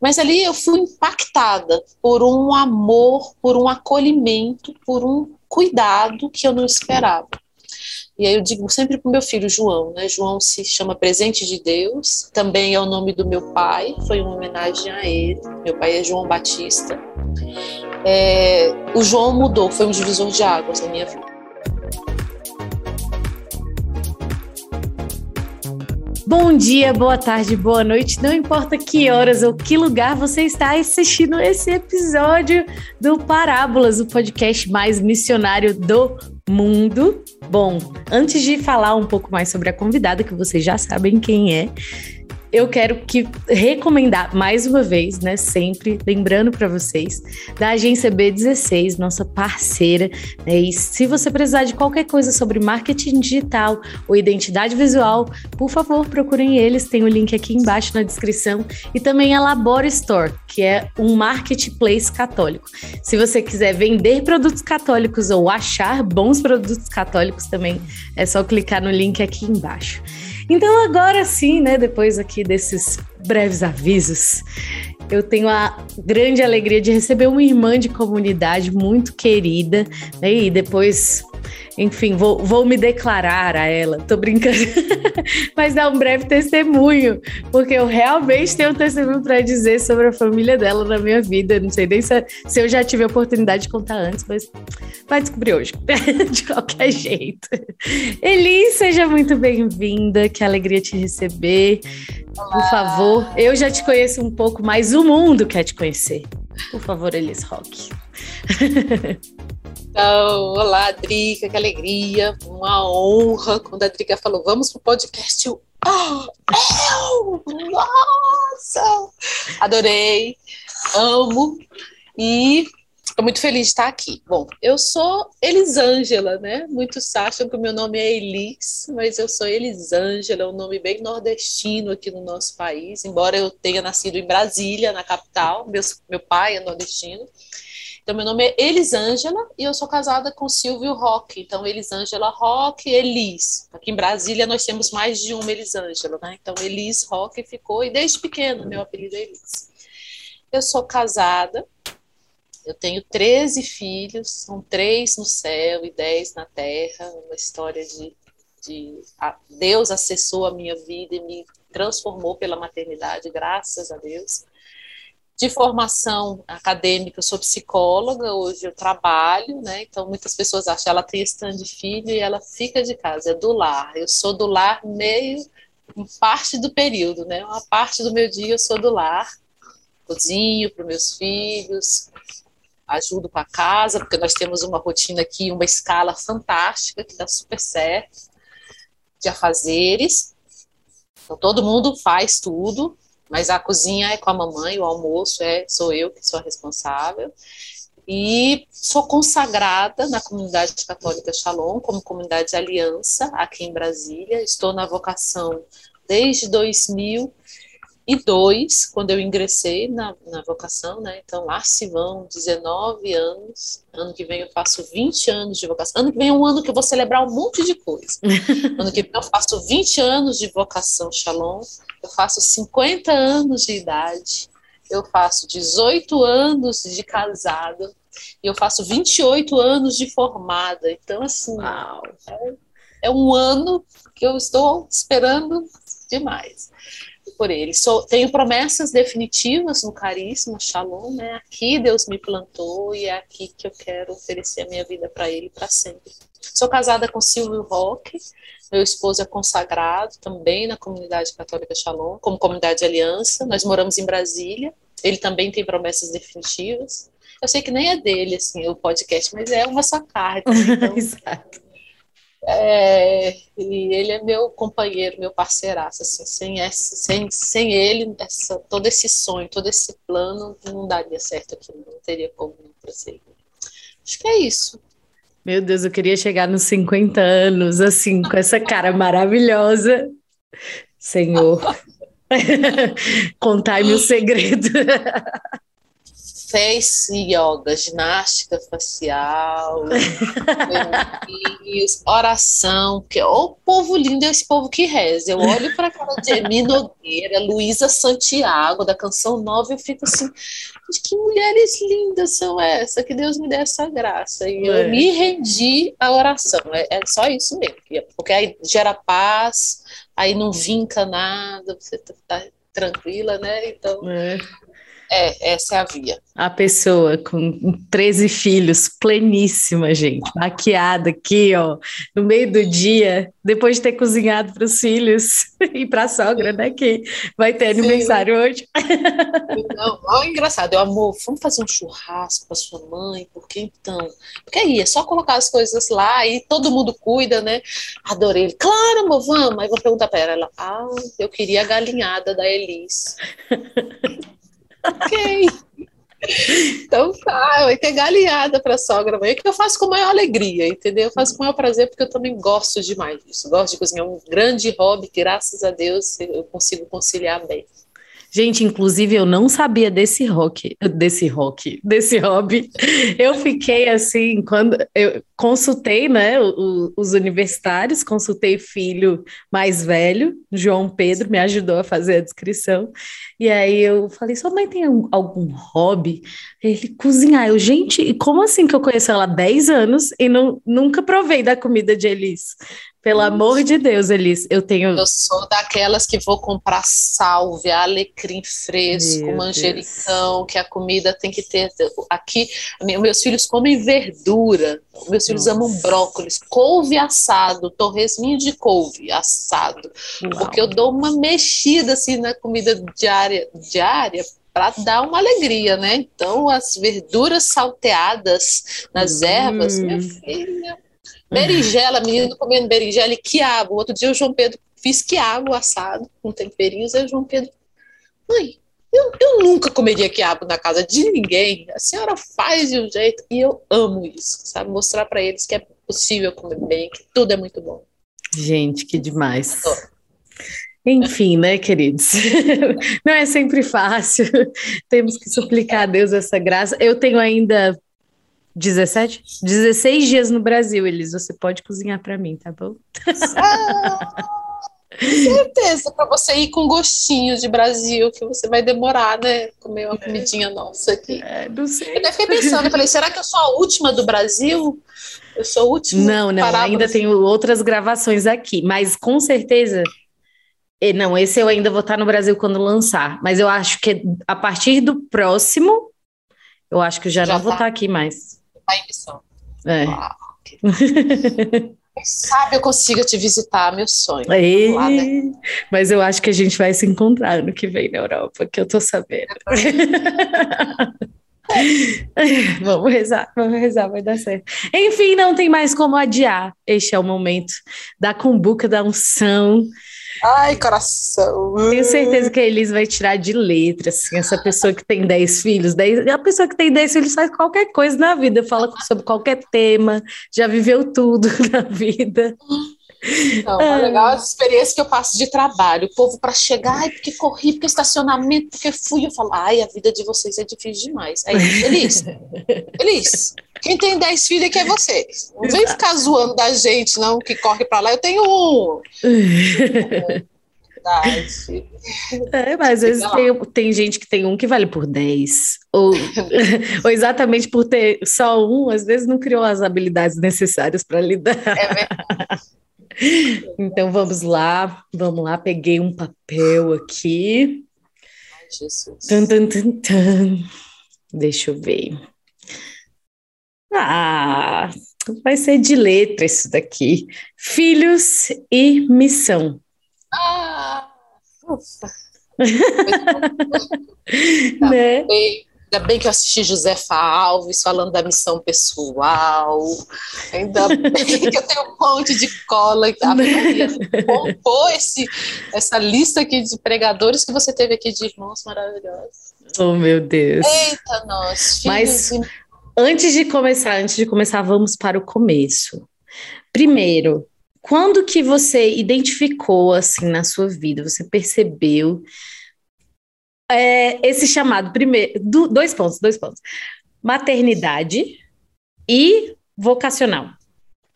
Mas ali eu fui impactada por um amor, por um acolhimento, por um cuidado que eu não esperava. E aí eu digo sempre para o meu filho João, né? João se chama Presente de Deus, também é o nome do meu pai, foi uma homenagem a ele. Meu pai é João Batista. É, o João mudou, foi um divisor de águas na minha vida. Bom dia, boa tarde, boa noite, não importa que horas ou que lugar você está assistindo esse episódio do Parábolas, o podcast mais missionário do mundo. Bom, antes de falar um pouco mais sobre a convidada, que vocês já sabem quem é, eu quero que recomendar mais uma vez, né, sempre lembrando para vocês da agência B16, nossa parceira, né, e se você precisar de qualquer coisa sobre marketing digital ou identidade visual, por favor, procurem eles, tem o link aqui embaixo na descrição e também a Labora Store, que é um marketplace católico. Se você quiser vender produtos católicos ou achar bons produtos católicos também, é só clicar no link aqui embaixo. Então, agora sim, né, depois aqui desses breves avisos, eu tenho a grande alegria de receber uma irmã de comunidade muito querida, né, e depois enfim, vou, vou me declarar a ela. Tô brincando, mas dar um breve testemunho, porque eu realmente tenho um testemunho para dizer sobre a família dela na minha vida. Não sei nem se, se eu já tive a oportunidade de contar antes, mas vai descobrir hoje, de qualquer jeito. Eli, seja muito bem-vinda, que alegria te receber. Olá. Por favor, eu já te conheço um pouco, mas o mundo quer te conhecer. Por favor, Elis Rock. Então, olá, Drica, que alegria, uma honra. Quando a Drica falou, vamos pro podcast, eu, oh, eu, nossa, adorei, amo e estou muito feliz de estar aqui. Bom, eu sou Elisângela, né? Muitos acham que o meu nome é Elis, mas eu sou Elisângela, um nome bem nordestino aqui no nosso país, embora eu tenha nascido em Brasília, na capital, meu, meu pai é nordestino. Então, meu nome é Elisângela e eu sou casada com Silvio Roque. Então, Elisângela Roque Elis. Aqui em Brasília nós temos mais de uma Elisângela, né? Então, Elis Roque ficou, e desde pequena meu apelido é Elis. Eu sou casada, eu tenho 13 filhos, são três no céu e dez na terra, uma história de, de Deus acessou a minha vida e me transformou pela maternidade, graças a Deus de formação acadêmica, eu sou psicóloga, hoje eu trabalho, né? Então muitas pessoas acham que ela tem stand de filho e ela fica de casa, é do lar. Eu sou do lar meio parte do período, né? Uma parte do meu dia eu sou do lar, cozinho para meus filhos, ajudo com a casa, porque nós temos uma rotina aqui, uma escala fantástica que dá super certo de afazeres. Então todo mundo faz tudo, mas a cozinha é com a mamãe, o almoço é sou eu que sou a responsável. E sou consagrada na comunidade católica Shalom, como comunidade de aliança aqui em Brasília. Estou na vocação desde 2000 e dois, quando eu ingressei na, na vocação, né? Então lá se vão 19 anos. Ano que vem eu faço 20 anos de vocação. Ano que vem é um ano que eu vou celebrar um monte de coisa. ano que vem eu faço 20 anos de vocação Shalom. Eu faço 50 anos de idade. Eu faço 18 anos de casado. E eu faço 28 anos de formada. Então, assim, é, é um ano que eu estou esperando demais por ele. Sou, tenho promessas definitivas no carisma, shalom, né? Aqui Deus me plantou e é aqui que eu quero oferecer a minha vida para ele para sempre. Sou casada com Silvio Roque, meu esposo é consagrado também na comunidade católica Shalom, como comunidade de aliança. Nós moramos em Brasília. Ele também tem promessas definitivas. Eu sei que nem é dele, assim, o podcast, mas é uma sacada. Então, Exato. É, e ele é meu companheiro, meu parceiraço, assim, sem, essa, sem, sem ele, essa, todo esse sonho, todo esse plano, não daria certo aqui, não teria como prosseguir. Acho que é isso. Meu Deus, eu queria chegar nos 50 anos, assim, com essa cara maravilhosa. Senhor, contai-me o segredo. fez yoga, ginástica facial, oração, porque o povo lindo é esse povo que reza. Eu olho para aquela de Emi Nogueira, Luísa Santiago, da Canção Nova, eu fico assim, que mulheres lindas são essas, que Deus me dê essa graça. E eu é. me rendi à oração, é, é só isso mesmo, porque aí gera paz, aí não vinca nada, você tá, tá tranquila, né? Então... É. É, essa é a via. A pessoa com 13 filhos, pleníssima, gente, maquiada aqui, ó, no meio do dia, depois de ter cozinhado para os filhos e para a sogra, né, que vai ter Sim. aniversário hoje. Não, ó, engraçado, eu amor, vamos fazer um churrasco para sua mãe, porque então, porque aí é só colocar as coisas lá e todo mundo cuida, né? Adorei ele, claro, amor, vamos. Aí vou perguntar para ela, ela, ah, eu queria a galinhada da Elis. ok. Então tá, vai ter galinhada para a sogra amanhã, que eu faço com maior alegria, entendeu? Eu faço com maior prazer, porque eu também gosto demais disso. Gosto de cozinhar, é um grande hobby, graças a Deus eu consigo conciliar bem. Gente, inclusive eu não sabia desse rock, desse rock, desse hobby. Eu fiquei assim, quando eu consultei, né, o, os universitários, consultei filho mais velho, João Pedro, me ajudou a fazer a descrição. E aí eu falei, sua mãe tem algum hobby? Ele cozinhar. Eu, gente, como assim que eu conheço ela há 10 anos e não, nunca provei da comida de Elis? Pelo amor de Deus, Elis, eu tenho. Eu sou daquelas que vou comprar salve, alecrim fresco, Meu manjericão, Deus. que a comida tem que ter. Aqui, meus filhos comem verdura, meus filhos Nossa. amam brócolis, couve assado, torresminho de couve assado, Uau. porque eu dou uma mexida assim na comida diária, diária para dar uma alegria, né? Então, as verduras salteadas nas hum. ervas, minha filha, Berinjela, menino comendo berinjela e quiabo. Outro dia o João Pedro fiz quiabo assado com temperinhos. Aí o João Pedro, mãe, eu, eu nunca comeria quiabo na casa de ninguém. A senhora faz de um jeito. E eu amo isso, sabe? Mostrar para eles que é possível comer bem, que tudo é muito bom. Gente, que demais. Enfim, né, queridos? Não é sempre fácil. Temos que suplicar a Deus essa graça. Eu tenho ainda 17? 16 dias no Brasil, Elis. Você pode cozinhar para mim, tá bom? Ah, certeza, para você ir com gostinho de Brasil, que você vai demorar, né? Comer uma comidinha nossa aqui. É, não sei. Eu até fiquei pensando, eu falei, será que eu sou a última do Brasil? Eu sou a última? Não, não, ainda tenho outras gravações aqui, mas com certeza. Não, esse eu ainda vou estar no Brasil quando lançar, mas eu acho que a partir do próximo, eu acho que eu já, já não tá. vou estar aqui mais a emissão. É. Uau, Quem sabe eu consiga te visitar, meu sonho. Lá, né? Mas eu acho que a gente vai se encontrar no que vem na Europa, que eu tô sabendo. vamos rezar, vamos rezar, vai dar certo. Enfim, não tem mais como adiar. Este é o momento da cumbuca da unção. Ai, coração. Tenho certeza que a Elis vai tirar de letra, assim, essa pessoa que tem 10 filhos, 10, a pessoa que tem 10 filhos faz qualquer coisa na vida, fala sobre qualquer tema, já viveu tudo na vida. Não, é legal as experiências que eu passo de trabalho. O povo para chegar, ai, porque corri, porque estacionamento, porque fui. Eu falo, ai, a vida de vocês é difícil demais. Aí, Elis, Elis, quem tem 10 filhos aqui é vocês. Não vem ficar zoando da gente, não, que corre para lá. Eu tenho um. É, mas às vezes tem, tem, gente que tem um que vale por 10. Ou, ou exatamente por ter só um, às vezes não criou as habilidades necessárias para lidar. É verdade. Então vamos lá, vamos lá. Peguei um papel aqui. Ai, Jesus. Tum, tum, tum, tum. Deixa eu ver. Ah, vai ser de letra isso daqui. Filhos e missão. Ah, ufa. né? Ainda bem que eu assisti Josefa Alves falando da missão pessoal. Ainda bem que eu tenho um monte de cola. A Maria compôs esse, essa lista aqui de pregadores que você teve aqui de irmãos maravilhosos. Oh, meu Deus. Eita, nós. Mas e... antes de começar, antes de começar, vamos para o começo. Primeiro, quando que você identificou assim na sua vida, você percebeu é, esse chamado, primeiro, do, dois pontos, dois pontos. Maternidade e vocacional.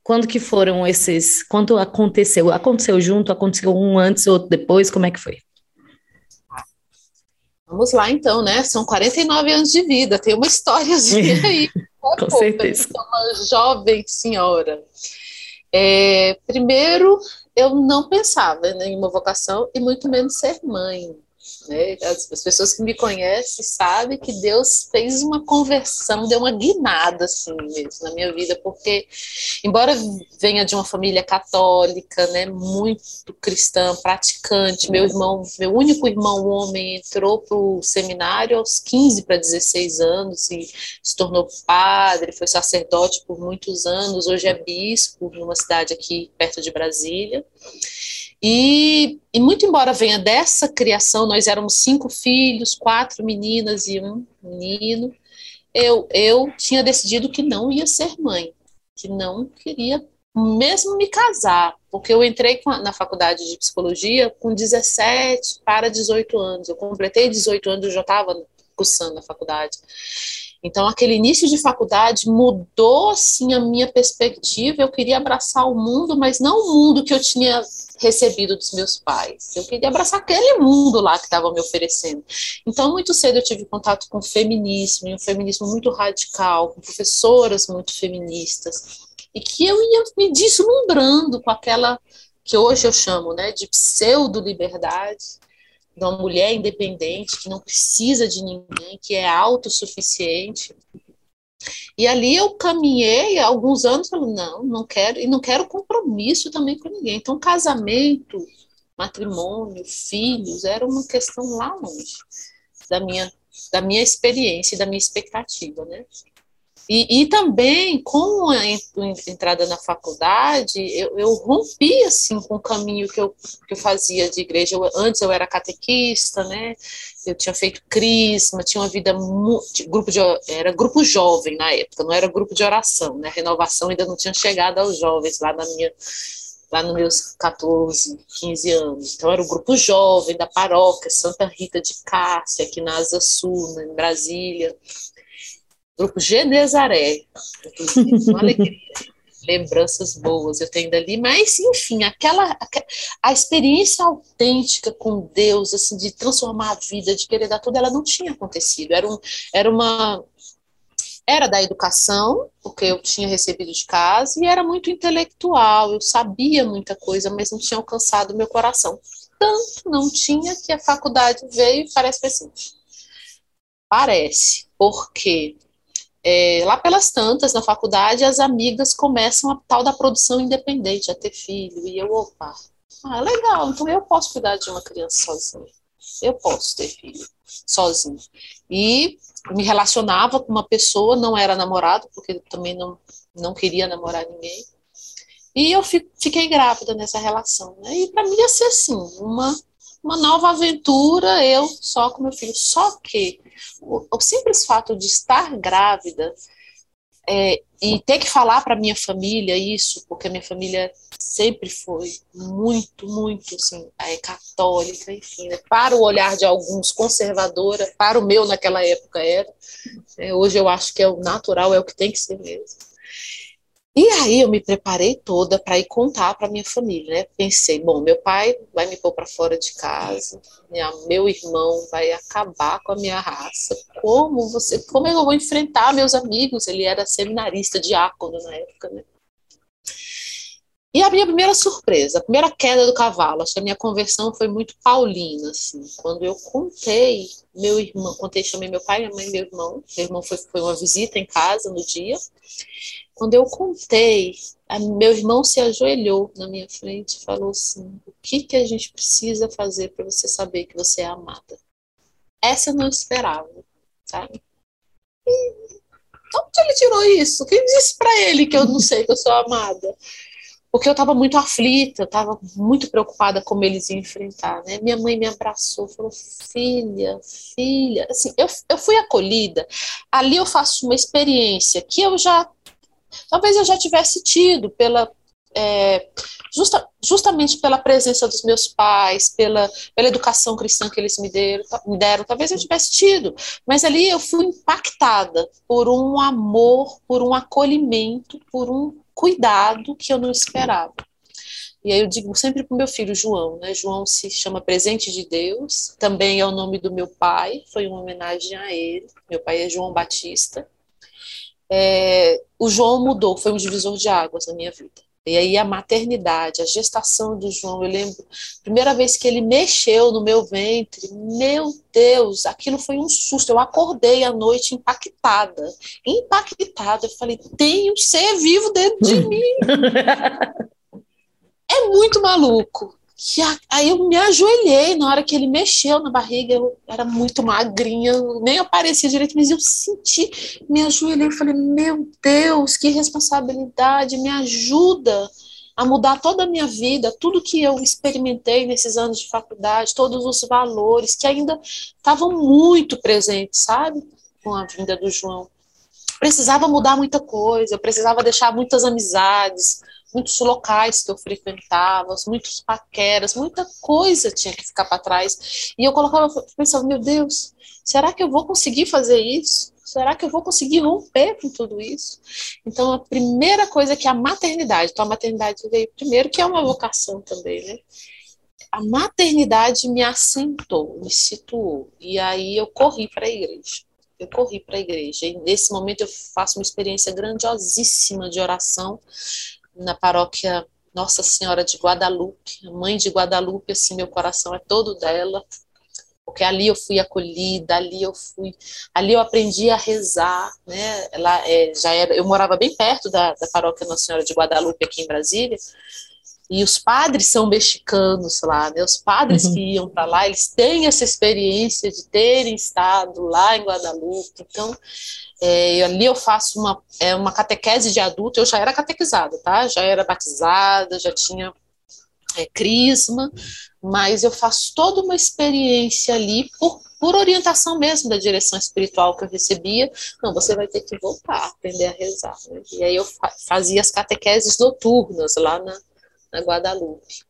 Quando que foram esses? Quando aconteceu? Aconteceu junto? Aconteceu um antes, outro depois? Como é que foi? Vamos lá, então, né? São 49 anos de vida, tem uma históriazinha aí. Com pouca, certeza. Uma jovem senhora. É, primeiro, eu não pensava em uma vocação e muito menos ser mãe. Né? As, as, pessoas que me conhecem sabem que Deus fez uma conversão, deu uma guinada assim mesmo na minha vida, porque embora venha de uma família católica, né, muito cristã, praticante, meu irmão, meu único irmão homem entrou para o seminário aos 15 para 16 anos e se tornou padre, foi sacerdote por muitos anos, hoje é bispo numa cidade aqui perto de Brasília. E, e, muito embora venha dessa criação, nós éramos cinco filhos, quatro meninas e um menino, eu, eu tinha decidido que não ia ser mãe, que não queria mesmo me casar, porque eu entrei na faculdade de psicologia com 17 para 18 anos. Eu completei 18 anos, eu já estava cursando a faculdade. Então, aquele início de faculdade mudou, assim, a minha perspectiva. Eu queria abraçar o mundo, mas não o mundo que eu tinha recebido dos meus pais. Eu queria abraçar aquele mundo lá que estava me oferecendo. Então, muito cedo eu tive contato com o feminismo, e um feminismo muito radical, com professoras muito feministas, e que eu ia me deslumbrando com aquela que hoje eu chamo né, de pseudo-liberdade, de uma mulher independente, que não precisa de ninguém, que é autossuficiente, e ali eu caminhei alguns anos, falando, não, não quero, e não quero compromisso também com ninguém. Então, casamento, matrimônio, filhos, era uma questão lá longe da minha, da minha experiência e da minha expectativa, né? E, e também, com a entrada na faculdade, eu, eu, rompi, assim, com o caminho que eu, que eu fazia de igreja. Eu, antes eu era catequista, né? Eu tinha feito crisma, tinha uma vida... grupo de, era grupo jovem na época, não era grupo de oração, né? renovação ainda não tinha chegado aos jovens lá na minha lá nos meus 14, 15 anos. Então, era o grupo jovem da paróquia Santa Rita de Cássia, aqui na Asa Sul, né, em Brasília grupo Genezaré, uma alegria, lembranças boas. Eu tenho dali, mas enfim, aquela, a experiência autêntica com Deus, assim, de transformar a vida, de querer dar tudo, ela não tinha acontecido, era, um, era uma era da educação, porque eu tinha recebido de casa, e era muito intelectual, eu sabia muita coisa, mas não tinha alcançado o meu coração. Tanto não tinha que a faculdade veio e parece assim. Parece, porque é, lá pelas tantas, na faculdade, as amigas começam a tal da produção independente, a ter filho. E eu, opa, ah, legal, então eu posso cuidar de uma criança sozinha. Eu posso ter filho sozinho. E me relacionava com uma pessoa, não era namorado, porque também não, não queria namorar ninguém. E eu fiquei grávida nessa relação. Né? E para mim ia ser assim, uma uma nova aventura, eu só com meu filho. Só que o, o simples fato de estar grávida é, e ter que falar para minha família isso, porque minha família sempre foi muito, muito assim, é, católica, enfim, né? para o olhar de alguns conservadora, para o meu naquela época era. É, hoje eu acho que é o natural, é o que tem que ser mesmo. E aí eu me preparei toda para ir contar para minha família, né? Pensei, bom, meu pai vai me pôr para fora de casa, minha, meu irmão vai acabar com a minha raça. Como você, como eu vou enfrentar meus amigos? Ele era seminarista, diácono na época, né? E a minha primeira surpresa, a primeira queda do cavalo, acho que a minha conversão foi muito paulina, assim. Quando eu contei, meu irmão, contei, chamei meu pai, minha mãe e meu irmão. Meu irmão foi, foi uma visita em casa no dia. Quando eu contei, meu irmão se ajoelhou na minha frente e falou assim: O que, que a gente precisa fazer para você saber que você é amada? Essa eu não esperava, sabe? E, onde ele tirou isso? Quem disse para ele que eu não sei que eu sou amada? Porque eu estava muito aflita, eu estava muito preocupada como eles iam enfrentar, né? Minha mãe me abraçou, falou, filha, filha, assim, eu, eu fui acolhida, ali eu faço uma experiência que eu já Talvez eu já tivesse tido pela é, justa, justamente pela presença dos meus pais, pela, pela educação cristã que eles me deram, me deram, talvez eu tivesse tido, mas ali eu fui impactada por um amor, por um acolhimento, por um cuidado que eu não esperava. E aí eu digo sempre para o meu filho João, né? João se chama Presente de Deus, também é o nome do meu pai, foi uma homenagem a ele. Meu pai é João Batista. É, o João mudou, foi um divisor de águas na minha vida. E aí a maternidade, a gestação do João, eu lembro, primeira vez que ele mexeu no meu ventre, meu Deus, aquilo foi um susto. Eu acordei à noite impactada, impactada. Eu falei, tem um ser vivo dentro de mim. é muito maluco. Que aí eu me ajoelhei na hora que ele mexeu na barriga, eu era muito magrinha, nem aparecia direito, mas eu senti, me ajoelhei e falei, meu Deus, que responsabilidade, me ajuda a mudar toda a minha vida, tudo que eu experimentei nesses anos de faculdade, todos os valores que ainda estavam muito presentes, sabe? Com a vinda do João. Precisava mudar muita coisa, precisava deixar muitas amizades, muitos locais que eu frequentava, muitos paqueras, muita coisa tinha que ficar para trás. E eu colocava, pensava, meu Deus, será que eu vou conseguir fazer isso? Será que eu vou conseguir romper com tudo isso? Então, a primeira coisa que é a maternidade, então a maternidade veio primeiro, que é uma vocação também, né? A maternidade me assentou, me situou. E aí eu corri para a igreja. Eu corri para a igreja. E nesse momento eu faço uma experiência grandiosíssima de oração na paróquia Nossa Senhora de Guadalupe, a mãe de Guadalupe, assim, meu coração é todo dela, porque ali eu fui acolhida, ali eu fui, ali eu aprendi a rezar, né? Ela é, já era, eu morava bem perto da, da paróquia Nossa Senhora de Guadalupe aqui em Brasília. E os padres são mexicanos lá, né? Os padres uhum. que iam para lá, eles têm essa experiência de terem estado lá em Guadalupe. Então, é, ali eu faço uma, é, uma catequese de adulto, eu já era catequizada, tá? Já era batizada, já tinha é, crisma, mas eu faço toda uma experiência ali por, por orientação mesmo da direção espiritual que eu recebia. Não, você vai ter que voltar, aprender a rezar. Né? E aí eu fazia as catequeses noturnas lá na, na Guadalupe.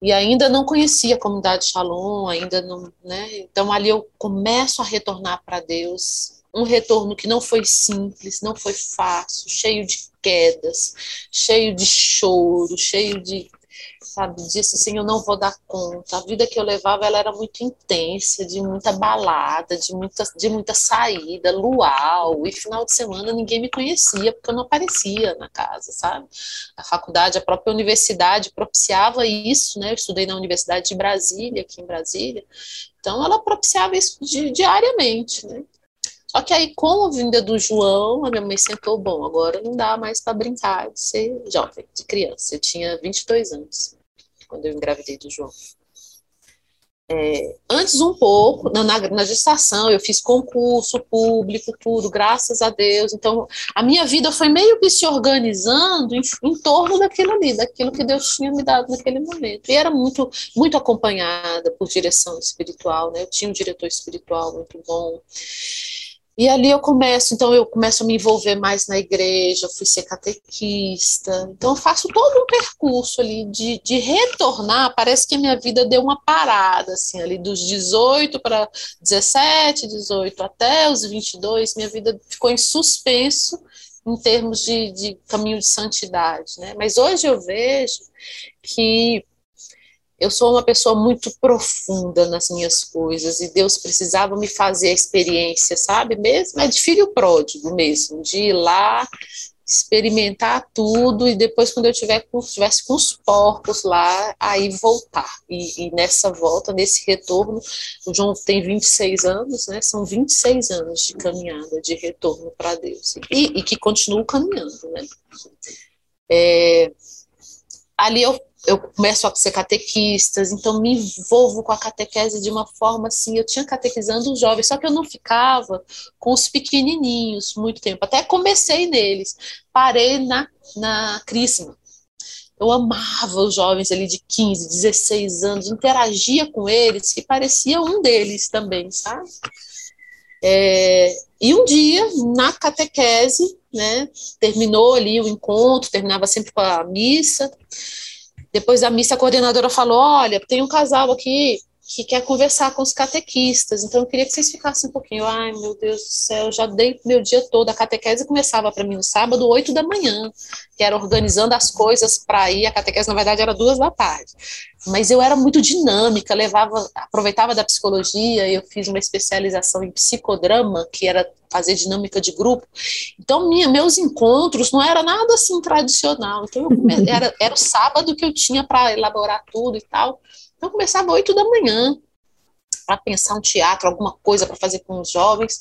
E ainda não conhecia a comunidade Shalom, ainda não, né? Então ali eu começo a retornar para Deus, um retorno que não foi simples, não foi fácil, cheio de quedas, cheio de choro, cheio de, sabe, disse assim, eu não vou dar conta. A vida que eu levava, ela era muito intensa, de muita balada, de muita, de muita saída, luau, e final de semana ninguém me conhecia, porque eu não aparecia na casa, sabe? A faculdade, a própria universidade propiciava isso, né? Eu estudei na Universidade de Brasília, aqui em Brasília, então ela propiciava isso diariamente, né? Só que aí, com a vinda do João, a minha mãe sentou, bom, agora não dá mais para brincar de ser jovem, de criança. Eu tinha 22 anos quando eu engravidei do João. É, antes um pouco, na, na, gestação, eu fiz concurso público, tudo, graças a Deus. Então, a minha vida foi meio que se organizando em, em, torno daquilo ali, daquilo que Deus tinha me dado naquele momento. E era muito, muito acompanhada por direção espiritual, né? Eu tinha um diretor espiritual muito bom. E ali eu começo, então eu começo a me envolver mais na igreja, fui ser catequista. Então eu faço todo um percurso ali de, de retornar. Parece que a minha vida deu uma parada, assim, ali dos 18 para 17, 18 até os 22, minha vida ficou em suspenso em termos de, de caminho de santidade, né? Mas hoje eu vejo que eu sou uma pessoa muito profunda nas minhas coisas e Deus precisava me fazer a experiência, sabe? Mesmo é de filho pródigo mesmo, de ir lá experimentar tudo e depois quando eu tiver com, tivesse com os porcos lá, aí voltar. E, e, nessa volta, nesse retorno, o João tem 26 anos, né? São 26 anos de caminhada, de retorno para Deus. E, e, que continuo caminhando, né? É, ali eu eu começo a ser catequista, então me envolvo com a catequese de uma forma assim, eu tinha catequizando os jovens, só que eu não ficava com os pequenininhos muito tempo, até comecei neles, parei na, na crisma. Eu amava os jovens ali de 15, 16 anos, interagia com eles e parecia um deles também, sabe? É, E um dia, na catequese, né, terminou ali o encontro, terminava sempre com a missa. Depois da missa, a coordenadora falou: Olha, tem um casal aqui que quer conversar com os catequistas, então eu queria que vocês ficassem um pouquinho. Ai, meu Deus do céu, já dei meu dia todo. A catequese começava para mim no sábado, oito da manhã, que era organizando as coisas para ir. A catequese, na verdade, era duas da tarde. Mas eu era muito dinâmica, levava, aproveitava da psicologia, eu fiz uma especialização em psicodrama, que era fazer dinâmica de grupo. Então, minha, meus encontros não era nada assim tradicional. Então, era, era o sábado que eu tinha para elaborar tudo e tal. Então, começava oito da manhã para pensar um teatro, alguma coisa para fazer com os jovens.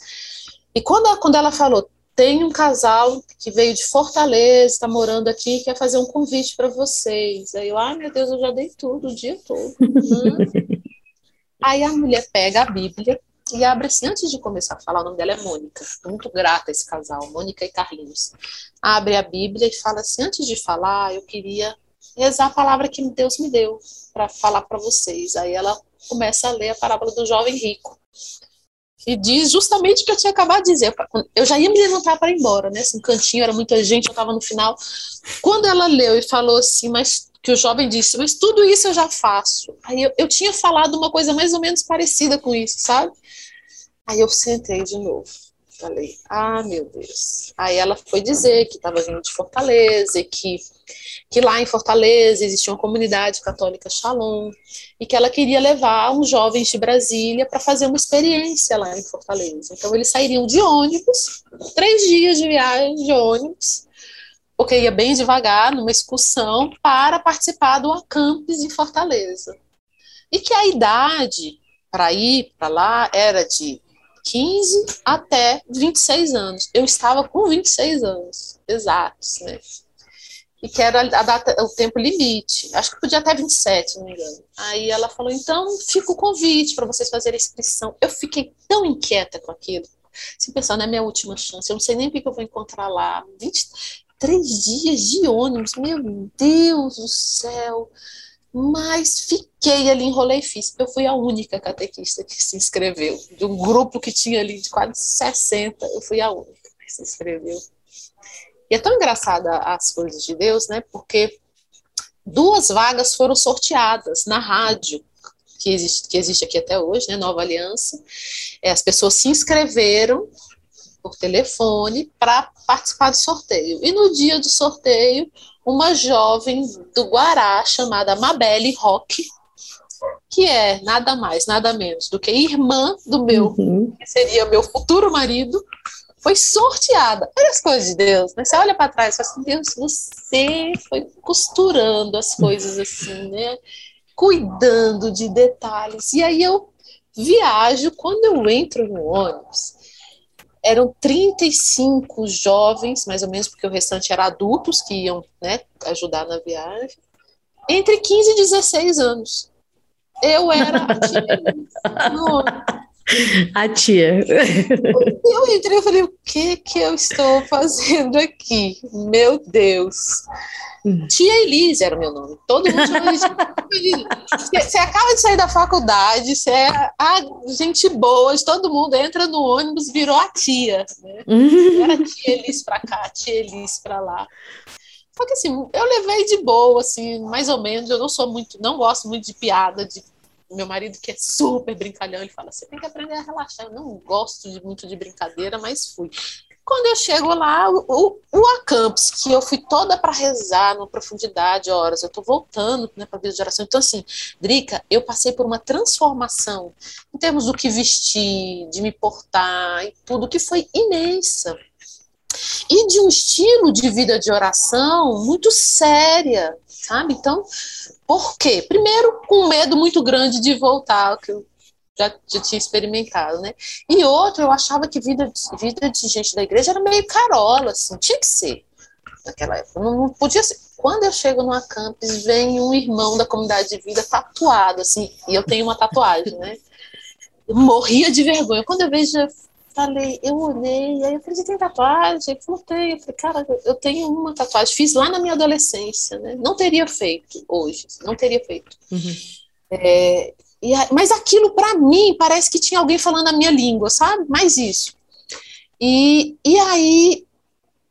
E quando, quando ela falou, tem um casal que veio de Fortaleza, está morando aqui, quer fazer um convite para vocês. Aí eu, ai meu Deus, eu já dei tudo o dia todo. Aí a mulher pega a Bíblia e abre assim, antes de começar a falar, o nome dela é Mônica. Muito grata esse casal, Mônica e Carlinhos. Abre a Bíblia e fala assim, antes de falar, eu queria rezar a palavra que Deus me deu para falar para vocês. Aí ela começa a ler a parábola do jovem rico. E diz justamente o que eu tinha acabado de dizer. Eu já ia me levantar para ir embora, né? Assim, um cantinho, era muita gente, eu estava no final. Quando ela leu e falou assim, mas que o jovem disse, mas tudo isso eu já faço. Aí eu, eu tinha falado uma coisa mais ou menos parecida com isso, sabe? Aí eu sentei de novo. Falei, ah, meu Deus. Aí ela foi dizer que estava vindo de Fortaleza e que que lá em Fortaleza existia uma comunidade católica Shalom e que ela queria levar uns jovens de Brasília para fazer uma experiência lá em Fortaleza. Então eles sairiam de ônibus, três dias de viagem de ônibus, porque ia bem devagar numa excursão para participar do acampes em Fortaleza. E que a idade para ir para lá era de 15 até 26 anos. Eu estava com 26 anos exatos, né? E que era a data, o tempo limite. Acho que podia até 27, se não me engano. Aí ela falou: então fica o convite para vocês fazerem a inscrição. Eu fiquei tão inquieta com aquilo, assim, pensando, é minha última chance, eu não sei nem o que eu vou encontrar lá. 23 dias de ônibus, meu Deus do céu. Mas fiquei ali, enrolei e fiz. Eu fui a única catequista que se inscreveu. De um grupo que tinha ali de quase 60, eu fui a única que se inscreveu. E é tão engraçada as coisas de Deus, né? Porque duas vagas foram sorteadas na rádio, que existe, que existe aqui até hoje, né? Nova Aliança. É, as pessoas se inscreveram por telefone para participar do sorteio. E no dia do sorteio, uma jovem do Guará, chamada Mabelle Roque, que é nada mais, nada menos do que irmã do meu, uhum. que seria meu futuro marido, foi sorteada. Olha as coisas de Deus, né? Você olha para trás e fala assim, Deus, você foi costurando as coisas assim, né? Cuidando de detalhes. E aí eu viajo, quando eu entro no ônibus, eram 35 jovens, mais ou menos, porque o restante era adultos que iam né, ajudar na viagem, entre 15 e 16 anos. Eu era a. A tia. Eu entrei e falei, o que que eu estou fazendo aqui? Meu Deus. Tia Elise era o meu nome. Todo mundo chama de Você acaba de sair da faculdade, você é a gente boa, todo mundo entra no ônibus, virou a tia. Né? Era tia Elise pra cá, tia Elise pra lá. Só que assim, eu levei de boa, assim, mais ou menos. Eu não sou muito, não gosto muito de piada, de meu marido, que é super brincalhão, ele fala: você tem que aprender a relaxar. Eu não gosto de, muito de brincadeira, mas fui. Quando eu chego lá, o, o, que eu fui toda para rezar numa profundidade, horas, eu tô voltando né, para a vida de oração. Então, assim, Drica, eu passei por uma transformação em termos do que vestir, de me portar e tudo, que foi imensa e de um estilo de vida de oração muito séria, sabe? Então, por quê? Primeiro, com um medo muito grande de voltar, que eu já, já tinha experimentado, né? E outro, eu achava que vida, vida de gente da igreja era meio carola, assim, tinha que ser naquela época. Não, não podia ser. Quando eu chego numa campus, vem um irmão da comunidade de vida tatuado, assim, e eu tenho uma tatuagem, né? Eu morria de vergonha. Quando eu vejo, falei, eu olhei, aí eu falei, você tem tatuagem? Ele falou. Eu falei, cara, eu tenho uma tatuagem, fiz lá na minha adolescência, né? Não teria feito hoje, não teria feito. Uhum. É, e, mas aquilo, para mim, parece que tinha alguém falando a minha língua, sabe? Mais isso. E, e aí,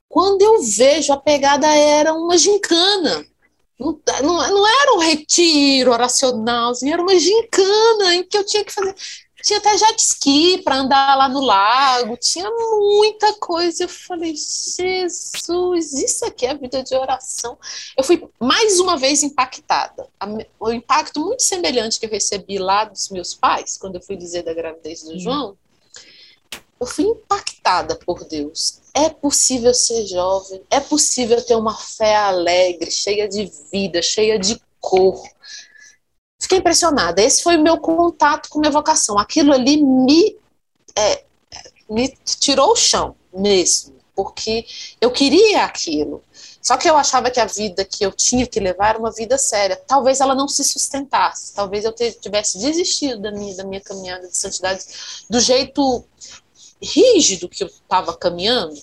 quando eu vejo, a pegada era uma gincana. Não, não, não era um retiro oracional, assim, era uma gincana em que eu tinha que fazer. Tinha até jet ski para andar lá no lago, tinha muita coisa. Eu falei, Jesus, isso aqui é a vida de oração. Eu fui mais uma vez impactada. O impacto muito semelhante que eu recebi lá dos meus pais, quando eu fui dizer da gravidez do hum. João, eu fui impactada por Deus. É possível ser jovem, é possível ter uma fé alegre, cheia de vida, cheia de cor. Fiquei impressionada. Esse foi o meu contato com minha vocação. Aquilo ali me, é, me tirou o chão mesmo, porque eu queria aquilo. Só que eu achava que a vida que eu tinha que levar era uma vida séria. Talvez ela não se sustentasse. Talvez eu tivesse desistido da minha, da minha caminhada de santidade do jeito rígido que eu estava caminhando.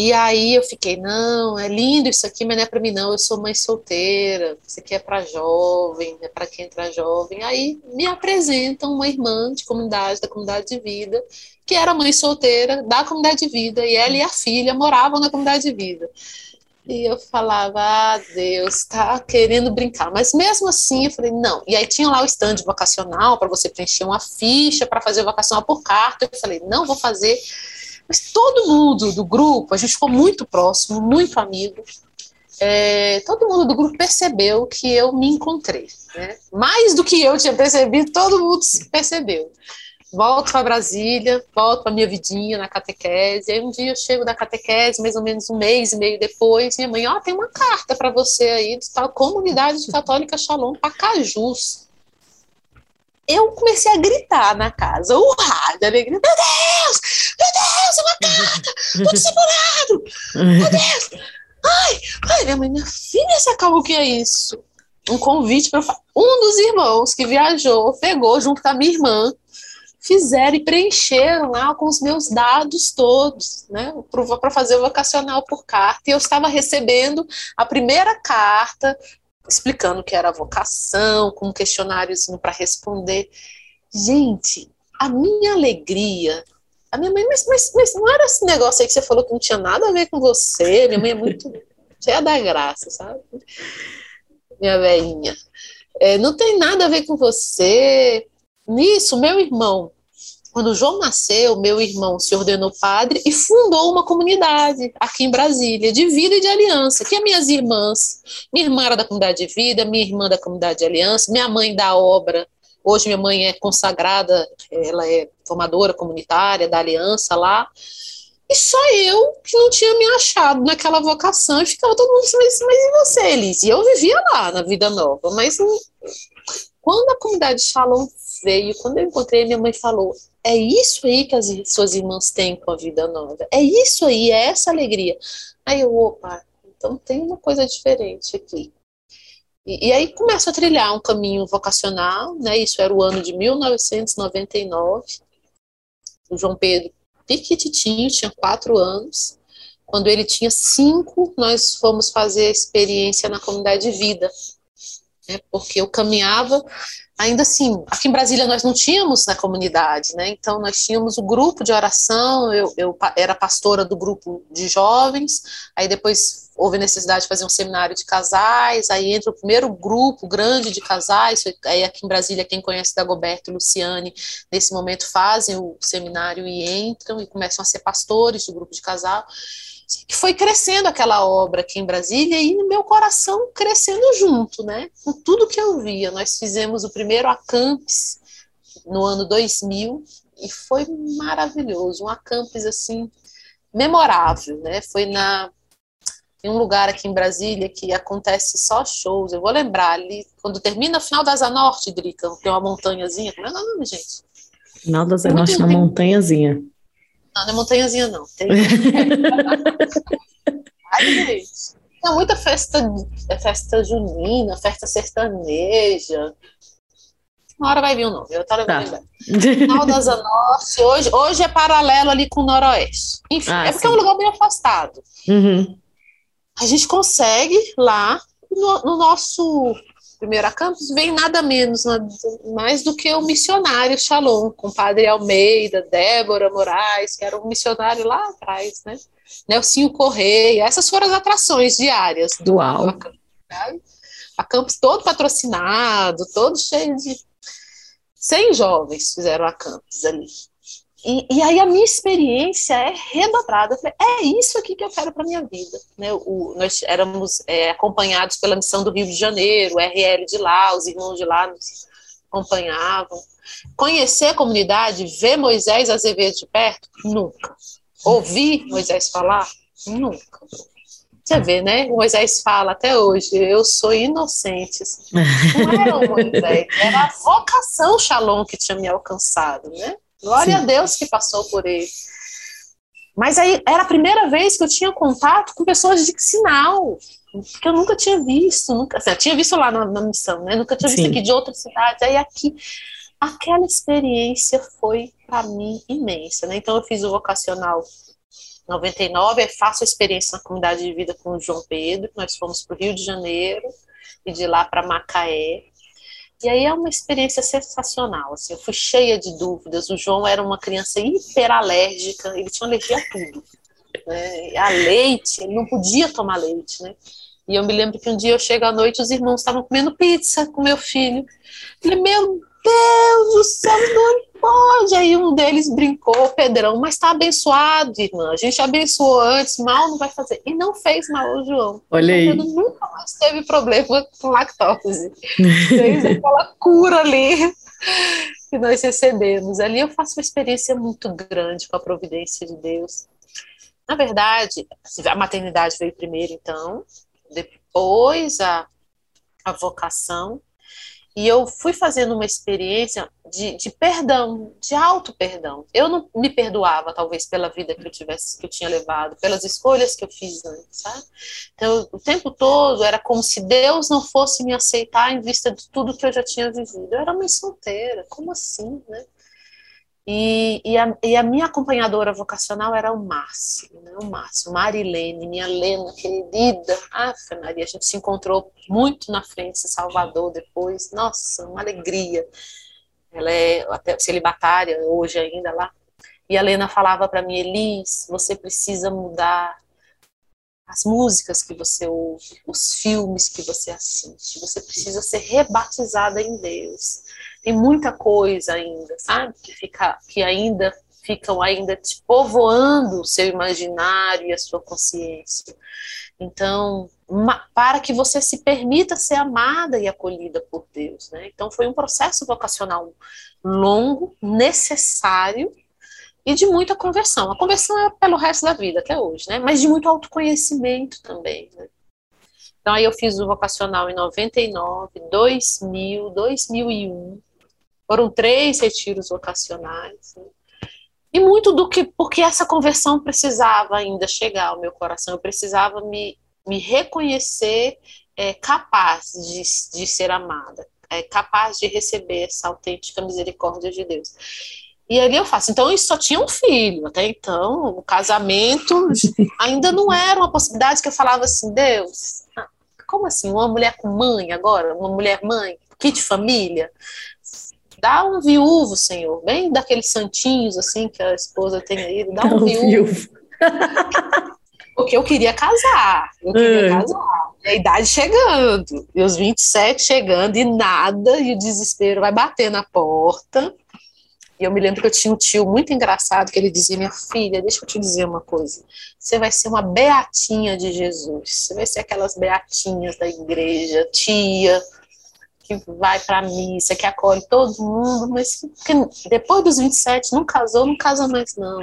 E aí eu fiquei, não, é lindo isso aqui, mas não é para mim não, eu sou mãe solteira, isso aqui é para jovem, é para quem entra jovem. Aí me apresentam uma irmã de comunidade, da comunidade de vida, que era mãe solteira da comunidade de vida, e ela e a filha moravam na comunidade de vida. E eu falava, ah, Deus, tá querendo brincar. Mas mesmo assim, eu falei, não. E aí tinha lá o stand vocacional para você preencher uma ficha para fazer o vocacional por carta. Eu falei, não vou fazer mas todo mundo do grupo, a gente ficou muito próximo, muito amigo. É, todo mundo do grupo percebeu que eu me encontrei. Né? Mais do que eu tinha percebido, todo mundo percebeu. Volto para Brasília, volto para minha vidinha na catequese. Aí um dia eu chego da catequese, mais ou menos um mês e meio depois, minha mãe, ó, oh, tem uma carta para você aí de tal comunidade católica Shalom Pacajus eu comecei a gritar na casa, o rádio, alegria, meu Deus, meu Deus, é uma carta, tô discipulado, meu Deus, ai, ai, minha mãe, minha filha, se acalma, o que é isso? Um convite para um dos irmãos que viajou, pegou junto com a minha irmã, fizeram e preencheram lá com os meus dados todos, né, para fazer o vocacional por carta, e eu estava recebendo a primeira carta explicando que era vocação, com questionários para responder. Gente, a minha alegria. A minha mãe, mas, mas, mas não era esse negócio aí que você falou que não tinha nada a ver com você. Minha mãe é muito cheia da graça, sabe? Minha velhinha. É, não tem nada a ver com você. Nisso, meu irmão quando João nasceu, meu irmão se ordenou padre e fundou uma comunidade aqui em Brasília, de vida e de aliança, que é minhas irmãs. Minha irmã era da comunidade de vida, minha irmã da comunidade de aliança, minha mãe da obra. Hoje minha mãe é consagrada, ela é formadora comunitária da aliança lá. E só eu que não tinha me achado naquela vocação e ficava todo mundo assim, mas, mas e você, Elise? E eu vivia lá na vida nova, mas quando a comunidade Shalom veio, quando eu encontrei, minha mãe falou: é isso aí que as suas irmãs têm com a vida nova. É isso aí, é essa alegria. Aí eu, opa, então tem uma coisa diferente aqui. E, aí começo a trilhar um caminho vocacional, né? Isso era o ano de 1999. O João Pedro piquititinho, tinha quatro anos. Quando ele tinha cinco, nós fomos fazer a experiência na comunidade de vida. Né? Porque eu caminhava ainda assim, aqui em Brasília nós não tínhamos na comunidade, né? Então nós tínhamos o grupo de oração, eu, eu era pastora do grupo de jovens, aí depois houve necessidade de fazer um seminário de casais, aí entra o primeiro grupo grande de casais, aí aqui em Brasília quem conhece Dagoberto e Luciane, nesse momento fazem o seminário e entram e começam a ser pastores do grupo de casal que foi crescendo aquela obra aqui em Brasília e no meu coração crescendo junto, né? Com tudo que eu via. Nós fizemos o primeiro Acampes no ano 2000 e foi maravilhoso, um Acampes assim memorável, né? Foi na em um lugar aqui em Brasília que acontece só shows. Eu vou lembrar ali, quando termina o final da Asa Norte, Drica, tem uma montanhazinha. Como é o nome, gente? Final da Asa Norte, na montanhazinha. Não, não é montanhazinha, não. Tem... Ai, gente. Tem muita festa, é festa junina, festa sertaneja. Uma hora vai vir o nome, eu tava tá. Final da Asa Norte, hoje, hoje é paralelo ali com o Noroeste. Enfim, ah, é porque sim. é um lugar bem afastado. Uhum. A gente consegue lá, no, no nosso primeiro acampus, vem nada menos, nada mais do que o missionário Shalom, com o padre Almeida, Débora Moraes, que era um missionário lá atrás, né? Nelsinho Correia, essas foram as atrações diárias do, Uau. do acampus. Acampus todo patrocinado, todo cheio de 100 jovens fizeram a campus ali. E, e, aí a minha experiência é redobrada. Falei, é isso aqui que eu quero para minha vida. Né? O, nós éramos é, acompanhados pela missão do Rio de Janeiro, o RL de lá, os irmãos de lá nos acompanhavam. Conhecer a comunidade, ver Moisés Azevedo de perto? Nunca. Ouvir Moisés falar? Nunca. Você vê, né? O Moisés fala até hoje, eu sou inocente. Não era o Moisés, era a vocação Shalom que tinha me alcançado, né? Glória Sim. a Deus que passou por ele. Mas aí era a primeira vez que eu tinha contato com pessoas de sinal, que eu nunca tinha visto, nunca, assim, eu tinha visto lá na, na missão, né? Nunca tinha visto Sim. aqui de outras cidades. Aí aqui, aquela experiência foi para mim imensa, né? Então eu fiz o vocacional 99, faço a experiência na comunidade de vida com o João Pedro, nós fomos para o Rio de Janeiro e de lá para Macaé. E aí é uma experiência sensacional, assim, eu fui cheia de dúvidas, o João era uma criança hiperalérgica, ele tinha alergia a tudo, né? a leite, ele não podia tomar leite, né? E eu me lembro que um dia eu chego à noite, os irmãos estavam comendo pizza com meu filho. Eu falei, meu Deus do céu, não pode. Aí um deles brincou, Pedrão, mas está abençoado, irmã. A gente abençoou antes, mal não vai fazer. E não fez mal, João. Olha aí. Pedro nunca mais teve problema com lactose. fez aquela cura ali que nós recebemos. Ali eu faço uma experiência muito grande com a providência de Deus. Na verdade, a maternidade veio primeiro, então, depois a, a vocação, e eu fui fazendo uma experiência de, de perdão, de auto perdão. Eu não me perdoava, talvez, pela vida que eu tivesse, que eu tinha levado, pelas escolhas que eu fiz antes, sabe? Então, o tempo todo era como se Deus não fosse me aceitar em vista de tudo que eu já tinha vivido. Eu era mãe solteira, como assim, né? E, e, a, e, a, minha acompanhadora vocacional era o Márcio, né? o Márcio, Marilene, minha Lena querida. Ah, Maria, a gente se encontrou muito na frente de Salvador depois. Nossa, uma alegria. Ela é até celibatária hoje ainda lá. E a Lena falava para mim, Elis, você precisa mudar as músicas que você ouve, os filmes que você assiste. Você precisa ser rebatizada em Deus tem muita coisa ainda, sabe? Que, fica, que ainda ficam ainda te povoando o seu imaginário e a sua consciência. Então, para que você se permita ser amada e acolhida por Deus, né? Então, foi um processo vocacional longo, necessário e de muita conversão. A conversão é pelo resto da vida, até hoje, né? Mas de muito autoconhecimento também, né? Então, aí eu fiz o vocacional em 99, 2000, 2001, foram três retiros vocacionais. Né? E muito do que, porque essa conversão precisava ainda chegar ao meu coração, eu precisava me, me reconhecer é, capaz de, de ser amada, é, capaz de receber essa autêntica misericórdia de Deus. E ali eu faço. Então, isso só tinha um filho. Até então, o casamento ainda não era uma possibilidade que eu falava assim, Deus, como assim? Uma mulher com mãe agora? Uma mulher mãe? Kit família? Dá um viúvo, Senhor, bem daqueles santinhos assim que a esposa tem aí, dá um viúvo. viúvo. Porque eu queria casar, eu queria é. casar. E a idade chegando, e os 27 chegando, e nada, e o desespero vai bater na porta. E eu me lembro que eu tinha um tio muito engraçado que ele dizia: Minha filha, deixa eu te dizer uma coisa. Você vai ser uma beatinha de Jesus. Você vai ser aquelas beatinhas da igreja, tia, que vai para missa, que acolhe todo mundo, mas depois dos 27 não casou, não casa mais não.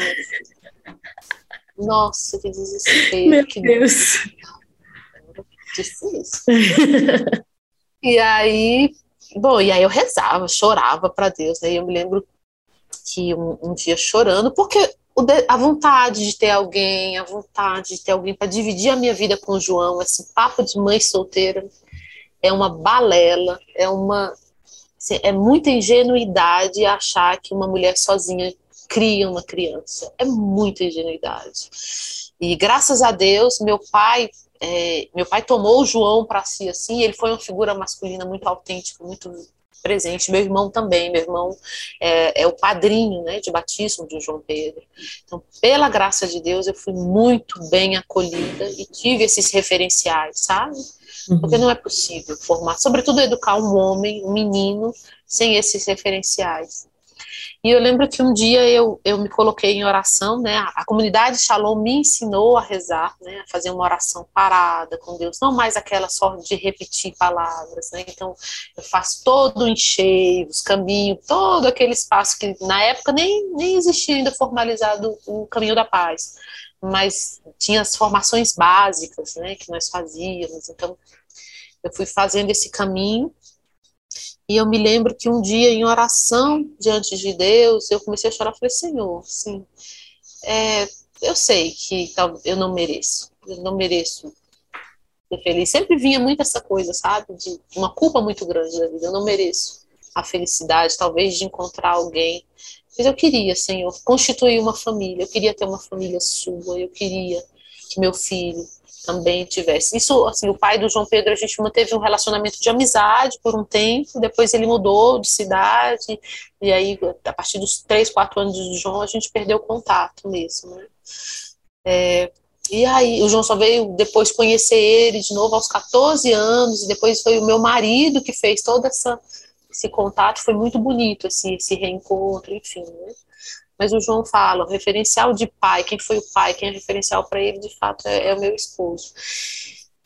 Nossa, que desespero. Meu que Deus. Difícil. e aí, bom, e aí eu rezava, chorava para Deus. Aí eu me lembro que um, um dia chorando, porque a vontade de ter alguém, a vontade de ter alguém para dividir a minha vida com o João, esse papo de mãe solteira, é uma balela, é uma assim, é muita ingenuidade achar que uma mulher sozinha cria uma criança. É muita ingenuidade. E graças a Deus, meu pai, é, meu pai tomou o João para si assim. Ele foi uma figura masculina muito autêntica, muito presente. Meu irmão também, meu irmão é, é, o padrinho né, de batismo de João Pedro. Então, pela graça de Deus, eu fui muito bem acolhida e tive esses referenciais, sabe? Uhum. Porque não é possível formar, sobretudo educar um homem, um menino, sem esses referenciais. E eu lembro que um dia eu, eu me coloquei em oração, né? A, a comunidade Shalom me ensinou a rezar, né? A fazer uma oração parada com Deus, não mais aquela só de repetir palavras, né? Então, eu faço todo o encheio, os caminhos, todo aquele espaço que na época nem, nem existia ainda formalizado o caminho da paz, mas tinha as formações básicas, né? Que nós fazíamos. Então, eu fui fazendo esse caminho e eu me lembro que um dia, em oração diante de Deus, eu comecei a chorar. Falei, Senhor, sim, é, eu sei que eu não mereço, eu não mereço ser feliz. Sempre vinha muito essa coisa, sabe, de uma culpa muito grande da vida. Eu não mereço a felicidade, talvez, de encontrar alguém. Mas eu queria, Senhor, constituir uma família. Eu queria ter uma família sua. Eu queria que meu filho também tivesse. Isso, assim, o pai do João Pedro, a gente manteve um relacionamento de amizade por um tempo, depois ele mudou de cidade, e aí, a partir dos três, quatro anos do João, a gente perdeu o contato mesmo, né? É, e aí, o João só veio depois conhecer ele de novo aos 14 anos, e depois foi o meu marido que fez todo essa, esse contato, foi muito bonito, assim, esse reencontro, enfim, né? Mas o João fala, o referencial de pai, quem foi o pai, quem é referencial para ele, de fato, é, é, o meu esposo.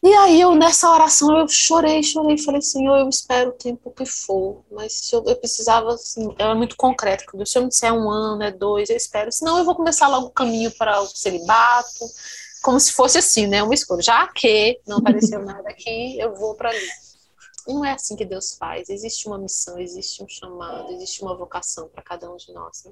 E aí eu, nessa oração, eu chorei, chorei, falei, Senhor, eu espero o tempo que for, mas eu, eu precisava, assim, é muito concreto, se eu me disser um ano, é dois, eu espero, senão eu vou começar logo o caminho para o celibato, como se fosse assim, né, uma escolha, já que não apareceu nada aqui, eu vou para ali. Não é assim que Deus faz, existe uma missão, existe um chamado, existe uma vocação para cada um de nós, né?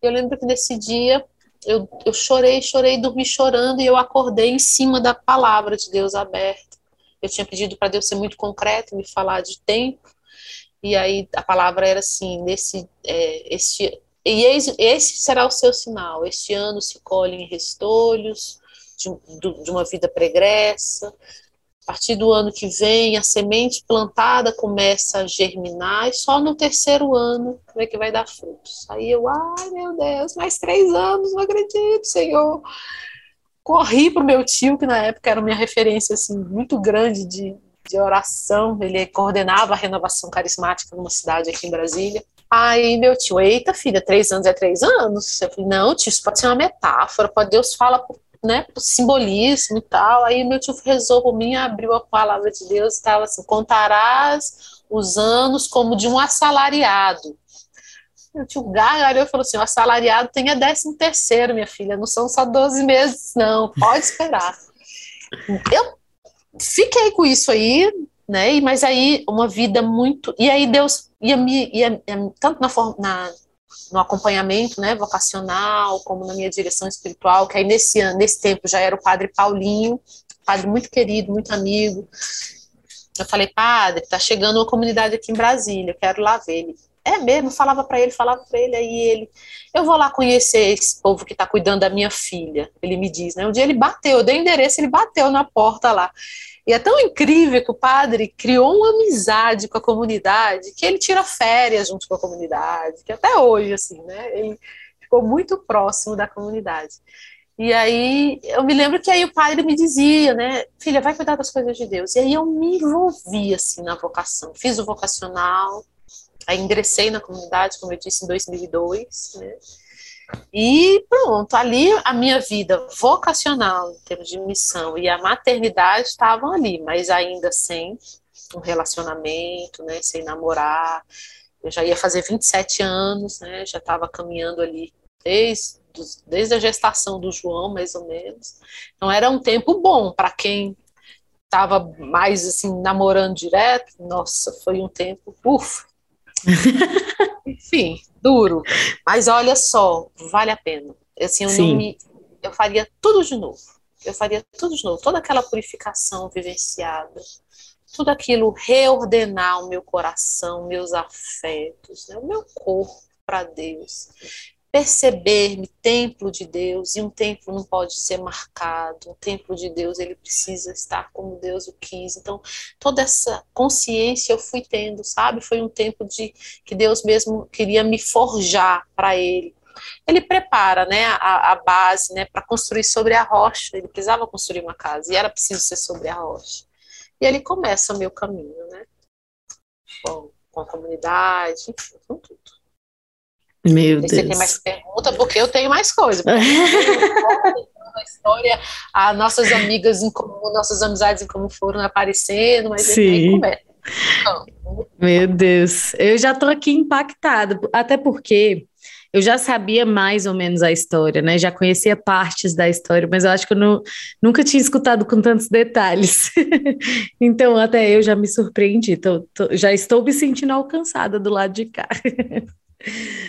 Eu lembro que nesse dia eu, eu chorei, chorei, dormi chorando e eu acordei em cima da palavra de Deus aberta. Eu tinha pedido para Deus ser muito concreto, me falar de tempo. E aí a palavra era assim, nesse, é, este, e esse será o seu sinal. Este ano se colhem restolhos de, de uma vida pregressa, a partir do ano que vem, a semente plantada começa a germinar e só no terceiro ano é que vai dar frutos. Aí eu, ai meu Deus, mais três anos, não acredito, Senhor. Corri para o meu tio, que na época era minha referência assim, muito grande de, de oração. Ele coordenava a renovação carismática numa cidade aqui em Brasília. Aí meu tio, eita filha, três anos é três anos? Eu falei, não, tio, isso pode ser uma metáfora, pode Deus fala né, simbolismo e tal. Aí meu tio rezou por mim, abriu a palavra de Deus e estava assim: contarás os anos como de um assalariado. Meu tio gargalhou e falou assim: o assalariado tem a décimo terceiro, minha filha, não são só 12 meses, não, pode esperar. Eu fiquei com isso aí, né? Mas aí uma vida muito. E aí Deus ia me. Ia, ia, tanto na, na, no acompanhamento né, vocacional, como na minha direção espiritual, que aí nesse nesse tempo já era o padre Paulinho, padre muito querido, muito amigo. Eu falei, padre, tá chegando uma comunidade aqui em Brasília, eu quero lá ver ele. É mesmo, falava para ele, falava para ele, aí ele, eu vou lá conhecer esse povo que está cuidando da minha filha. Ele me diz, né? Um dia ele bateu, eu dei endereço, ele bateu na porta lá. E é tão incrível que o padre criou uma amizade com a comunidade que ele tira férias junto com a comunidade, que até hoje, assim, né? Ele ficou muito próximo da comunidade. E aí eu me lembro que aí o padre me dizia, né, filha, vai cuidar das coisas de Deus. E aí eu me envolvi assim na vocação. Fiz o vocacional, aí ingressei na comunidade, como eu disse, em 2002, né? E pronto, ali a minha vida vocacional, em termos de missão, e a maternidade estavam ali, mas ainda sem um relacionamento, né, sem namorar. Eu já ia fazer 27 anos, né, já estava caminhando ali desde, desde a gestação do João, mais ou menos. Então era um tempo bom para quem estava mais assim namorando direto. Nossa, foi um tempo, ufa. Enfim, duro. Mas olha só, vale a pena. Assim, eu, Sim. Me, eu faria tudo de novo. Eu faria tudo de novo. Toda aquela purificação vivenciada, tudo aquilo reordenar o meu coração, meus afetos, né, o meu corpo para Deus. Perceber-me templo de Deus, e um templo não pode ser marcado, um templo de Deus ele precisa estar como Deus o quis. Então, toda essa consciência eu fui tendo, sabe? Foi um tempo de que Deus mesmo queria me forjar para ele. Ele prepara, né, a, a base, né, para construir sobre a rocha. Ele precisava construir uma casa e era preciso ser sobre a rocha. E ele começa o meu caminho, né? Bom, com a comunidade, enfim, com tudo. Meu Deus. Você tem mais pergunta, porque eu tenho mais coisa. a história, as nossas amigas em comum, nossas amizades em comum foram aparecendo, mas Sim. Então, Meu Deus, eu já estou aqui impactada, até porque eu já sabia mais ou menos a história, né? Já conhecia partes da história, mas eu acho que eu não, nunca tinha escutado com tantos detalhes. então, até eu já me surpreendi. Tô, tô, já estou me sentindo alcançada do lado de cá.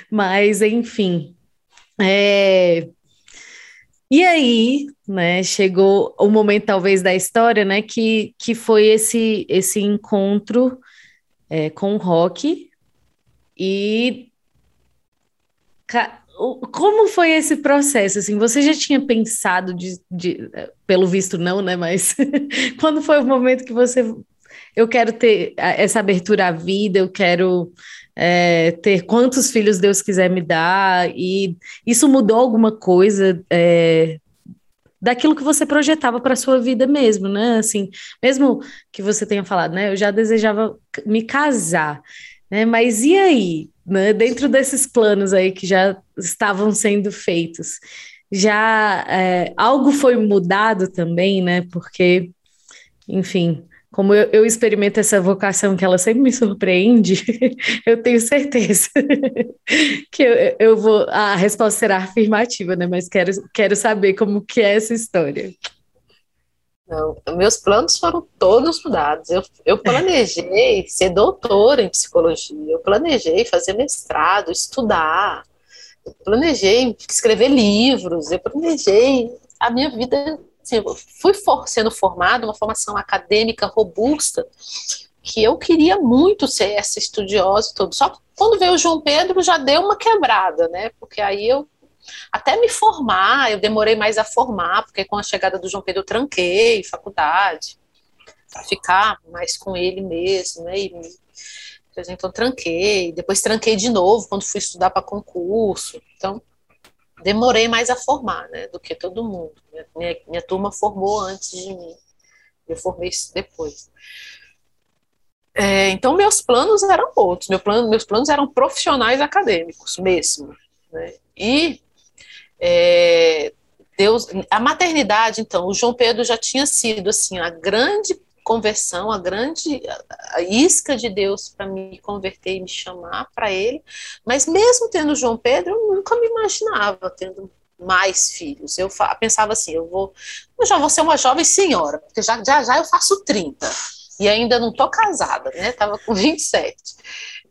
mas, enfim. É... E aí, né, chegou o momento talvez da história, né, que, que foi esse esse encontro é, com o rock e como foi esse processo? Assim, você já tinha pensado de, de pelo visto não, né? Mas quando foi o momento que você eu quero ter essa abertura à vida, eu quero é, ter quantos filhos Deus quiser me dar, e isso mudou alguma coisa é, daquilo que você projetava para a sua vida mesmo, né? Assim, mesmo que você tenha falado, né? Eu já desejava me casar, né? Mas e aí? né, dentro desses planos aí que já estavam sendo feitos, já é, algo foi mudado também, né? Porque, enfim, como eu, eu, experimento essa vocação que ela sempre me surpreende, eu tenho certeza que eu, eu, vou. A resposta será afirmativa, né? Mas quero, quero saber como que é essa história. Não, meus planos foram todos mudados. Eu, eu planejei ser doutora em psicologia, eu planejei fazer mestrado, estudar, eu planejei escrever livros, eu planejei a minha vida. Assim, fui for, sendo formada, uma formação acadêmica robusta, que eu queria muito ser essa estudiosa e. Só quando veio o João Pedro já deu uma quebrada, né? Porque aí eu até me formar, eu demorei mais a formar, porque com a chegada do João Pedro eu tranquei faculdade, para ficar mais com ele mesmo, né? E, então tranquei, depois tranquei de novo quando fui estudar para concurso. Então, demorei mais a formar, né, do que todo mundo. Minha, minha turma formou antes de mim. Eu formei depois. É, então, meus planos eram outros. Meu plano, meus planos eram profissionais acadêmicos mesmo. Né? E é, Deus, a maternidade, então, o João Pedro já tinha sido assim a grande conversão, a grande a isca de Deus para me converter e me chamar para Ele. Mas mesmo tendo João Pedro, eu nunca me imaginava tendo mais filhos. Eu pensava assim, eu vou, eu já vou ser uma jovem senhora, porque já já, já eu faço 30 e ainda não tô casada, né? Tava com 27.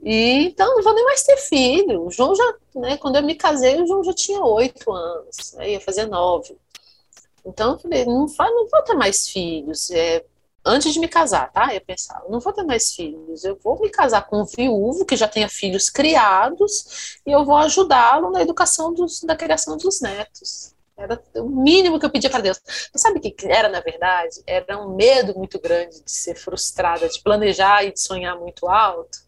E então não vou nem mais ter filho. O João já, né, quando eu me casei, o João já tinha oito anos, né, ia fazer nove. Então eu falei, não, não vou ter mais filhos. É, antes de me casar, tá? Eu pensava, não vou ter mais filhos. Eu vou me casar com um viúvo que já tenha filhos criados e eu vou ajudá-lo na educação dos, na criação dos netos. Era o mínimo que eu pedia para Deus. Mas sabe o que era, na verdade? Era um medo muito grande de ser frustrada, de planejar e de sonhar muito alto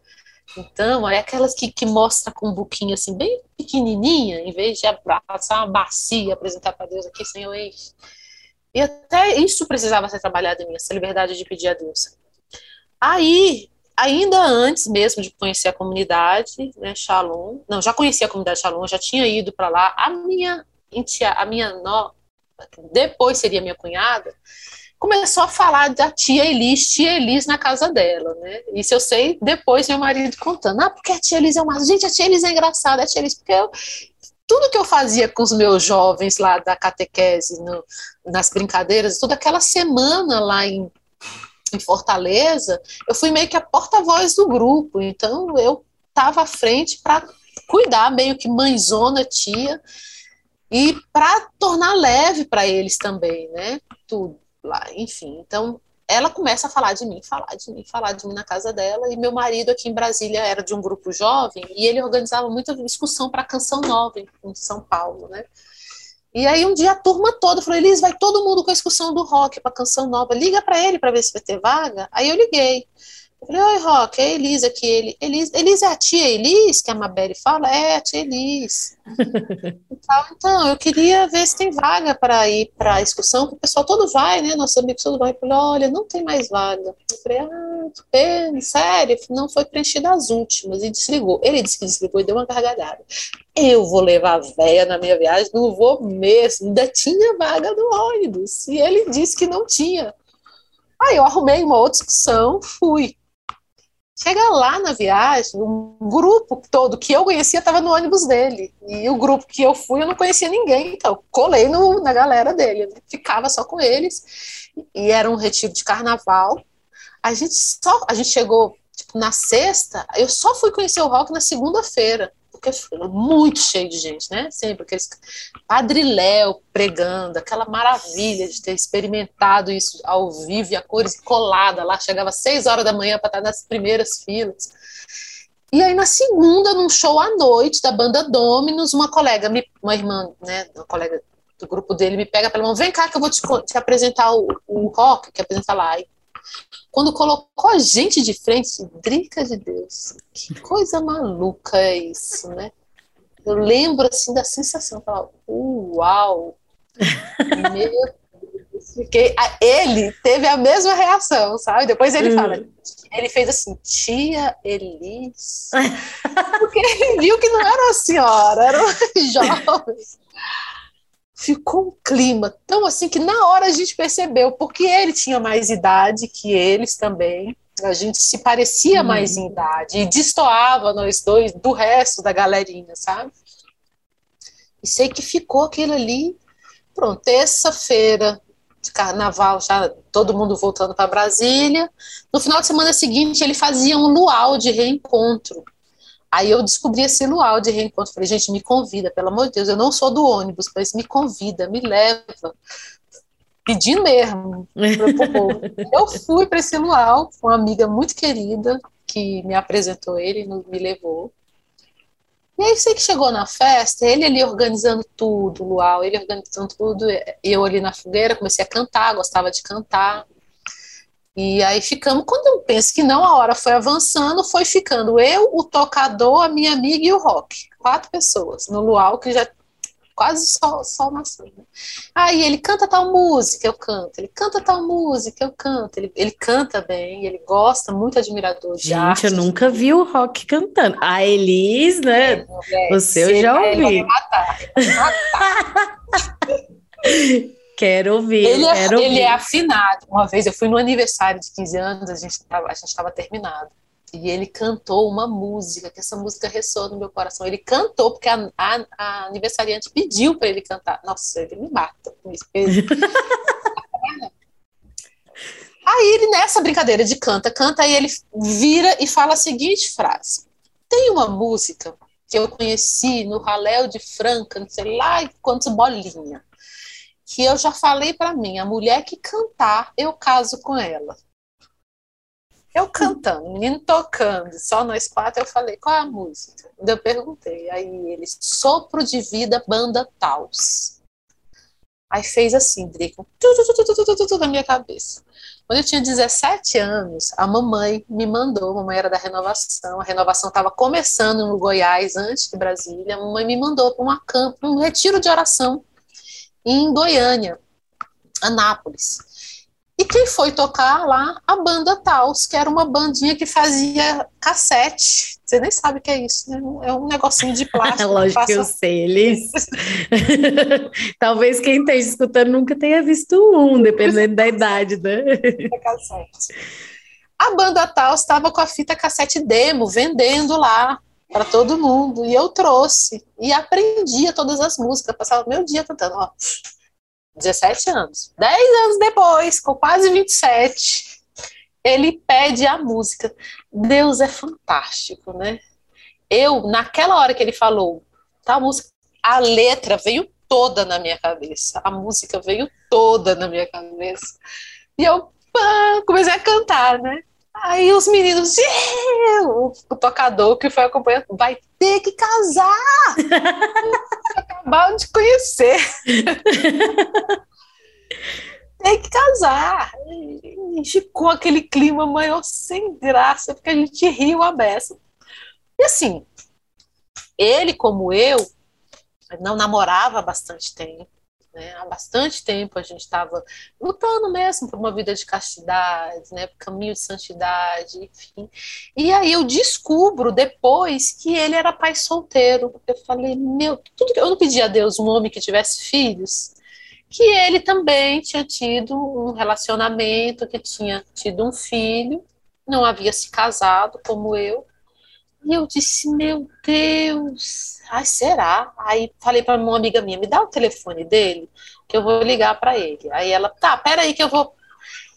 então, é aquelas que, que mostra com buquinho assim, bem pequenininha, em vez de abraçar uma bacia, apresentar para Deus aqui, Senhor. E até isso precisava ser trabalhado em mim, essa liberdade de pedir a Deus. Aí, ainda antes mesmo de conhecer a comunidade, né, Shalom, não, já conhecia a comunidade Shalom, já tinha ido para lá, a minha, a minha, depois seria minha cunhada, começou a falar da tia Elis, tia Elis na casa dela, né? Isso eu sei depois meu marido contando. Ah, porque a tia Elis é uma. Gente, a tia Elis é engraçada, a tia Elis, porque eu. Tudo que eu fazia com os meus jovens lá da catequese, no, nas brincadeiras, toda aquela semana lá em, em Fortaleza, eu fui meio que a porta-voz do grupo. Então eu estava à frente para cuidar, meio que mãezona, tia, e para tornar leve para eles também, né? Tudo lá, enfim. Então, ela começa a falar de mim, falar de mim, falar de mim na casa dela. E meu marido aqui em Brasília era de um grupo jovem e ele organizava muita discussão para Canção Nova em São Paulo, né? E aí um dia a turma toda falou: Elis, vai todo mundo com a excursão do rock para Canção Nova, liga para ele para ver se vai ter vaga. Aí eu liguei. Eu falei, oi, Rock, é Elis aqui. Ele, Elis, Elis é a tia Elis, que a Mabelle fala? É, a tia Elis. então, então, eu queria ver se tem vaga para ir para a excursão, que o pessoal todo vai, né? Nossos amigos todo vai. Eu falei, olha, não tem mais vaga. Eu falei, ah, que pena, sério? Não foi preenchida as últimas. E desligou. Ele disse que desligou e deu uma gargalhada. Eu vou levar a véia na minha viagem? Não vou mesmo. Ainda tinha vaga no ônibus. E ele disse que não tinha. Aí eu arrumei uma outra discussão, fui. Chega lá na viagem, o grupo todo que eu conhecia estava no ônibus dele. E o grupo que eu fui, eu não conhecia ninguém, então colei no, na galera dele. Ficava só com eles. E era um retiro de carnaval. A gente só, a gente chegou tipo, na sexta, eu só fui conhecer o rock na segunda-feira porque foi muito cheio de gente, né? Sempre aqueles Padre Léo pregando, aquela maravilha de ter experimentado isso ao vivo e a cores colada lá, chegava às seis horas da manhã para estar nas primeiras filas. E aí na segunda, num show à noite da banda Dominus, uma colega, uma irmã, né, uma colega do grupo dele me pega pela mão, vem cá que eu vou te, te apresentar o, o rock, que apresenta lá. Quando colocou a gente de frente, drica de Deus, que coisa maluca é isso, né? Eu lembro assim da sensação, falar, uau, meu Deus, fiquei. Ele teve a mesma reação, sabe? Depois ele hum. fala, ele fez assim, tia Elis, porque ele viu que não era uma senhora, era uma jovem ficou um clima tão assim que na hora a gente percebeu, porque ele tinha mais idade que eles também, a gente se parecia uhum. mais em idade e destoava nós dois do resto da galerinha, sabe? E sei que ficou aquilo ali, pronto, terça-feira de carnaval, já todo mundo voltando para Brasília. No final de semana seguinte, ele fazia um luau de reencontro Aí eu descobri esse luau de reencontro. Falei, gente, me convida, pelo amor de Deus, eu não sou do ônibus, mas me convida, me leva. Pedindo mesmo. eu fui para esse luau com uma amiga muito querida que me apresentou ele, me levou. E aí sei que chegou na festa, ele ali organizando tudo, luau, ele organizando tudo, eu ali na fogueira comecei a cantar, gostava de cantar. E aí ficamos, quando eu penso que não, a hora foi avançando, foi ficando eu, o tocador, a minha amiga e o rock. Quatro pessoas no luau, que já quase só, só maçã. Né? Aí ele canta tal música, eu canto. Ele canta tal música, eu canto. Ele, ele canta bem, ele gosta, muito admirador de Gente, arte. eu nunca vi o rock cantando. A Elis, né? É, é, Você eu já ouvi. Vai matar, vai matar. Quero ouvir. Ele, é, quero ele ouvir. é afinado. Uma vez eu fui no aniversário de 15 anos, a gente estava terminado. E ele cantou uma música, que essa música ressoa no meu coração. Ele cantou, porque a, a, a aniversariante pediu para ele cantar. Nossa, ele me mata com isso. aí ele, nessa brincadeira de canta, canta, aí ele vira e fala a seguinte frase: Tem uma música que eu conheci no Raléu de Franca, não sei lá quantos bolinha que eu já falei para mim, a mulher que cantar, eu caso com ela. Eu cantando, menino tocando, só nós quatro, eu falei, qual é a música? Eu perguntei, aí ele, Sopro de Vida, Banda Taus. Aí fez assim, Drico, na minha cabeça. Quando eu tinha 17 anos, a mamãe me mandou, a mamãe era da renovação, a renovação estava começando no Goiás, antes de Brasília, a mamãe me mandou para um retiro de oração em Goiânia, Anápolis. E quem foi tocar lá? A banda Taos, que era uma bandinha que fazia cassete. Você nem sabe o que é isso, né? É um negocinho de plástico. É lógico que, passa... que eu sei, eles. Talvez quem esteja escutando nunca tenha visto um, dependendo da idade, né? A banda Taos estava com a fita cassete demo, vendendo lá para todo mundo. E eu trouxe e aprendia todas as músicas. Passava meu dia cantando, ó. 17 anos. 10 anos depois, com quase 27, ele pede a música. Deus é fantástico, né? Eu, naquela hora que ele falou, tá, a música, a letra veio toda na minha cabeça, a música veio toda na minha cabeça. E eu pá, comecei a cantar, né? Aí os meninos, o, o tocador que foi acompanhando, vai ter que casar! Acabaram de conhecer. tem que casar. E ficou aquele clima maior sem graça, porque a gente riu a beça. E assim, ele, como eu, não namorava há bastante tempo. Né? Há bastante tempo a gente estava lutando mesmo por uma vida de castidade, né? por caminho de santidade, enfim. E aí eu descubro depois que ele era pai solteiro. Eu falei, meu, tudo que eu não pedi a Deus um homem que tivesse filhos, que ele também tinha tido um relacionamento, que tinha tido um filho, não havia se casado como eu, e eu disse, meu Deus, ai, será? Aí falei para uma amiga minha, me dá o telefone dele, que eu vou ligar para ele. Aí ela, tá, peraí que eu vou.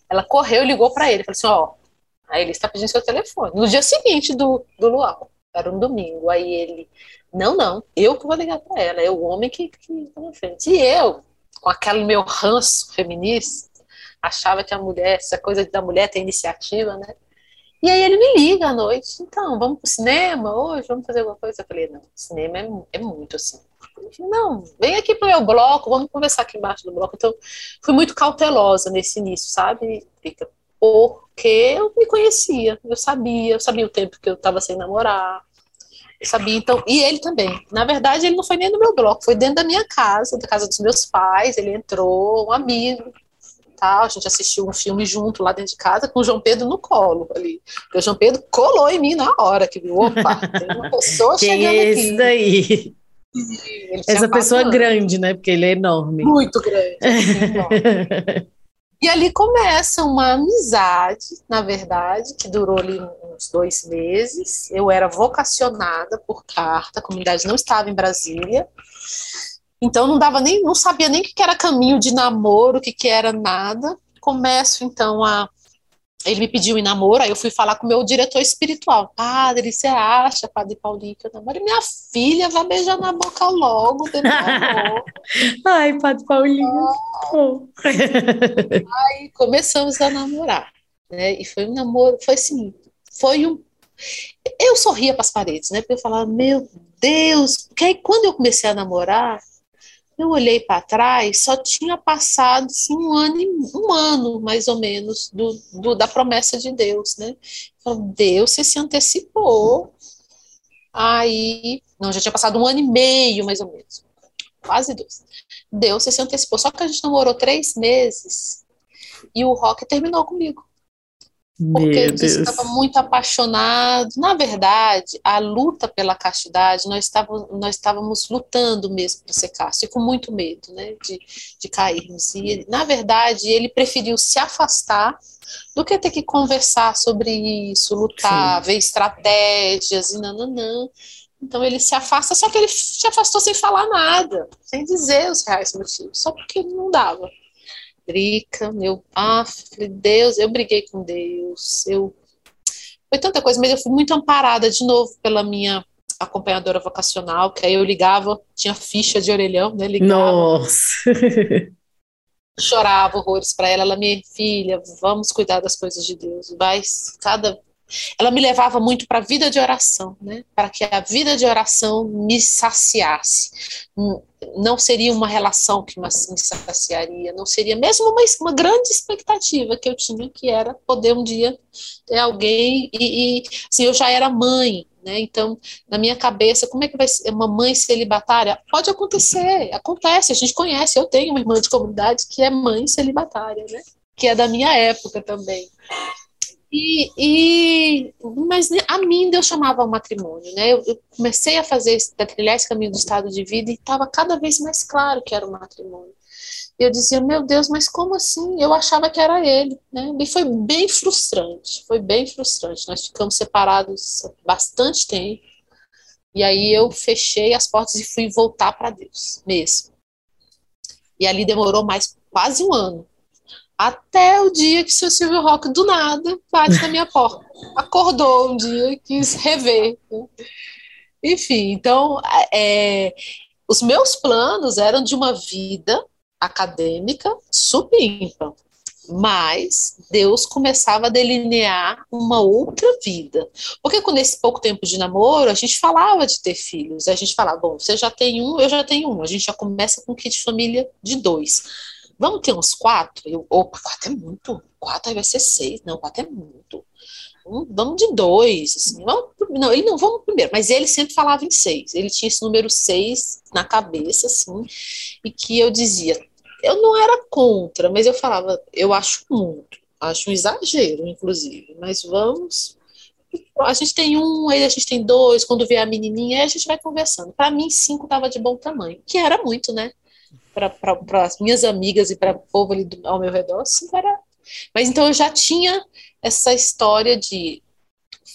Ela correu e ligou para ele. Falei assim, ó, aí ele está pedindo seu telefone. No dia seguinte do, do luau, era um domingo. Aí ele, não, não, eu que vou ligar para ela, é o homem que, que tá na frente. E eu, com aquele meu ranço feminista, achava que a mulher, essa coisa da mulher ter iniciativa, né? E aí ele me liga à noite, então, vamos pro cinema hoje, vamos fazer alguma coisa? Eu falei, não, cinema é, é muito assim. Não, vem aqui pro meu bloco, vamos conversar aqui embaixo do bloco. Então, fui muito cautelosa nesse início, sabe, Porque eu me conhecia, eu sabia, eu sabia o tempo que eu estava sem namorar, eu sabia, então, e ele também. Na verdade, ele não foi nem no meu bloco, foi dentro da minha casa, da casa dos meus pais, ele entrou, um amigo, tal. A gente assistiu um filme junto lá dentro de casa com o João Pedro no colo ali. Porque o João Pedro colou em mim na hora que viu, opa, tem uma pessoa Quem chegando é esse aqui. daí? Essa pessoa anos. grande, né? Porque ele é enorme. Muito grande. assim, enorme. E ali começa uma amizade, na verdade, que durou ali uns dois meses. Eu era vocacionada por carta, a comunidade não estava em Brasília. Então não dava nem, não sabia nem o que era caminho de namoro, o que, que era nada. Começo então a ele me pediu em namoro, aí eu fui falar com o meu diretor espiritual. Padre, você acha, Padre Paulinho, que eu namoro? Minha filha vai beijar na boca logo. Ai, Padre Paulinho. Oh. aí começamos a namorar, né? E foi um namoro, foi assim, foi um. Eu sorria para as paredes, né? Porque eu falava, meu Deus, porque aí quando eu comecei a namorar, eu olhei para trás, só tinha passado assim, um ano, um ano mais ou menos do, do da promessa de Deus, né? Então, Deus se antecipou. Aí, não, já tinha passado um ano e meio mais ou menos, quase dois. Deus se antecipou. Só que a gente namorou três meses e o Rock terminou comigo. Porque Meu ele disse que Deus. estava muito apaixonado. Na verdade, a luta pela castidade, nós estávamos, nós estávamos lutando mesmo para ser casto, e com muito medo né, de, de cairmos. E, ele- na verdade, ele preferiu se afastar do que ter que conversar sobre isso, lutar, ver estratégias e nananã. Então ele se afasta, só que ele se afastou sem falar nada, sem dizer os reais motivos, só porque não dava. Drica, meu, ah, falei, Deus, eu briguei com Deus, eu foi tanta coisa, mas eu fui muito amparada de novo pela minha acompanhadora vocacional, que aí eu ligava, tinha ficha de orelhão, né? Ligava, Nossa. chorava horrores para ela, ela, minha filha, vamos cuidar das coisas de Deus, vai cada ela me levava muito para a vida de oração, né? Para que a vida de oração me saciasse. Hum, Não seria uma relação que me saciaria, não seria mesmo uma, uma grande expectativa que eu tinha, que era poder um dia ter alguém e, e assim, eu já era mãe, né? Então, na minha cabeça, como é que vai ser uma mãe celibatária? Pode acontecer, acontece, a gente conhece, eu tenho uma irmã de comunidade que é mãe celibatária, né? Que é da minha época também. E, e, mas a mim Deus chamava ao matrimônio, né? Eu, eu comecei a fazer a trilhar esse caminho do estado de vida e estava cada vez mais claro que era o matrimônio. Eu dizia, meu Deus, mas como assim? Eu achava que era ele, né? E foi bem frustrante, foi bem frustrante. Nós ficamos separados bastante tempo. E aí eu fechei as portas e fui voltar para Deus mesmo. E ali demorou mais quase um ano até o dia que seu Silvio Roque, do nada, bate na minha porta. Acordou um dia, quis rever. né? Enfim, então, é, os meus planos eram de uma vida acadêmica supimpa. Mas Deus começava a delinear uma outra vida. Porque com esse pouco tempo de namoro, a gente falava de ter filhos. A gente falava, bom, você já tem um, eu já tenho um. A gente já começa com kit família de dois. Vamos ter uns quatro? Eu, opa, quatro é muito. Quatro aí vai ser seis. Não, quatro é muito. Vamos de dois. Assim, vamos, não, ele não, vamos primeiro. Mas ele sempre falava em seis. Ele tinha esse número seis na cabeça, assim. E que eu dizia, eu não era contra, mas eu falava, eu acho muito, acho um exagero, inclusive, mas vamos. A gente tem um, aí a gente tem dois, quando vier a menininha, aí a gente vai conversando. Para mim, cinco estava de bom tamanho, que era muito, né? Para as minhas amigas e para o povo ali do, ao meu redor, cinco era. Mas então eu já tinha essa história de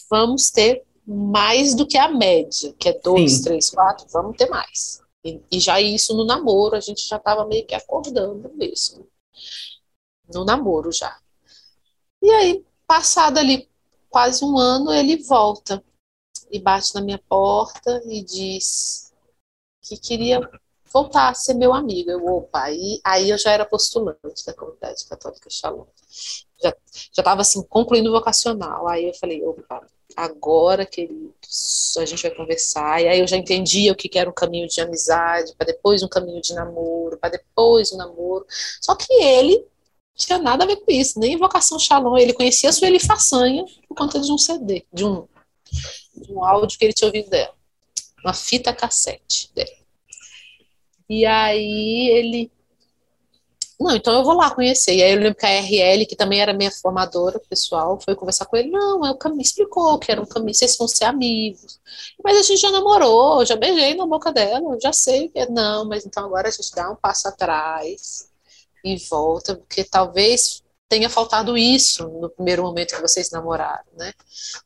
vamos ter mais do que a média, que é dois, Sim. três, quatro, vamos ter mais. E, e já isso no namoro, a gente já estava meio que acordando mesmo. No namoro já. E aí, passado ali quase um ano, ele volta e bate na minha porta e diz que queria voltar a ser meu amigo. Eu, opa, aí, aí eu já era postulante da comunidade católica Shalom. Já estava assim, concluindo o vocacional. Aí eu falei, opa, agora, queridos, a gente vai conversar. E aí eu já entendia o que era um caminho de amizade, para depois um caminho de namoro, para depois um namoro. Só que ele tinha nada a ver com isso, nem vocação Shalom. Ele conhecia a Sueli Façanha por conta de um CD, de um, de um áudio que ele tinha ouvido dela, uma fita cassete dela. E aí ele não, então eu vou lá conhecer. E aí eu lembro que a RL, que também era minha formadora pessoal, foi conversar com ele. Não, é o caminho, explicou que era um caminho, vocês vão ser amigos. Mas a gente já namorou, já beijei na boca dela, já sei que é. Não, mas então agora a gente dá um passo atrás e volta, porque talvez tenha faltado isso no primeiro momento que vocês namoraram, né?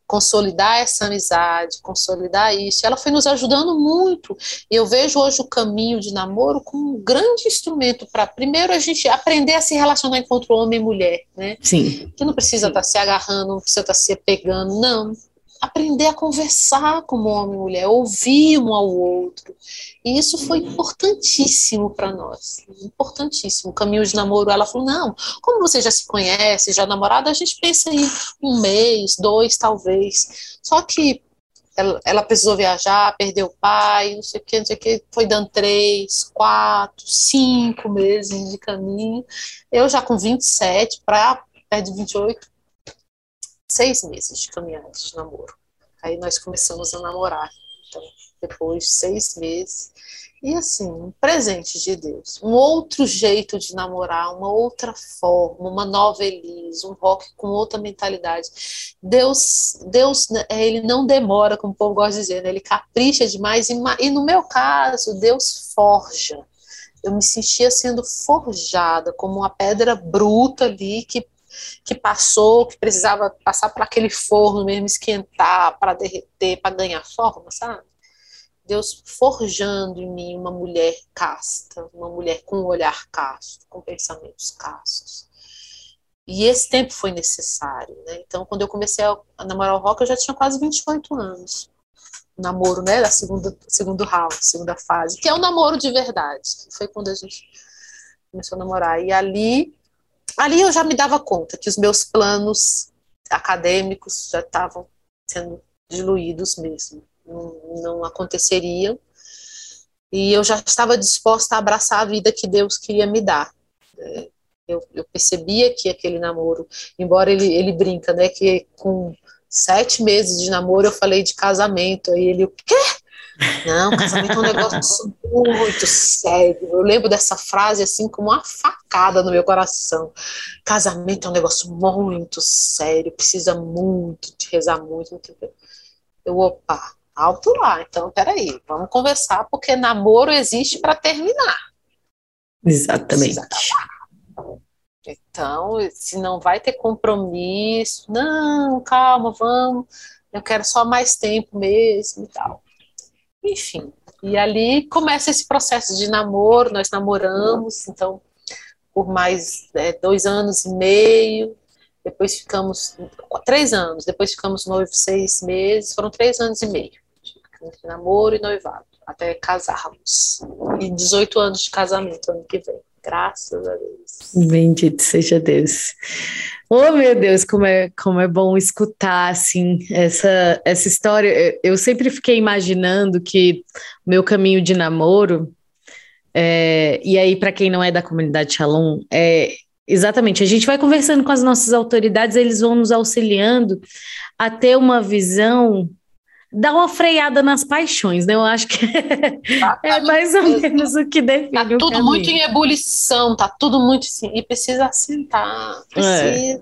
Consolidar essa amizade, consolidar isso. Ela foi nos ajudando muito. E eu vejo hoje o caminho de namoro como um grande instrumento para, primeiro, a gente aprender a se relacionar enquanto homem e mulher, né? Sim. Que não precisa estar tá se agarrando, não precisa estar tá se pegando, não aprender a conversar como homem e mulher, ouvir um ao outro. E isso foi importantíssimo para nós, importantíssimo. Caminho de namoro, ela falou: não, como você já se conhece, já namorado, a gente pensa em um mês, dois, talvez. Só que ela, ela precisou viajar, perdeu o pai, não sei o que, não sei o que, foi dando três, quatro, cinco meses de caminho. Eu já com 27 para perto de 28, seis meses de caminhada de namoro. Aí nós começamos a namorar. Então, depois de seis meses. E assim, um presente de Deus. Um outro jeito de namorar, uma outra forma, uma nova Elise, um rock com outra mentalidade. Deus, Deus, né, ele não demora, como o povo gosta de dizer, né? ele capricha demais. E, e no meu caso, Deus forja. Eu me sentia sendo forjada como uma pedra bruta ali que que passou, que precisava passar por aquele forno mesmo, esquentar para derreter, para ganhar forma, sabe? Deus forjando em mim uma mulher casta, uma mulher com um olhar casto, com pensamentos castos. E esse tempo foi necessário, né? Então, quando eu comecei a namorar o rock, eu já tinha quase 28 anos. O namoro, né, da segunda, segundo round, segunda fase, que é o namoro de verdade. Foi quando a gente começou a namorar. E ali ali eu já me dava conta que os meus planos acadêmicos já estavam sendo diluídos mesmo, não, não aconteceriam. E eu já estava disposta a abraçar a vida que Deus queria me dar. É, eu, eu percebia que aquele namoro, embora ele, ele brinca, né, que com sete meses de namoro eu falei de casamento, aí ele, o quê? Não, casamento é um negócio muito sério. Eu lembro dessa frase assim como uma facada no meu coração. Casamento é um negócio muito sério, precisa muito de rezar muito. muito. Eu, opa, alto lá. Então, peraí, vamos conversar, porque namoro existe para terminar. Exatamente. Então, se não vai ter compromisso, não, calma, vamos. Eu quero só mais tempo mesmo e tal. Enfim, e ali começa esse processo de namoro, nós namoramos, então, por mais é, dois anos e meio, depois ficamos, três anos, depois ficamos noivos seis meses, foram três anos e meio, entre namoro e noivado, até casarmos, e 18 anos de casamento ano que vem. Graças a Deus. Bendito seja Deus. Oh, meu Deus, como é, como é bom escutar, assim, essa, essa história. Eu sempre fiquei imaginando que meu caminho de namoro, é, e aí, para quem não é da comunidade Shalom, é, exatamente, a gente vai conversando com as nossas autoridades, eles vão nos auxiliando a ter uma visão dá uma freada nas paixões, né? Eu acho que tá, é mais ou menos o que define tá tudo caminho. muito em ebulição, tá tudo muito assim, e precisa assentar, precisa... É.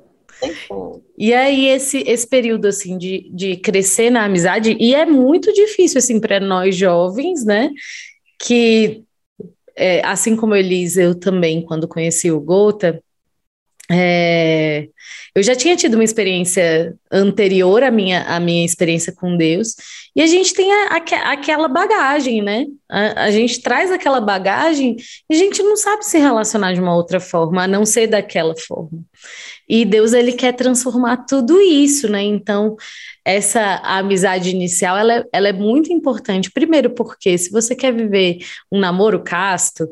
E aí, esse, esse período, assim, de, de crescer na amizade, e é muito difícil, assim, para nós jovens, né, que, é, assim como Elisa, eu também, quando conheci o Gota, é, eu já tinha tido uma experiência anterior à minha, à minha experiência com Deus, e a gente tem a, a, aquela bagagem, né? A, a, gente traz aquela bagagem e a gente não sabe se relacionar de uma outra forma, a não ser daquela forma. E Deus, ele quer transformar tudo isso, né? Então, essa amizade inicial, ela, é, ela é muito importante. Primeiro, porque se você quer viver um namoro casto,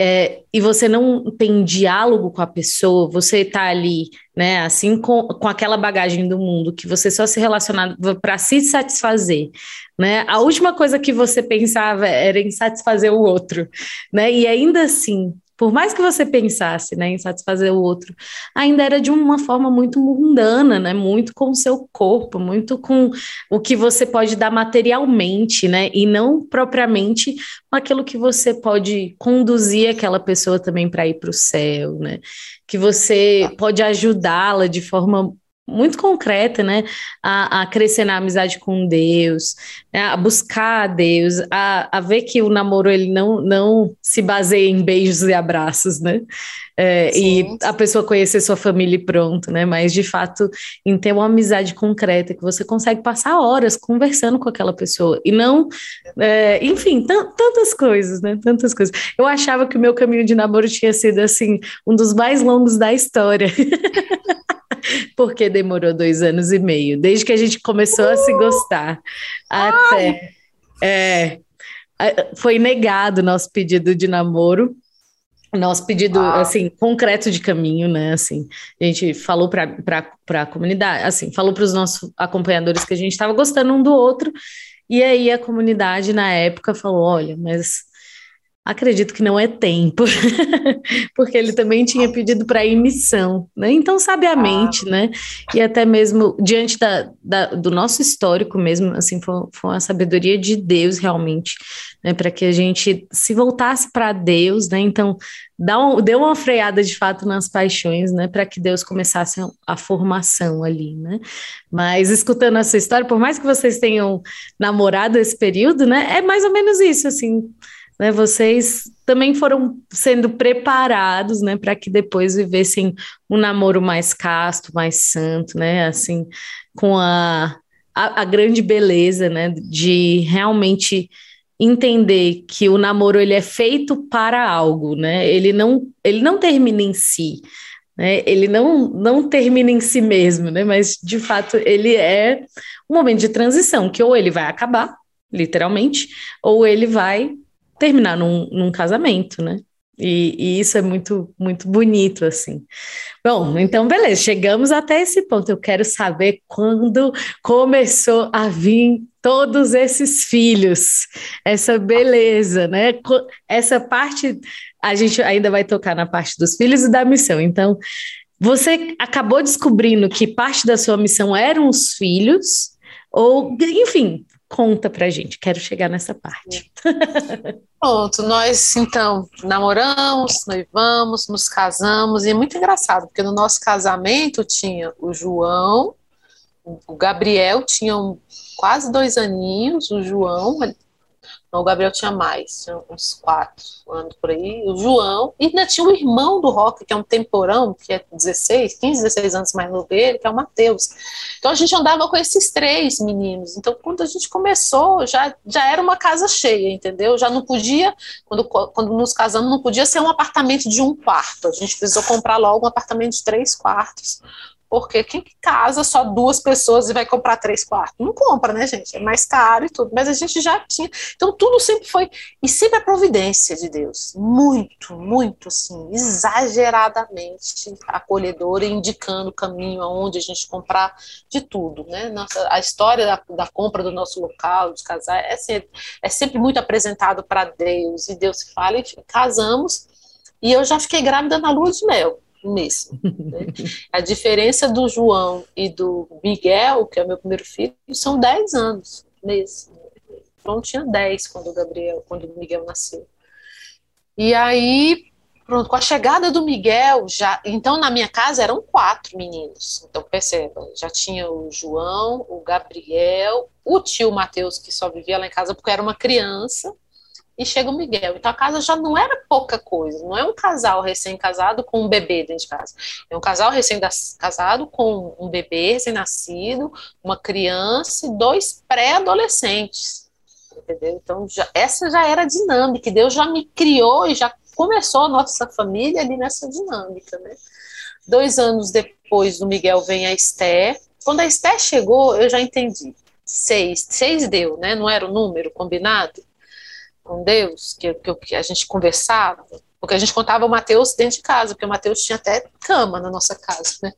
é, e você não tem diálogo com a pessoa, você está ali, né, assim, com, com aquela bagagem do mundo, que você só se relacionava para se satisfazer, né? A última coisa que você pensava era em satisfazer o outro, né? E ainda assim, por mais que você pensasse né, em satisfazer o outro, ainda era de uma forma muito mundana, né, muito com o seu corpo, muito com o que você pode dar materialmente, né, e não propriamente aquilo que você pode conduzir aquela pessoa também para ir para o céu, né, que você pode ajudá-la de forma muito concreta, né? A, a, crescer na amizade com Deus, né? a buscar a Deus, a, a ver que o namoro ele não, não se baseia em beijos e abraços, né? É, e a pessoa conhecer sua família e pronto, né? Mas de fato, em ter uma amizade concreta, que você consegue passar horas conversando com aquela pessoa e não, é, enfim, tantas coisas, né? Tantas coisas. Eu achava que o meu caminho de namoro tinha sido assim, um dos mais longos da história. porque demorou dois anos e meio, desde que a gente começou uh! a se gostar até. É, foi negado nosso pedido de namoro, nosso pedido, ah. assim, concreto de caminho, né, assim, a gente falou para a comunidade, assim, falou para os nossos acompanhadores que a gente estava gostando um do outro, e aí a comunidade, na época, falou, olha, mas Acredito que não é tempo, porque ele também tinha pedido para ir missão, né? Então, sabiamente, ah. né? E até mesmo diante da, da, do nosso histórico mesmo, assim, foi, foi uma sabedoria de Deus realmente, né? Para que a gente se voltasse para Deus, né? Então, dá um, deu uma freada de fato nas paixões, né? Para que Deus começasse a formação ali, né? Mas escutando essa história, por mais que vocês tenham namorado esse período, né? É mais ou menos isso, assim né, vocês também foram sendo preparados, né, para que depois vivessem um namoro mais casto, mais santo, né, assim, com a, a, a grande beleza, né, de realmente entender que o namoro ele é feito para algo, né, ele não, ele não termina em si, né, ele não, não termina em si mesmo, né, mas de fato ele é um momento de transição, que ou ele vai acabar, literalmente, ou ele vai terminar num, num casamento, né? E, e, isso é muito, muito bonito, assim. Bom, então, beleza, chegamos até esse ponto. Eu quero saber quando começou a vir todos esses filhos, essa beleza, né? Essa parte, a gente ainda vai tocar na parte dos filhos e da missão. Então, você acabou descobrindo que parte da sua missão eram os filhos, ou, enfim, Conta pra gente, quero chegar nessa parte. Pronto, nós então namoramos, noivamos, nos casamos, e é muito engraçado, porque no nosso casamento tinha o João, o Gabriel tinha quase dois aninhos, o João, o Gabriel tinha mais, tinha uns quatro anos por aí. O João, e ainda tinha o irmão do Rock, que é um temporão, que é 16, 15, 16 anos mais novo dele, que é o Matheus. Então a gente andava com esses três meninos. Então quando a gente começou, já, já era uma casa cheia, entendeu? Já não podia, quando, quando nos casamos, não podia ser um apartamento de um quarto. A gente precisou comprar logo um apartamento de três quartos porque quem casa só duas pessoas e vai comprar três quartos? Não compra, né, gente? É mais caro e tudo. Mas a gente já tinha. Então, tudo sempre foi. E sempre a providência de Deus. Muito, muito, assim, exageradamente acolhedora, indicando o caminho aonde a gente comprar de tudo, né? Nossa, a história da, da compra do nosso local, dos casais, é sempre, é sempre muito apresentado para Deus. E Deus fala, e casamos. E eu já fiquei grávida na lua de mel mesmo. Né? A diferença do João e do Miguel, que é o meu primeiro filho, são 10 anos mesmo. João tinha 10 quando o Gabriel, quando o Miguel nasceu. E aí, pronto, com a chegada do Miguel, já, então na minha casa eram quatro meninos. Então perceba, já tinha o João, o Gabriel, o tio Mateus que só vivia lá em casa porque era uma criança, e chega o Miguel. Então a casa já não era pouca coisa, não é um casal recém-casado com um bebê dentro de casa. É um casal recém-casado com um bebê recém-nascido, uma criança e dois pré-adolescentes. Entendeu? Então já, essa já era a dinâmica, Deus já me criou e já começou a nossa família ali nessa dinâmica, né? Dois anos depois do Miguel vem a Esté. Quando a Esté chegou, eu já entendi. Seis, seis deu, né? Não era o número combinado? Com Deus, que, que, que a gente conversava, porque a gente contava o Mateus dentro de casa, porque o Mateus tinha até cama na nossa casa, né?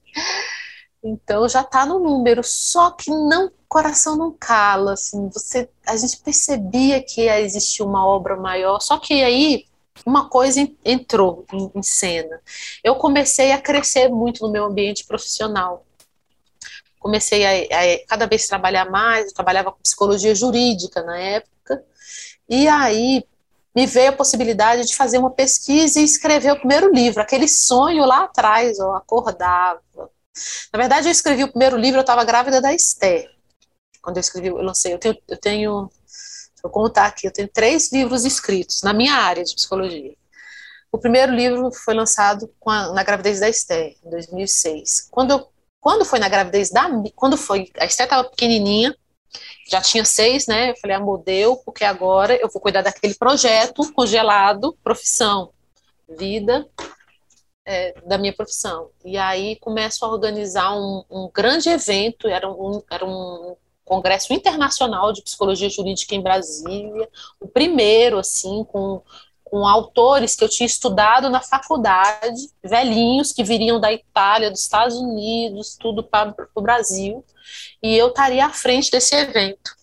Então já está no número, só que não, coração não cala, assim, você, a gente percebia que existia uma obra maior, só que aí uma coisa entrou em, em cena. Eu comecei a crescer muito no meu ambiente profissional. Comecei a, a cada vez trabalhar mais, eu trabalhava com psicologia jurídica na época, e aí me veio a possibilidade de fazer uma pesquisa e escrever o primeiro livro, aquele sonho lá atrás, eu acordava. Na verdade, eu escrevi o primeiro livro, eu estava grávida da Esther. Quando eu escrevi, eu lancei. Eu tenho, eu tenho, vou contar aqui, eu tenho três livros escritos na minha área de psicologia. O primeiro livro foi lançado a, na gravidez da Esther, em 2006. Quando, quando foi na gravidez da. Quando foi. A Esther estava pequenininha, já tinha seis, né? Eu falei, amor, deu, porque agora eu vou cuidar daquele projeto congelado, profissão, vida é, da minha profissão. E aí começo a organizar um, um grande evento, era um, era um congresso internacional de psicologia jurídica em Brasília, o primeiro, assim, com, com autores que eu tinha estudado na faculdade, velhinhos que viriam da Itália, dos Estados Unidos, tudo para o Brasil e eu estaria à frente desse evento.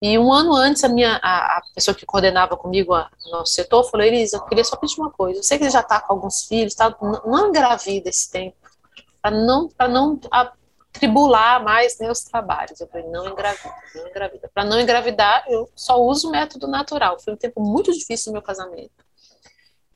E um ano antes, a minha a, a pessoa que coordenava comigo a, o nosso setor falou: Elisa, eu queria só pedir uma coisa. Eu sei que ele já está com alguns filhos, tá, não, engravida esse tempo, para não, pra não tribular mais né, os trabalhos. Eu falei: não engravida, não engravida. Para não engravidar, eu só uso o método natural. Foi um tempo muito difícil no meu casamento,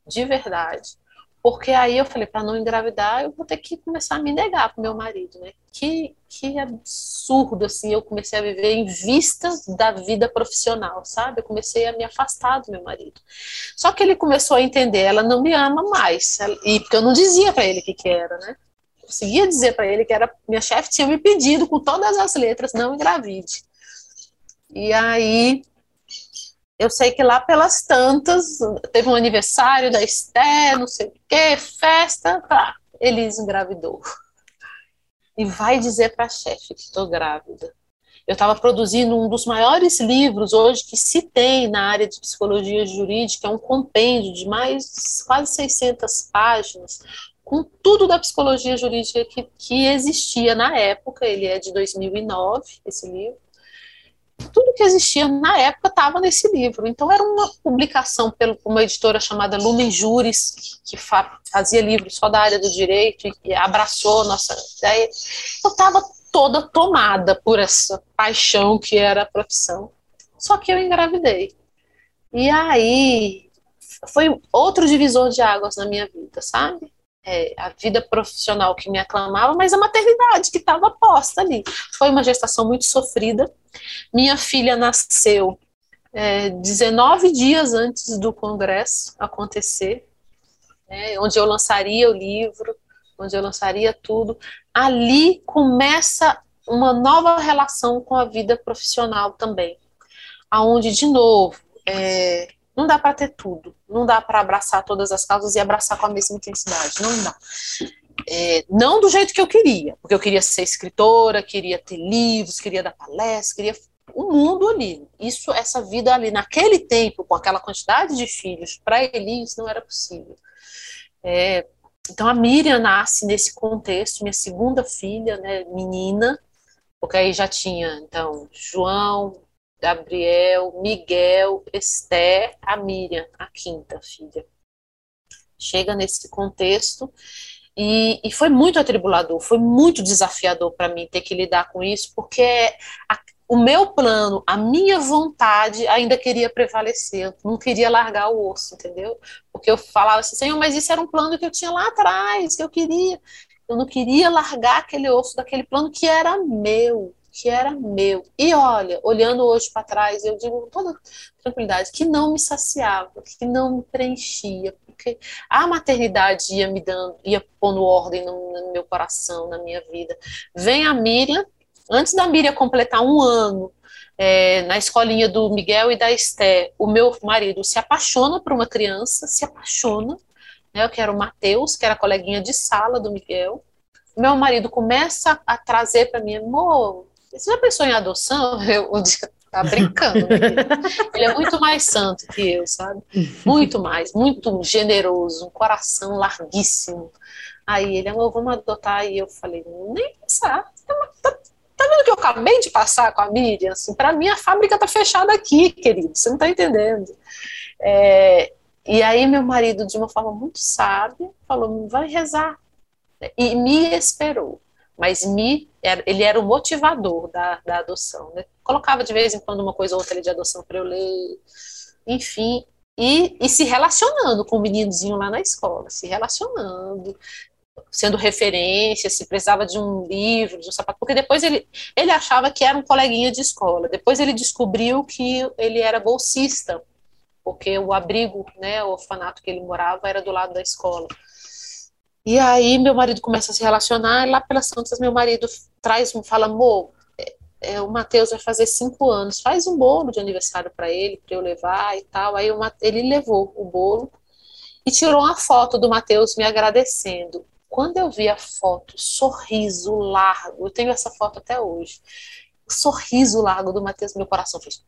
de verdade. Porque aí eu falei, para não engravidar, eu vou ter que começar a me negar pro meu marido, né? Que, que absurdo, assim, eu comecei a viver em vista da vida profissional, sabe? Eu comecei a me afastar do meu marido. Só que ele começou a entender, ela não me ama mais. E porque eu não dizia para ele o que, que era, né? Conseguia dizer para ele que era minha chefe tinha me pedido com todas as letras não engravide. E aí eu sei que lá pelas tantas, teve um aniversário da Esté, não sei o quê, festa, tá, Elise engravidou. E vai dizer para a chefe que estou grávida. Eu estava produzindo um dos maiores livros hoje que se tem na área de psicologia jurídica, é um compêndio de mais quase 600 páginas, com tudo da psicologia jurídica que, que existia na época. Ele é de 2009, esse livro tudo que existia na época estava nesse livro. Então era uma publicação por uma editora chamada Lumen Juris, que, fazia livros só da área do direito e abraçou nossa ideia. Eu estava toda tomada por essa paixão que era a profissão. Só que eu engravidei. E aí foi outro divisor de águas na minha vida, sabe? é, a vida profissional que me aclamava, mas a maternidade que estava posta ali. Foi uma gestação muito sofrida. Minha filha nasceu é, 19 dias antes do congresso acontecer, né, onde eu lançaria o livro, onde eu lançaria tudo. Ali começa uma nova relação com a vida profissional também, aonde de novo é, não dá para ter tudo. Não dá para abraçar todas as causas e abraçar com a mesma intensidade. Não dá. É, não do jeito que eu queria, porque eu queria ser escritora, queria ter livros, queria dar palestras, queria o mundo ali. Isso, essa vida ali, naquele tempo, com aquela quantidade de filhos, para Elis não era possível. É, então a Miriam nasce nesse contexto, minha segunda filha, né, menina, porque aí já tinha, então, João, Gabriel, Miguel, Esther, a Miriam, a quinta filha. Chega nesse contexto e, e, foi muito atribulador, foi muito desafiador para mim ter que lidar com isso, porque a, o meu plano, a minha vontade ainda queria prevalecer, eu não queria largar o osso, entendeu? Porque eu falava assim, Senhor, mas isso era um plano que eu tinha lá atrás, que eu queria. Eu não queria largar aquele osso daquele plano que era meu, que era meu. E olha, olhando hoje para trás, eu digo com toda tranquilidade que não me saciava, que não me preenchia, porque a maternidade ia me dando, ia pondo ordem no, no meu coração, na minha vida. Vem a Miriam, antes da Miriam completar um ano é, na escolinha do Miguel e da Esté, o meu marido se apaixona por uma criança, se apaixona, né, que era o Matheus, que era coleguinha de sala do Miguel. Meu marido começa a trazer para mim, amor, você já pensou em adoção? Eu, eu tá brincando. Ele é muito mais santo que eu, sabe? Muito mais, muito generoso, um coração larguíssimo. Aí ele, amor, vamos adotar. E eu falei, nem pensar. Tá, tá, tá vendo que eu acabei de passar com a Miriam? Assim, para mim a fábrica tá fechada aqui, querido. Você não tá entendendo. É, e aí meu marido, de uma forma muito sábia, falou, vai rezar. E me esperou mas me, ele era o motivador da, da adoção. Né? Colocava de vez em quando uma coisa ou outra de adoção para eu ler, enfim, e, e se relacionando com o meninozinho lá na escola, se relacionando, sendo referência, se precisava de um livro, de um sapato, porque depois ele, ele achava que era um coleguinha de escola, depois ele descobriu que ele era bolsista, porque o abrigo, né, o orfanato que ele morava era do lado da escola. E aí meu marido começa a se relacionar, e lá pelas tantas meu marido traz, fala, amor, é, é, o Matheus vai fazer cinco anos, faz um bolo de aniversário para ele, para eu levar e tal. Aí ele levou o bolo e tirou uma foto do Matheus me agradecendo. Quando eu vi a foto, sorriso largo, eu tenho essa foto até hoje, sorriso largo do Matheus, meu coração fez.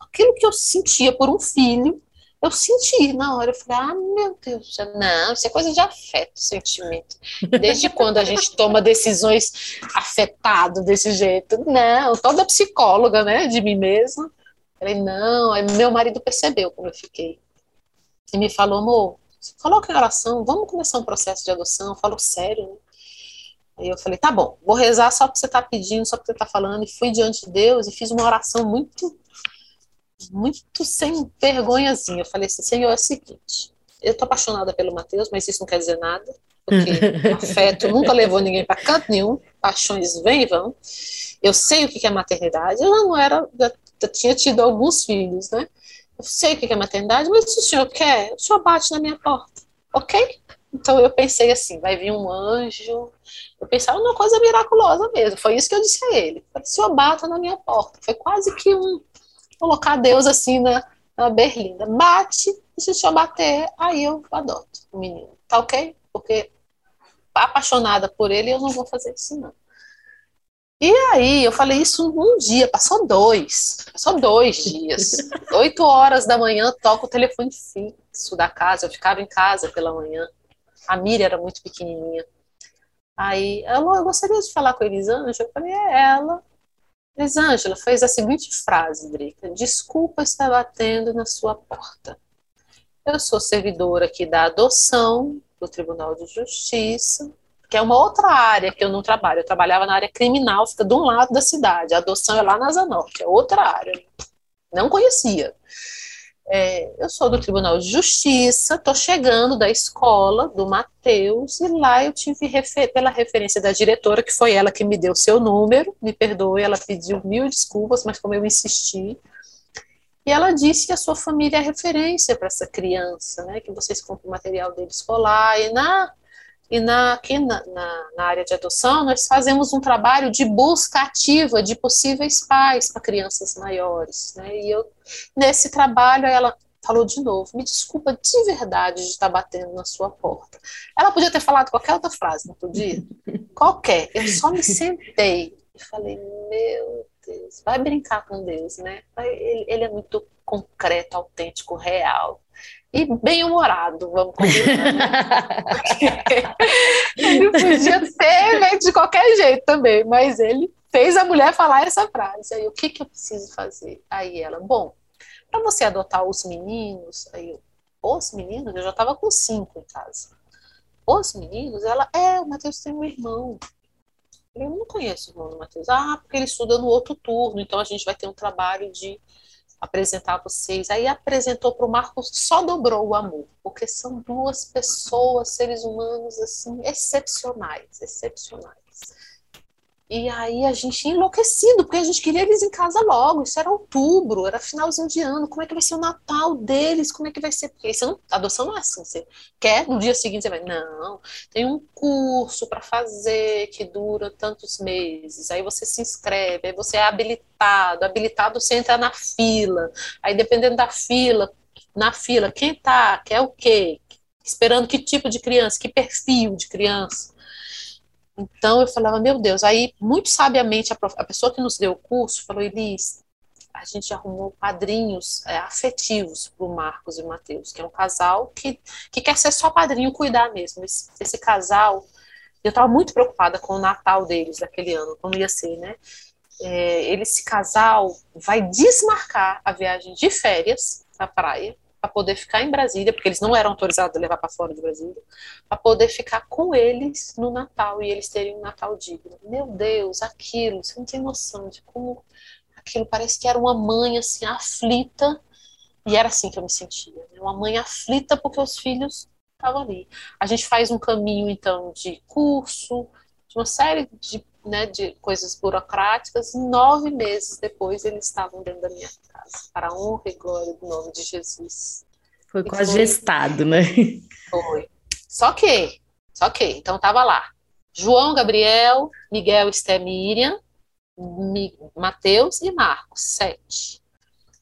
Aquilo que eu sentia por um filho, eu senti na hora, eu falei, ah, meu Deus, não, isso é coisa de afeto, sentimento. Desde quando a gente toma decisões afetado desse jeito? Não, toda psicóloga, né, de mim mesma. Falei, não, aí meu marido percebeu como eu fiquei. E me falou, amor, coloca em oração, vamos começar um processo de adoção, eu falo sério, né? Aí eu falei, tá bom, vou rezar só porque você tá pedindo, só porque você tá falando, e fui diante de Deus e fiz uma oração muito muito sem vergonhazinha. Eu falei assim, Senhor, é o seguinte, eu tô apaixonada pelo Mateus, mas isso não quer dizer nada, porque afeto nunca levou ninguém para canto nenhum, paixões vêm e vão. Eu sei o que é maternidade, eu não era, já tinha tido alguns filhos, né? Eu sei o que é maternidade, mas se o senhor quer, o senhor bate na minha porta, ok? Então eu pensei assim, vai vir um anjo. Eu pensava numa coisa miraculosa mesmo. Foi isso que eu disse a ele. Falei, o senhor bata na minha porta. Foi quase que um, colocar Deus assim na, na berlinda. Bate, e se eu bater, aí eu adoto o menino. Tá ok? Porque apaixonada por ele, eu não vou fazer isso, não. E aí, eu falei isso um dia, passou dois, passou dois dias. Oito horas da manhã, toco o telefone fixo da casa, eu ficava em casa pela manhã. A Miriam era muito pequenininha. Aí, ela, eu gostaria de falar com a Elisângela. Eu falei, é ela. Elisângela fez a seguinte frase, Drica: Desculpa estar batendo na sua porta. Eu sou servidora aqui da adoção do Tribunal de Justiça, que é uma outra área que eu não trabalho. Eu trabalhava na área criminal, fica de um lado da cidade. A adoção é lá na Zanorte, é outra área. Não conhecia. É, eu sou do Tribunal de Justiça, estou chegando da escola do Matheus, e lá eu tive, refer pela referência da diretora, que foi ela que me deu seu número, me perdoe, ela pediu mil desculpas, mas como eu insisti, e ela disse que a sua família é referência para essa criança, né, que vocês compram o material dele escolar, e na e na, aqui na, na, na, área de adoção, nós fazemos um trabalho de busca ativa de possíveis pais para crianças maiores. Né? E eu, nesse trabalho, ela falou de novo: me desculpa de verdade de estar batendo na sua porta. Ela podia ter falado qualquer outra frase, não podia? qualquer. Eu só me sentei e falei: meu Deus, vai brincar com Deus, né? Ele, ele é muito concreto, autêntico, real e bem-humorado, vamos combinar. ele podia ser de qualquer jeito também, mas ele fez a mulher falar essa frase. Aí, o que, que eu preciso fazer? Aí ela, bom, para você adotar os meninos, aí eu, os meninos, eu já estava com cinco em casa. Os meninos, ela, é, o Matheus tem um irmão. Eu não conheço o irmão do Matheus. Ah, porque ele estuda no outro turno, então a gente vai ter um trabalho de apresentar vocês. Aí apresentou para o Marcos, só dobrou o amor, porque são duas pessoas, seres humanos assim excepcionais, excepcionais. E aí a gente enlouquecido, porque a gente queria eles em casa logo. Isso era outubro, era finalzinho de ano. Como é que vai ser o Natal deles? Como é que vai ser? Porque isso não, adoção não é assim. Você quer, no dia seguinte você vai. Não, tem um curso para fazer que dura tantos meses. Aí você se inscreve, aí você é habilitado. Habilitado você entra na fila. Aí dependendo da fila, na fila, quem tá, quer o quê? Esperando que tipo de criança, que perfil de criança. Então eu falava, meu Deus, aí muito sabiamente a, prof... a pessoa que nos deu o curso falou, Elis, a gente arrumou padrinhos é, afetivos para o Marcos e Matheus, que é um casal que, que quer ser só padrinho cuidar mesmo. Esse, esse casal, eu estava muito preocupada com o Natal deles daquele ano, como ia ser, né? É, esse casal vai desmarcar a viagem de férias à praia para poder ficar em Brasília, porque eles não eram autorizados a levar para fora de Brasília, para poder ficar com eles no Natal e eles terem um Natal digno. Meu Deus, aquilo, você não tem noção de como aquilo parece que era uma mãe assim aflita, e era assim que eu me sentia, né? uma mãe aflita porque os filhos estavam ali. A gente faz um caminho então de curso, de uma série de né, de coisas burocráticas, nove meses depois eles estavam dentro da minha casa, para a honra e glória do nome de Jesus. Foi e quase foi... gestado, né? Foi. Só que, só que, então estava lá, João Gabriel, Miguel Esté Miriam, Mateus e Marcos, sete.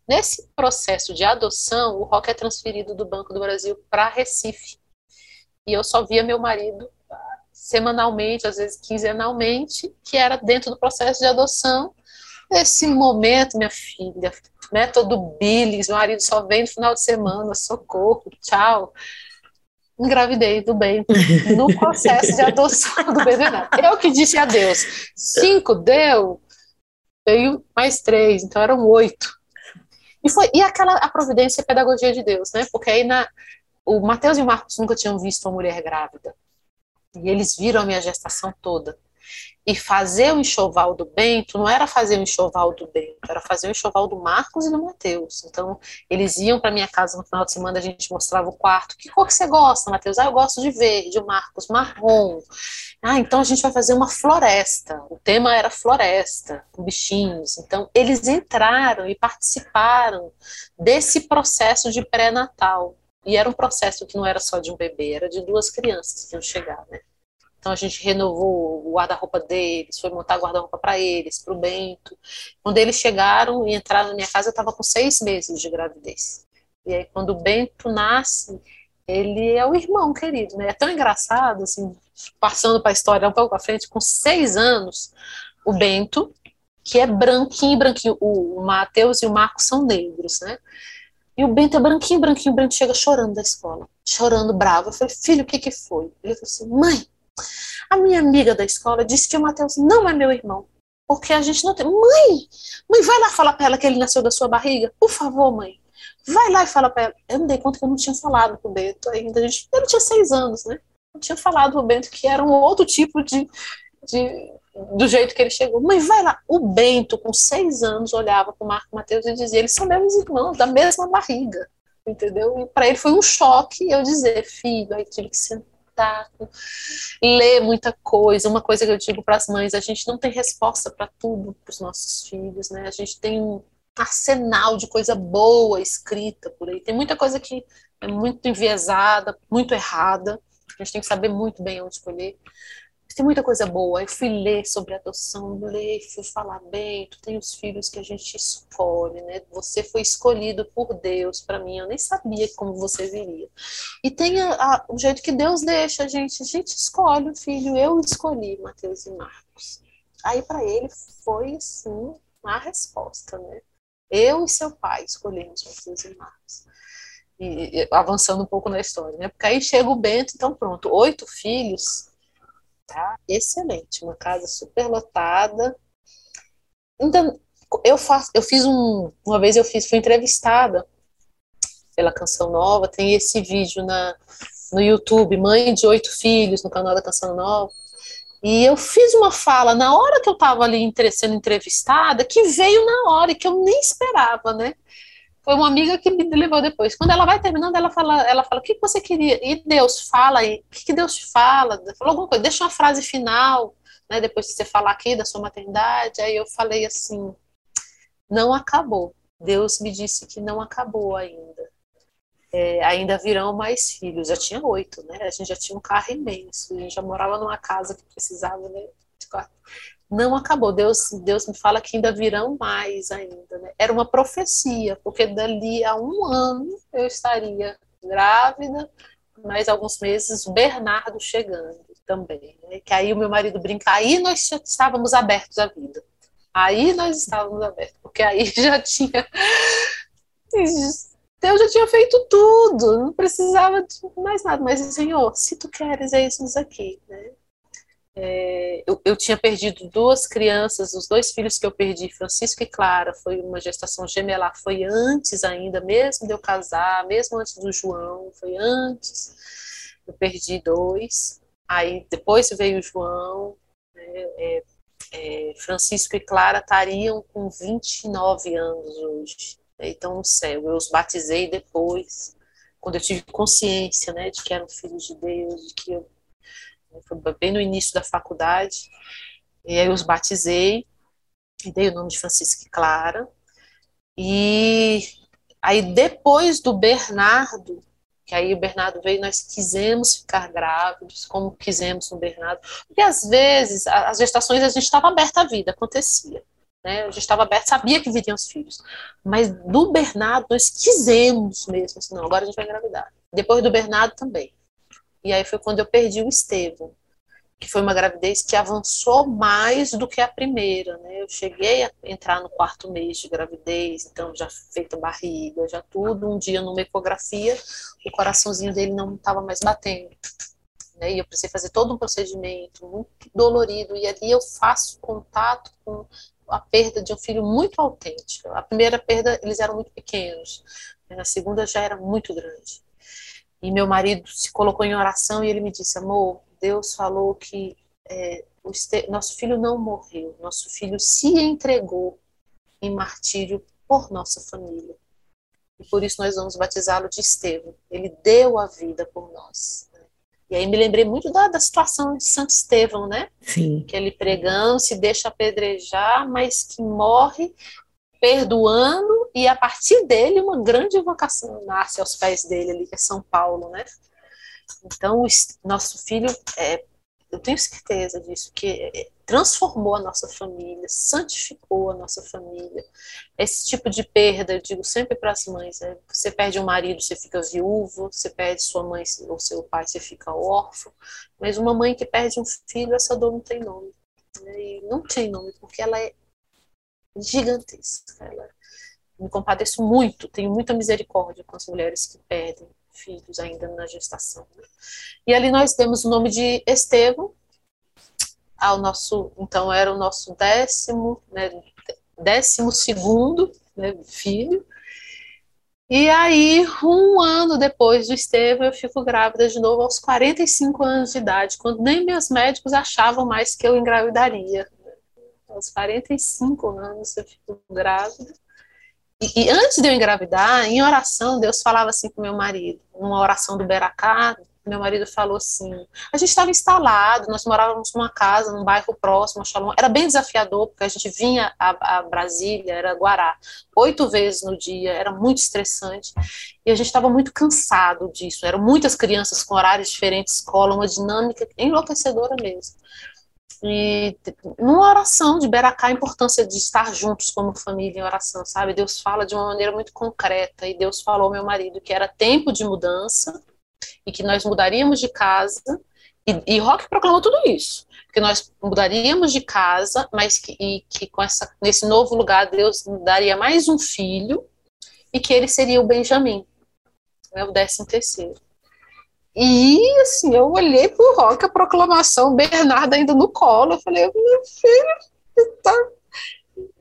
Nesse processo de adoção, o Roque é transferido do Banco do Brasil para Recife. E eu só via meu marido semanalmente, às vezes quinzenalmente, que era dentro do processo de adoção. Nesse momento, minha filha, método né, Billings, meu marido só vem no final de semana, socorro, tchau. Engravidei do bem no processo de adoção do bebê. Eu que disse adeus. Cinco deu, veio mais três, então eram oito. E foi e aquela a providência e a pedagogia de Deus, né? Porque aí na, o Mateus e o Marcos nunca tinham visto uma mulher grávida. E eles viram a minha gestação toda. E fazer o enxoval do Bento não era fazer o enxoval do Bento, era fazer o enxoval do Marcos e do Mateus. Então, eles iam para minha casa no final de semana, a gente mostrava o quarto. Que cor que você gosta, Mateus? Ah, eu gosto de verde, o Marcos, marrom. Ah, então a gente vai fazer uma floresta. O tema era floresta, com bichinhos. Então, eles entraram e participaram desse processo de pré-natal. E era um processo que não era só de um bebê, era de duas crianças que iam chegar, né? Então a gente renovou o guarda-roupa deles, foi montar guarda-roupa para eles, para o Bento. Quando eles chegaram e entraram na minha casa, eu estava com seis meses de gravidez. E aí quando o Bento nasce, ele é o irmão querido, né? É tão engraçado, assim, passando para a história um pouco para frente, com seis anos, o Bento, que é branquinho, branquinho, o Matheus e o Marcos são negros, né? E o Bento é branquinho, branquinho, o Bento chega chorando da escola, chorando bravo. Eu falei, filho, o que que foi? Ele falou assim, mãe, a minha amiga da escola disse que o Matheus não é meu irmão, porque a gente não tem. Mãe, mãe, vai lá falar para ela que ele nasceu da sua barriga, por favor, mãe. Vai lá e fala para ela. Eu me dei conta que eu não tinha falado pro Bento ainda. A gente, ele tinha seis anos, né? Eu tinha falado pro Bento que era um outro tipo de, de do jeito que ele chegou. Mãe, vai lá. O Bento, com seis anos, olhava para o Marco Mateus e dizia: eles são meus irmãos, da mesma barriga. Entendeu? E para ele foi um choque eu dizer: filho, aí tive que sentar, ler muita coisa. Uma coisa que eu digo para as mães: a gente não tem resposta para tudo para os nossos filhos, né? A gente tem um arsenal de coisa boa escrita por aí. Tem muita coisa que é muito enviesada, muito errada. A gente tem que saber muito bem onde escolher tem muita coisa boa. Eu fui ler sobre adoção, ler, fui falar bem. Tu tem os filhos que a gente escolhe, né? Você foi escolhido por Deus para mim. Eu nem sabia como você viria. E tem a, a, o jeito que Deus deixa a gente. A gente escolhe o filho. Eu escolhi Mateus e Marcos. Aí para ele foi assim a resposta, né? Eu e seu pai escolhemos Mateus e Marcos. E, e, avançando um pouco na história, né? Porque aí chega o Bento, então pronto, oito filhos tá? Excelente, uma casa super lotada. Então, eu faço, eu fiz um, uma vez eu fiz, fui entrevistada pela Canção Nova, tem esse vídeo na no YouTube, mãe de oito filhos, no canal da Canção Nova. E eu fiz uma fala na hora que eu estava ali sendo entrevistada, que veio na hora e que eu nem esperava, né? Foi uma amiga que me levou depois. Quando ela vai terminando, ela fala, ela fala, o que você queria? E Deus fala aí, o que Deus te fala? Falou alguma coisa, deixa uma frase final, né? Depois que você falar aqui da sua maternidade. Aí eu falei assim, não acabou. Deus me disse que não acabou ainda. É, ainda virão mais filhos. Já tinha oito, né? A gente já tinha um carro imenso. A gente já morava numa casa que precisava, né? Não acabou. Deus, Deus me fala que ainda virão mais ainda. Né? Era uma profecia, porque dali a um ano eu estaria grávida, mais alguns meses, Bernardo chegando também. Né? Que aí o meu marido brinca, aí nós estávamos abertos à vida. Aí nós estávamos abertos, porque aí já tinha. Deus já tinha feito tudo, não precisava de mais nada. Mas, Senhor, se tu queres, é isso aqui. Né? É, eu, eu, tinha perdido duas crianças, os dois filhos que eu perdi, Francisco e Clara, foi uma gestação gemelar, foi antes ainda, mesmo de eu casar, mesmo antes do João, foi antes. Eu perdi dois, aí depois veio o João, né, é, é, Francisco e Clara estariam com 29 anos hoje, né, então no céu. Eu os batizei depois, quando eu tive consciência né, de que eram filhos de Deus, de que eu foi bem no início da faculdade. E aí os batizei, dei o nome de Francisca e Clara. E aí depois do Bernardo, que aí o Bernardo veio, nós quisemos ficar grávidos, como quisemos no Bernardo, porque às vezes as gestações a gente estava aberta à vida, acontecia. Né? A gente estava aberto, sabia que viriam os filhos. Mas do Bernardo nós quisemos mesmo, assim, não, agora a gente vai engravidar. Depois do Bernardo também. E aí foi quando eu perdi o Estevão, que foi uma gravidez que avançou mais do que a primeira, né? Eu cheguei a entrar no quarto mês de gravidez, então já feita barriga, já tudo. Um dia numa ecografia, o coraçãozinho dele não estava mais batendo. Né? E eu precisei fazer todo um procedimento muito dolorido. E ali eu faço contato com a perda de um filho muito autêntico. A primeira perda, eles eram muito pequenos. A segunda já era muito grande. E meu marido se colocou em oração e ele me disse: Amor, Deus falou que é, nosso filho não morreu, nosso filho se entregou em martírio por nossa família. E por isso nós vamos batizá-lo de Estevão. Ele deu a vida por nós. E aí me lembrei muito da, da situação de Santo Estevão, né? Sim. Que ele pregando, se deixa apedrejar, mas que morre perdoando, e a partir dele uma grande vocação nasce aos pés dele ali, que é São Paulo, né? Então, nosso filho, é, eu tenho certeza disso, que é, transformou a nossa família, santificou a nossa família. Esse tipo de perda, eu digo sempre para as mães, né? você perde um marido, você fica viúvo, você perde sua mãe ou seu pai, você fica órfão, mas uma mãe que perde um filho, essa dor não tem nome. Né? E não tem nome, porque ela é gigantesca. Ela, me compadeço muito, tenho muita misericórdia com as mulheres que perdem filhos ainda na gestação. Né? E ali nós temos o nome de Estevão, ao nosso, então era o nosso décimo, né, décimo segundo né, filho. E aí, um ano depois do Estevão, eu fico grávida de novo aos 45 anos de idade, quando nem meus médicos achavam mais que eu engravidaria aos 45 anos eu fico grávida. E, e, antes de eu engravidar, em oração, Deus falava assim com meu marido, numa oração do Beracá, meu marido falou assim: a gente estava instalado, nós morávamos numa casa, num bairro próximo. Era bem desafiador, porque a gente vinha a, a Brasília, era Guará, oito vezes no dia, era muito estressante. E a gente estava muito cansado disso. Eram muitas crianças com horários diferentes, escola, uma dinâmica enlouquecedora mesmo. E numa oração de Beracá, a importância de estar juntos como família em oração, sabe? Deus fala de uma maneira muito concreta. E Deus falou ao meu marido que era tempo de mudança e que nós mudaríamos de casa. E, e Rock proclamou tudo isso, que nós mudaríamos de casa, mas que, e, que com essa, nesse novo lugar Deus daria mais um filho e que ele seria o Benjamim, né, o décimo terceiro. E assim, eu olhei pro Rock, a proclamação, Bernardo ainda no colo, eu falei, meu filho, tá.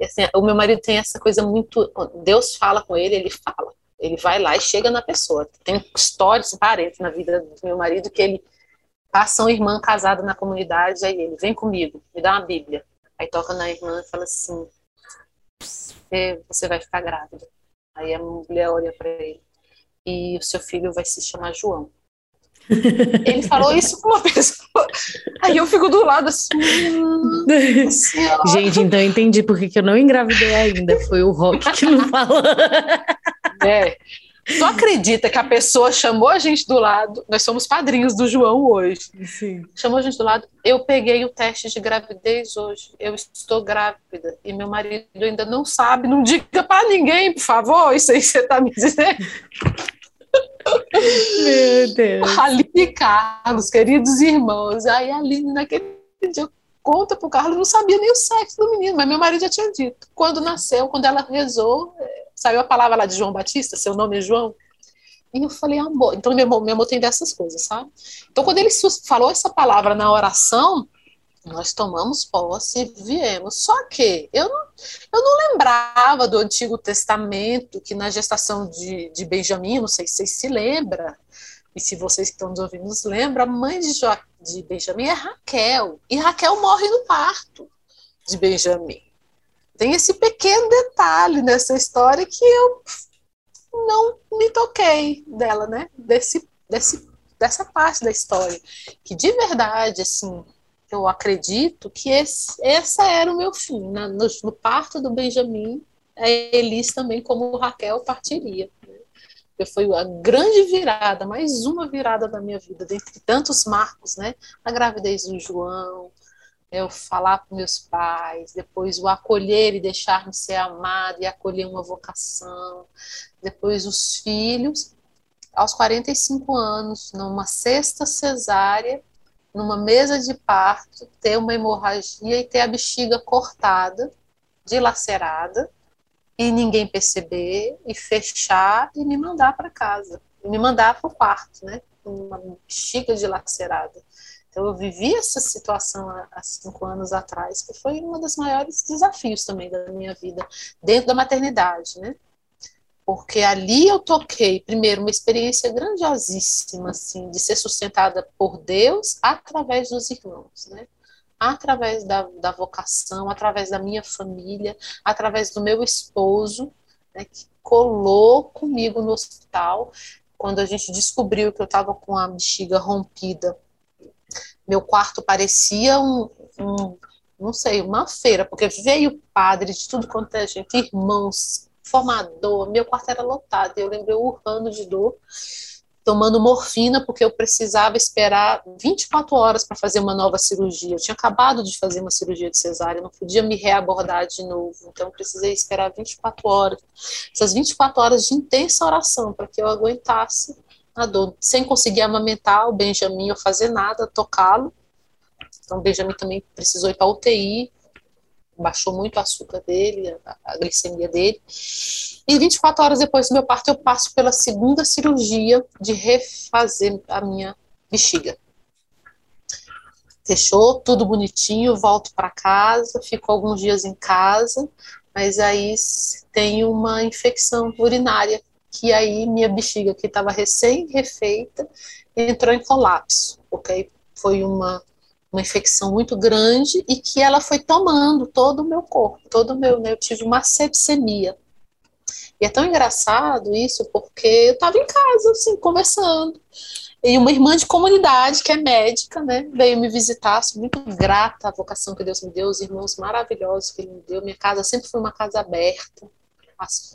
Assim, o meu marido tem essa coisa muito. Deus fala com ele, ele fala. Ele vai lá e chega na pessoa. Tem histórias, parentes na vida do meu marido que ele passa uma irmã casada na comunidade, aí ele vem comigo, me dá uma Bíblia. Aí toca na irmã e fala assim: você vai ficar grávida. Aí a mulher olha para ele e o seu filho vai se chamar João. Ele falou isso com uma pessoa. Aí eu fico do lado assim. Gente, então eu entendi por que eu não engravidei ainda. Foi o Rock que não falou. É. Tu acredita que a pessoa chamou a gente do lado? Nós somos padrinhos do João hoje. Sim. Chamou a gente do lado. Eu peguei o teste de gravidez hoje. Eu estou grávida. E meu marido ainda não sabe. Não diga para ninguém, por favor. Isso aí você está me dizendo. Meu Deus. Aline e Carlos, queridos irmãos. Aí a Aline, naquele dia, conta pro Carlos, não sabia nem o sexo do menino, mas meu marido já tinha dito. Quando nasceu, quando ela rezou, eh, saiu a palavra lá de João Batista, seu nome é João. E eu falei, amor. Então, meu amor, meu amor tem dessas coisas, sabe? Então, quando ele falou essa palavra na oração, nós tomamos posse e viemos. Só que eu não, eu não lembrava do Antigo Testamento, que na gestação de, de Benjamim, não sei se vocês se lembram, e se vocês que estão nos ouvindo nos lembram, a mãe de, jo, de Benjamim é Raquel. E Raquel morre no parto de Benjamim. Tem esse pequeno detalhe nessa história que eu não me toquei dela, né? Desse, desse, dessa parte da história. Que de verdade, assim, eu acredito que esse, essa era o meu fim. Na, no, no, parto do Benjamin, a Elis também, como Raquel, partiria. Né? Foi a grande virada, mais uma virada da minha vida, dentre tantos marcos, né? A gravidez do João, eu falar para meus pais, depois o acolher e deixar-me ser amado e acolher uma vocação, depois os filhos, aos 45 anos, numa sexta cesárea, numa mesa de parto, ter uma hemorragia e ter a bexiga cortada, dilacerada, e ninguém perceber, e fechar e me mandar para casa, me mandar para o quarto, né? Uma bexiga dilacerada. Então, eu vivi essa situação há cinco anos atrás, que foi um dos maiores desafios também da minha vida, dentro da maternidade, né? Porque ali eu toquei, primeiro, uma experiência grandiosíssima, assim, de ser sustentada por Deus através dos irmãos, né? Através da, da vocação, através da minha família, através do meu esposo, né, que colou comigo no hospital, quando a gente descobriu que eu estava com a bexiga rompida. Meu quarto parecia um, um não sei, uma feira, porque veio padre de tudo quanto é gente, irmãos, formador, meu quarto era lotado, eu lembrei urrando de dor, tomando morfina, porque eu precisava esperar 24 horas para fazer uma nova cirurgia. Eu tinha acabado de fazer uma cirurgia de cesárea, não podia me reabordar de novo, então precisei esperar 24 horas. Essas 24 horas de intensa oração para que eu aguentasse a dor, sem conseguir amamentar o Benjamin ou fazer nada, tocá-lo. Então, o Benjamin também precisou ir para UTI, baixou muito o açúcar dele, a, a glicemia dele. E 24 horas depois do meu parto, eu passo pela segunda cirurgia de refazer a minha bexiga. Fechou, tudo bonitinho, volto para casa, fico alguns dias em casa, mas aí tem uma infecção urinária, que aí minha bexiga, que estava recém-refeita, entrou em colapso, ok? Foi uma uma infecção muito grande e que ela foi tomando todo o meu corpo, todo o meu, né, eu tive uma sepsemia. E é tão engraçado isso, porque eu estava em casa, assim, conversando. E uma irmã de comunidade, que é médica, né, veio me visitar, sou muito grata à vocação que Deus me deu, os irmãos maravilhosos que Ele me deu. Minha casa sempre foi uma casa aberta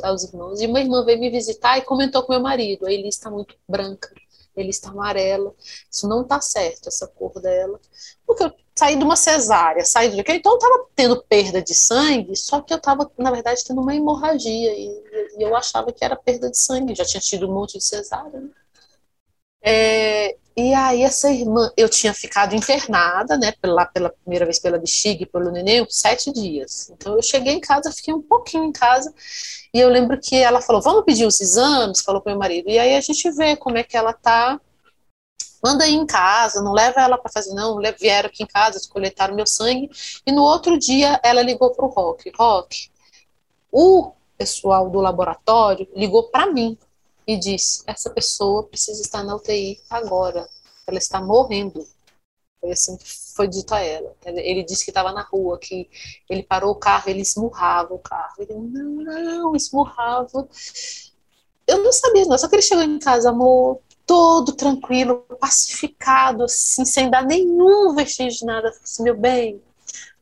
aos irmãos. E uma irmã veio me visitar e comentou com meu marido: a Elis está muito branca, Elis está amarela, isso não está certo, essa cor dela. Porque eu saí de uma cesárea, saí do então eu estava tendo perda de sangue, só que eu estava, na verdade, tendo uma hemorragia e, e, eu achava que era perda de sangue, já tinha tido um monte de cesárea. Né? É, e aí essa irmã, eu tinha ficado internada, né, lá pela primeira vez pela bexiga e pelo neném, sete dias. Então eu cheguei em casa, fiquei um pouquinho em casa, e eu lembro que ela falou, vamos pedir os exames, falou para meu marido, e aí a gente vê como é que ela tá, manda aí em casa, não leva ela para fazer, não, vieram aqui em casa, coletaram meu sangue, e no outro dia ela ligou para o Rock, Rock, o pessoal do laboratório ligou para mim, e disse: essa pessoa precisa estar na UTI agora, ela está morrendo. Foi assim que foi dito a ela. Ele disse que estava na rua, que ele parou o carro, ele esmurrava o carro. Ele, não, não, esmurrava. Eu não sabia, não. Só que ele chegou em casa, amor, todo tranquilo, pacificado, assim, sem dar nenhum vestígio de nada. Eu assim, meu bem,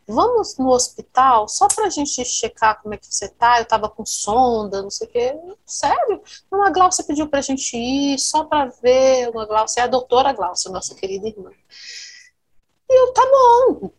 vamos no hospital só pra gente checar como é que você tá, eu tava com sonda, não sei o quê. Sério? Uma Glaucia pediu pra gente ir só pra ver uma Glaucia, é a doutora Glaucia, nossa querida irmã. E eu, tá bom,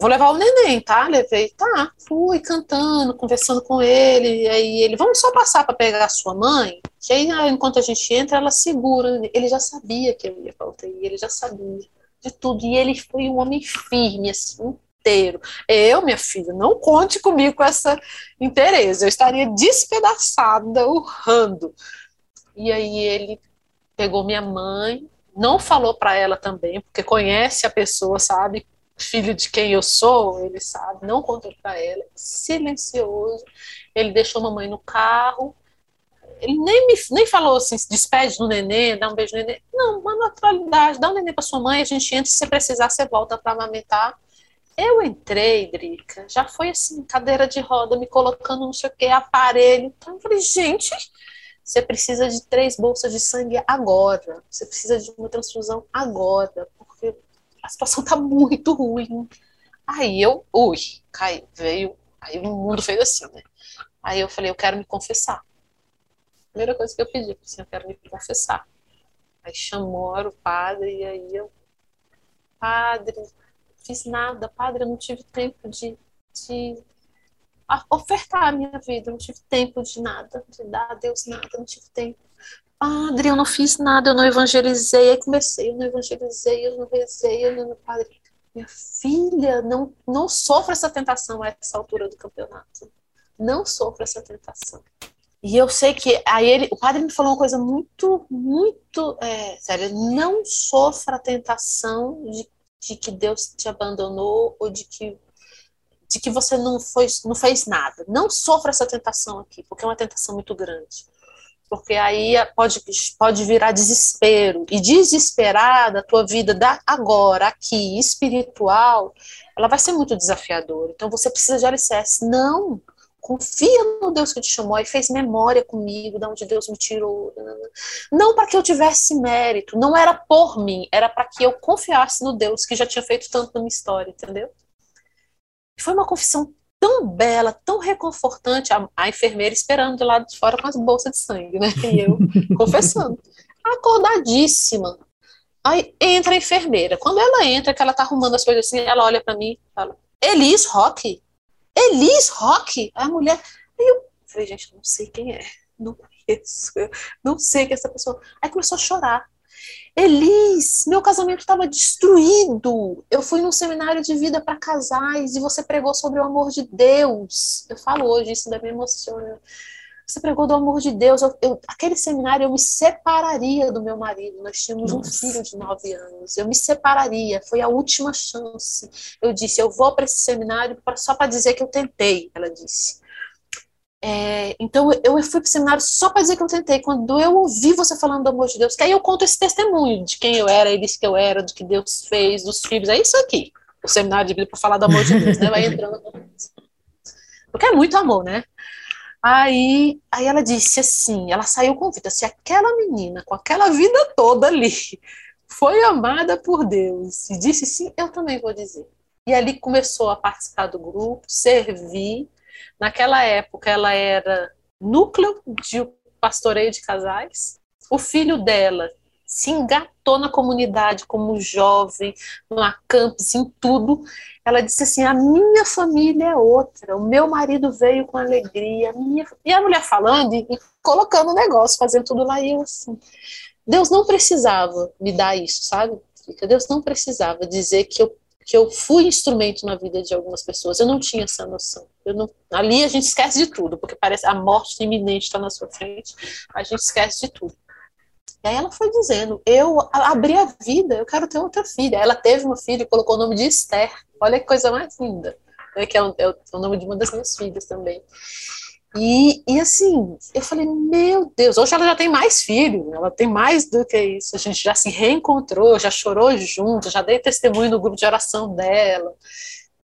vou levar o neném, tá? Levei, tá, fui cantando, conversando com ele, e aí ele, vamos só passar para pegar a sua mãe, que aí enquanto a gente entra, ela segura, ele já sabia que eu ia pra ele já sabia de tudo, e ele foi um homem firme, assim, inteiro. Eu, minha filha, não conte comigo com essa interesse. Eu estaria despedaçada, urrando. E aí ele pegou minha mãe, não falou para ela também, porque conhece a pessoa, sabe? Filho de quem eu sou, ele sabe, não contou para ela, silencioso. Ele deixou mamãe no carro, ele nem me nem falou assim, se despede do neném, dá um beijo no neném. Não, uma naturalidade, dá um neném para sua mãe, a gente entra, se você precisar, você volta para amamentar. Eu entrei, Drica, já foi assim, cadeira de roda, me colocando não sei o que, aparelho. Então eu falei, gente, você precisa de três bolsas de sangue agora. Você precisa de uma transfusão agora, porque a situação tá muito ruim. Aí eu, ui, cai, veio, aí o mundo fez assim, né? Aí eu falei, eu quero me confessar. Primeira coisa que eu pedi, assim, eu quero me confessar. Aí chamou o padre, e aí eu, padre, fiz nada, padre, eu não tive tempo de, de ofertar a minha vida, eu não tive tempo de nada, de dar a Deus nada, eu não tive tempo. Padre, eu não fiz nada, eu não evangelizei, aí comecei, eu não evangelizei, eu não rezei, eu não, padre, minha filha, não, não sofra essa tentação a essa altura do campeonato. Não sofra essa tentação. E eu sei que aí ele, o padre me falou uma coisa muito, muito é, séria. Não sofra a tentação de de que Deus te abandonou ou de que de que você não foi não fez nada. Não sofra essa tentação aqui, porque é uma tentação muito grande. Porque aí pode, pode virar desespero. E desesperada, a tua vida da agora, aqui, espiritual, ela vai ser muito desafiadora. Então você precisa de alicerce. Não, confia no Deus que te chamou e fez memória comigo, de onde Deus me tirou. Não para que eu tivesse mérito, não era por mim, era para que eu confiasse no Deus que já tinha feito tanto na minha história, entendeu? Foi uma confissão tão bela, tão reconfortante, a, a enfermeira esperando de lado de fora com as bolsas de sangue, né? E eu confessando. Acordadíssima. Aí entra a enfermeira. Quando ela entra, que ela tá arrumando as coisas assim, ela olha para mim e fala: Elis Rock? Elis Rock, a mulher. Aí eu falei, gente, não sei quem é, não conheço, não sei quem é essa pessoa. Aí começou a chorar. Elis, meu casamento estava destruído. Eu fui num seminário de vida para casais e você pregou sobre o amor de Deus. Eu falo hoje, isso ainda me emociona. Você pregou do amor de Deus. Eu, eu, aquele seminário eu me separaria do meu marido. Nós tínhamos Nossa. um filho de nove anos. Eu me separaria. Foi a última chance. Eu disse: eu vou para esse seminário pra, só para dizer que eu tentei. Ela disse. É, então eu fui para o seminário só para dizer que eu tentei. Quando eu ouvi você falando do amor de Deus, que aí eu conto esse testemunho de quem eu era, ele disse que eu era, do que Deus fez, dos filhos. É isso aqui. O seminário de Bíblia para falar do amor de Deus, né? Vai entrando. Porque é muito amor, né? Aí, aí ela disse assim, ela saiu com vida, se aquela menina com aquela vida toda ali foi amada por Deus e disse sim, eu também vou dizer. E ali começou a participar do grupo, servir. Naquela época ela era núcleo de pastoreio de casais. O filho dela se engatou na comunidade como jovem, no campus, em tudo. Ela disse assim: a minha família é outra, o meu marido veio com alegria. Minha... E a mulher falando e, colocando o negócio, fazendo tudo lá. E eu assim: Deus não precisava me dar isso, sabe? Deus não precisava dizer que eu que eu fui instrumento na vida de algumas pessoas. Eu não tinha essa noção. Não, ali a gente esquece de tudo, porque parece a morte iminente está na sua frente. A gente esquece de tudo. E aí ela foi dizendo: Eu abri a vida, eu quero ter outra filha. Ela teve uma filha e colocou o nome de Esther. Olha que coisa mais linda. Né, que é o, é o nome de uma das minhas filhas também. E, e assim, eu falei, meu Deus, hoje ela já tem mais filhos, ela tem mais do que isso. A gente já se reencontrou, já chorou junto, já dei testemunho no grupo de oração dela,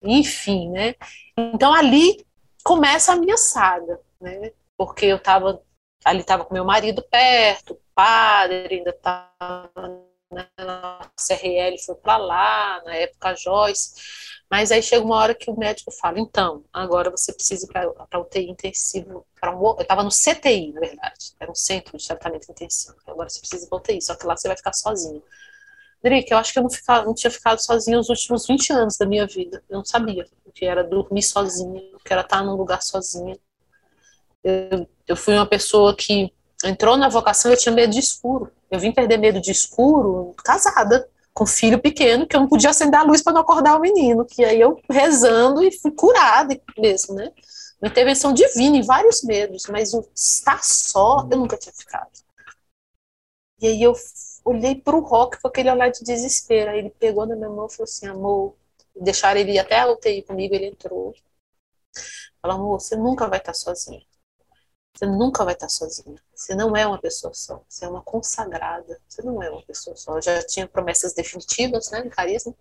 enfim, né? Então ali começa a minha saga, né? Porque eu tava ali estava com meu marido perto, padre, ainda estava né, na CRL, foi para lá, na época a Joyce, mas aí chega uma hora que o médico fala, então, agora você precisa ir para UTI intensivo, um, eu estava no CTI, na verdade, era um centro de tratamento intensivo, agora você precisa ir para UTI, só que lá você vai ficar sozinho. Drica, eu acho que eu não, não tinha ficado sozinha os últimos 20 anos da minha vida, eu não sabia o que era dormir sozinha, o que era estar num lugar sozinha. Eu, eu fui uma pessoa que entrou na vocação, eu tinha medo de escuro. Eu vim perder medo de escuro casada, com filho pequeno, que eu não podia acender a luz para não acordar o menino. Que aí eu rezando e fui curada mesmo, né? Uma intervenção divina em vários medos, mas o estar só, eu nunca tinha ficado. E aí eu olhei para o rock com aquele olhar de desespero. Aí ele pegou na minha mão e falou assim: amor, deixaram ele ir até a UTI comigo, ele entrou. Falou, amor, você nunca vai estar sozinha. Você nunca vai estar sozinha. Você não é uma pessoa só. Você é uma consagrada. Você não é uma pessoa só. Eu já tinha promessas definitivas, né, no carisma.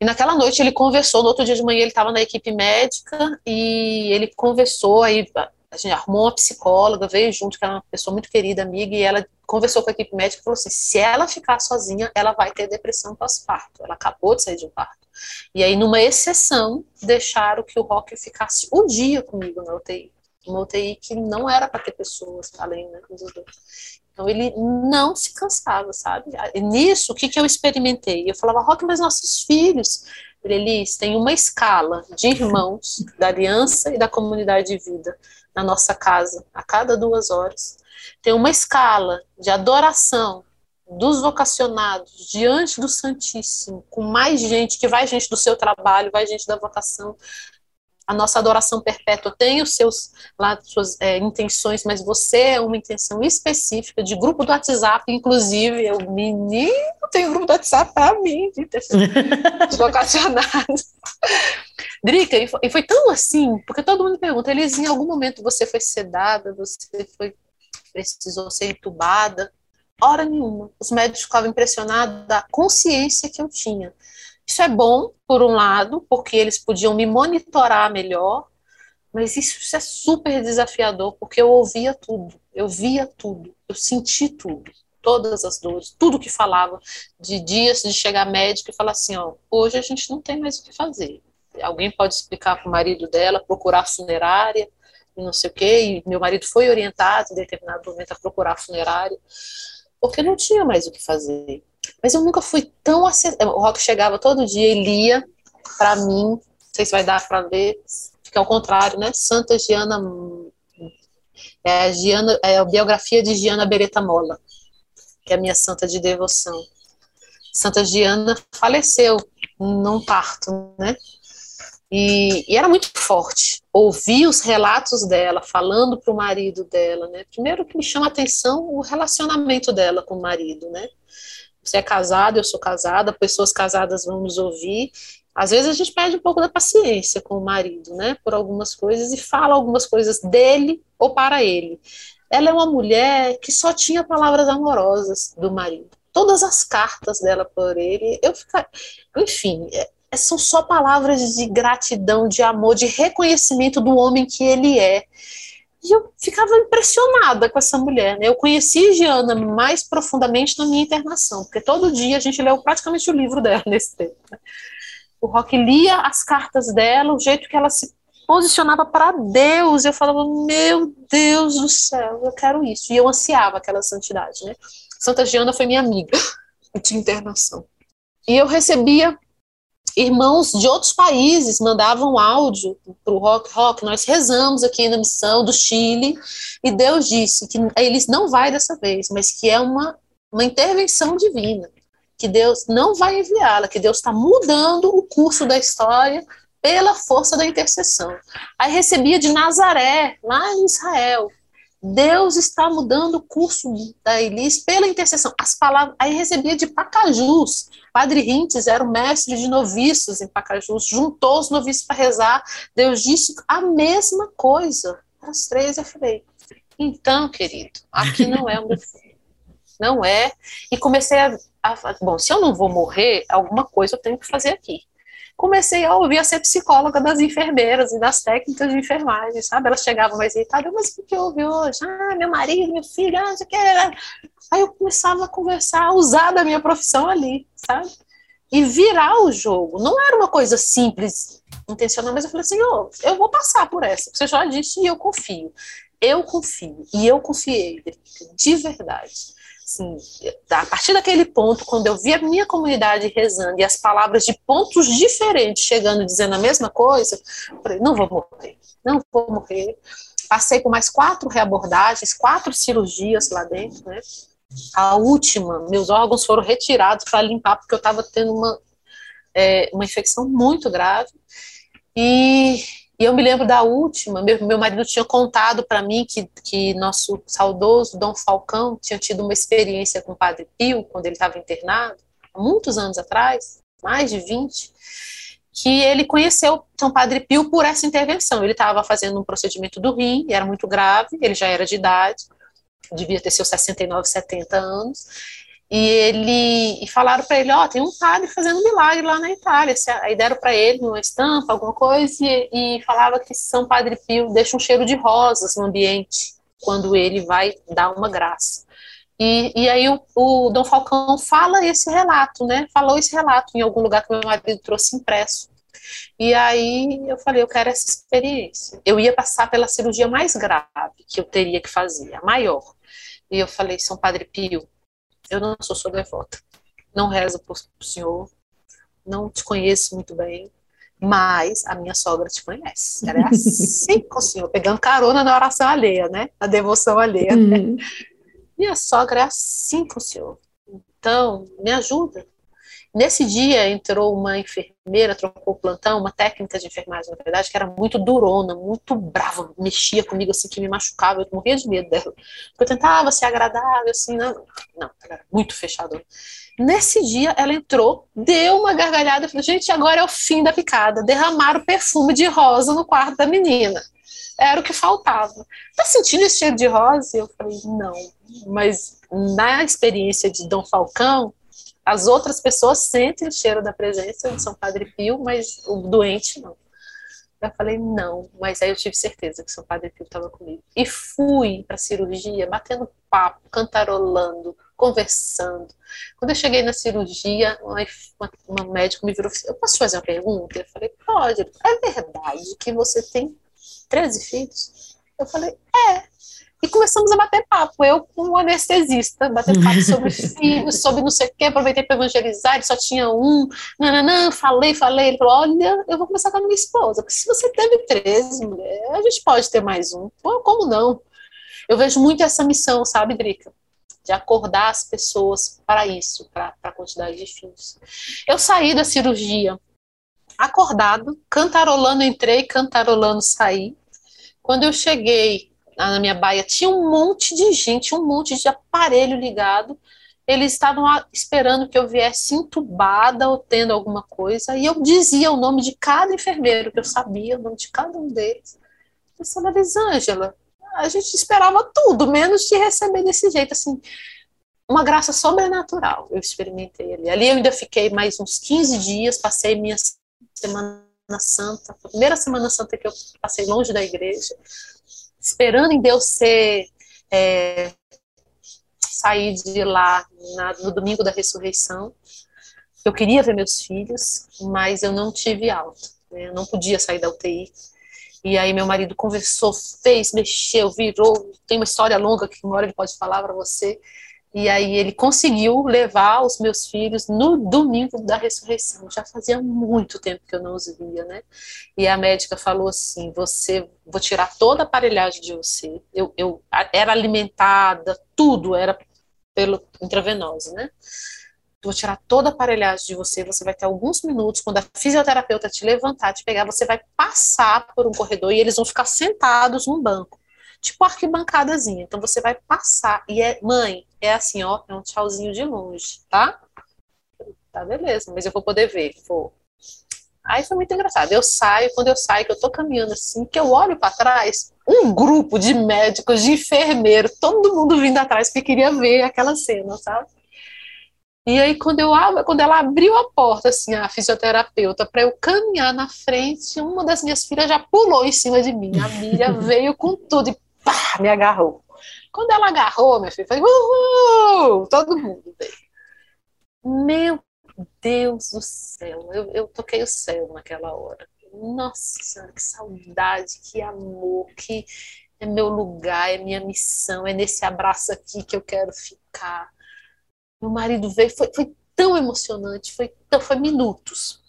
E naquela noite ele conversou. No outro dia de manhã ele estava na equipe médica e ele conversou. Aí a gente arrumou uma psicóloga, veio junto, que é uma pessoa muito querida, amiga, e ela conversou com a equipe médica e falou assim: se ela ficar sozinha, ela vai ter depressão pós-parto. Ela acabou de sair de um parto. E aí, numa exceção, deixaram que o Rock ficasse um dia comigo na UTI uma UTI que não era para ter pessoas além né, dos dois. Então ele não se cansava, sabe? E nisso, o que, que eu experimentei? Eu falava, Rock, mas nossos filhos, eles têm uma escala de irmãos da aliança e da comunidade de vida na nossa casa, a cada duas horas. Tem uma escala de adoração dos vocacionados diante do Santíssimo, com mais gente, que vai gente do seu trabalho, vai gente da vocação, a nossa adoração perpétua tem os seus lá suas é, intenções, mas você é uma intenção específica de grupo do WhatsApp, inclusive eu menino tem grupo do WhatsApp para mim de, de vocacionados. Drica, e foi, e foi, tão assim, porque todo mundo pergunta, Elis, em algum momento você foi sedada, você foi precisou ser entubada? Hora nenhuma. Os médicos ficavam impressionados da consciência que eu tinha isso é bom, por um lado, porque eles podiam me monitorar melhor, mas isso é super desafiador, porque eu ouvia tudo, eu via tudo, eu senti tudo, todas as dores, tudo que falava, de dias de chegar médico e falar assim, ó, hoje a gente não tem mais o que fazer. Alguém pode explicar para o marido dela, procurar funerária, e não sei o quê, e meu marido foi orientado em determinado momento a procurar funerária, porque não tinha mais o que fazer. Mas eu nunca fui tão acessível. O Rock chegava todo dia e lia para mim, não sei se vai dar para ver, fica ao contrário, né? Santa Giana. É a, Giana, é a biografia de Giana Beretta Mola, que é a minha santa de devoção. Santa Giana faleceu num parto, né? E, e, era muito forte. Ouvir os relatos dela, falando para o marido dela, né? Primeiro que me chama a atenção o relacionamento dela com o marido, né? Você é casado, eu sou casada, pessoas casadas vão nos ouvir. Às vezes a gente perde um pouco da paciência com o marido, né, por algumas coisas e fala algumas coisas dele ou para ele. Ela é uma mulher que só tinha palavras amorosas do marido. Todas as cartas dela por ele, eu ficar, enfim, é, é, são só palavras de gratidão, de amor, de reconhecimento do homem que ele é. E eu ficava impressionada com essa mulher. Né? Eu conheci Giana mais profundamente na minha internação, porque todo dia a gente leu praticamente o livro dela nesse tempo. Né? O Rock lia as cartas dela, o jeito que ela se posicionava para Deus. Eu falava, meu Deus do céu, eu quero isso. E eu ansiava aquela santidade. Né? Santa Giana foi minha amiga de internação. E eu recebia irmãos de outros países mandavam áudio para o Rock Rock. Nós rezamos aqui na missão do Chile e Deus disse que eles não vai dessa vez, mas que é uma, uma intervenção divina, que Deus não vai enviá-la, que Deus está mudando o curso da história pela força da intercessão. Aí recebia de Nazaré, lá em Israel, Deus está mudando o curso da Elis pela intercessão. As palavras, aí recebia de Pacajus. Padre Rintes era o mestre de noviços em Pacajus, juntou os noviços para rezar. Deus disse a mesma coisa. As três eu falei, então, querido, aqui não é o meu filho. Não é. E comecei a, a. Bom, se eu não vou morrer, alguma coisa eu tenho que fazer aqui comecei a ouvir a ser psicóloga das enfermeiras e das técnicas de enfermagem, sabe? Elas chegavam mais irritadas, mas o que eu ouvi hoje? Ah, meu marido, meu filho, ah, não que. Aí eu começava a conversar, a usar da minha profissão ali, sabe? E virar o jogo. Não era uma coisa simples, intencional, mas eu falei assim, oh, eu vou passar por essa. Você já disse e eu confio. Eu confio. E eu confiei, de verdade assim, a partir daquele ponto, quando eu vi a minha comunidade rezando e as palavras de pontos diferentes chegando dizendo a mesma coisa, eu falei, não vou morrer, não vou morrer. Passei por mais quatro reabordagens, quatro cirurgias lá dentro, né? A última, meus órgãos foram retirados para limpar, porque eu estava tendo uma, é, uma infecção muito grave. E e eu me lembro da última, meu, meu marido tinha contado para mim que, que nosso saudoso Dom Falcão tinha tido uma experiência com o Padre Pio, quando ele estava internado, há muitos anos atrás, mais de 20, que ele conheceu São Padre Pio por essa intervenção. Ele estava fazendo um procedimento do rim, era muito grave, ele já era de idade, devia ter seus 69, 70 anos, e ele e falaram para ele, ó, oh, tem um padre fazendo milagre lá na Itália. Aí deram para ele uma estampa, alguma coisa, e, e falava que São Padre Pio deixa um cheiro de rosas no ambiente quando ele vai dar uma graça. E, e aí o, o Dom Falcão fala esse relato, né? Falou esse relato em algum lugar que meu marido trouxe impresso. E aí eu falei, eu quero essa experiência. Eu ia passar pela cirurgia mais grave que eu teria que fazer, a maior. E eu falei, São Padre Pio, eu não sou sua devota. Não rezo por senhor. Não te conheço muito bem. Mas a minha sogra te conhece. Ela é assim com o senhor, pegando carona na oração alheia, né? Na devoção alheia. Né? Minha sogra é assim com o senhor. Então, me ajuda. Nesse dia entrou uma enfermeira, trocou o plantão, uma técnica de enfermagem, na verdade, que era muito durona, muito brava, mexia comigo assim, que me machucava, eu morria de medo dela. Eu tentava ser agradável, assim, não, não, era muito fechada. Nesse dia, ela entrou, deu uma gargalhada, falou, gente, agora é o fim da picada, derramaram perfume de rosa no quarto da menina. Era o que faltava. Tá sentindo esse cheiro de rosa? Eu falei, não. Mas na experiência de Dom Falcão, as outras pessoas sentem o cheiro da presença de São Padre Pio, mas o doente não. Eu falei, não, mas aí eu tive certeza que São Padre Pio estava comigo. E fui para a cirurgia, batendo papo, cantarolando, conversando. Quando eu cheguei na cirurgia, uma, uma, me virou e eu posso fazer uma pergunta? Eu falei, pode. É verdade que você tem 13 filhos? Eu falei, é. E começamos a bater papo, eu com um anestesista, bater papo sobre filhos, sobre não sei o quê, aproveitei para evangelizar, ele só tinha um, não, falei, falei, ele falou, olha, eu vou começar com a minha esposa, porque se você teve 13, mulher, a gente pode ter mais um, Pô, como não? Eu vejo muito essa missão, sabe, Drica? De acordar as pessoas para isso, para a quantidade de filhos. Eu saí da cirurgia acordado, cantarolando entrei, cantarolando saí. Quando eu cheguei na minha baia, tinha um monte de gente, um monte de aparelho ligado. Eles estavam esperando que eu viesse entubada ou tendo alguma coisa, e eu dizia o nome de cada enfermeiro, que eu sabia o nome de cada um deles. Eu falei, Elisângela, a gente esperava tudo, menos te receber desse jeito, assim, uma graça sobrenatural eu experimentei ali. Ali eu ainda fiquei mais uns 15 dias, passei minha semana santa, primeira semana santa que eu passei longe da igreja, esperando em Deus ser é, sair de lá na, no domingo da ressurreição. Eu queria ver meus filhos, mas eu não tive alta. Né? Eu não podia sair da UTI. E aí meu marido conversou, fez, mexeu, virou. Tem uma história longa que uma hora ele pode falar para você. E aí ele conseguiu levar os meus filhos no domingo da ressurreição. Já fazia muito tempo que eu não os via, né? E a médica falou assim: você, vou tirar toda a aparelhagem de você. Eu, eu era alimentada, tudo era pelo intravenoso, né? Vou tirar toda a aparelhagem de você. Você vai ter alguns minutos. Quando a fisioterapeuta te levantar, te pegar, você vai passar por um corredor e eles vão ficar sentados num banco tipo arquibancadazinha. Então você vai passar. E é, mãe, é assim, ó, é um tchauzinho de longe, tá? Tá, beleza, mas eu vou poder ver. Vou. Aí foi muito engraçado. Eu saio, quando eu saio, que eu tô caminhando assim, que eu olho para trás, um grupo de médicos, de enfermeiros, todo mundo vindo atrás porque queria ver aquela cena, sabe? E aí, quando, eu, quando ela abriu a porta, assim, a fisioterapeuta, para eu caminhar na frente, uma das minhas filhas já pulou em cima de mim. A Miriam veio com tudo e pá, me agarrou. Quando ela agarrou, minha filha, foi uhul, todo mundo. Meu Deus do céu, eu, eu toquei o céu naquela hora. Nossa Senhora, que saudade, que amor, que é meu lugar, é minha missão, é nesse abraço aqui que eu quero ficar. Meu marido veio, foi, foi tão emocionante, foi, foi minutos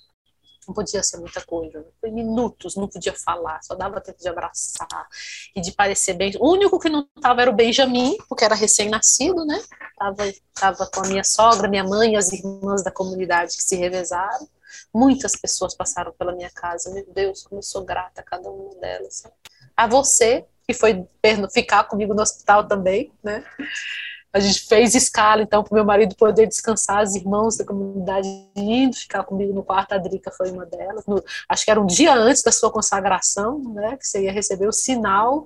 não podia ser muita coisa. Foi minutos, não podia falar, só dava tempo de abraçar e de parecer bem. O único que não estava era o Benjamin, porque era recém-nascido, né? Tava, tava com a minha sogra, minha mãe as irmãs da comunidade que se revezaram. Muitas pessoas passaram pela minha casa. Meu Deus, como eu sou grata a cada uma delas. A você, que foi ficar comigo no hospital também, né? A gente fez escala, então, para o meu marido poder descansar, as irmãos da comunidade indo ficar comigo no quarto, a Drica foi uma delas. No, acho que era um dia antes da sua consagração, né? Que você ia receber o sinal.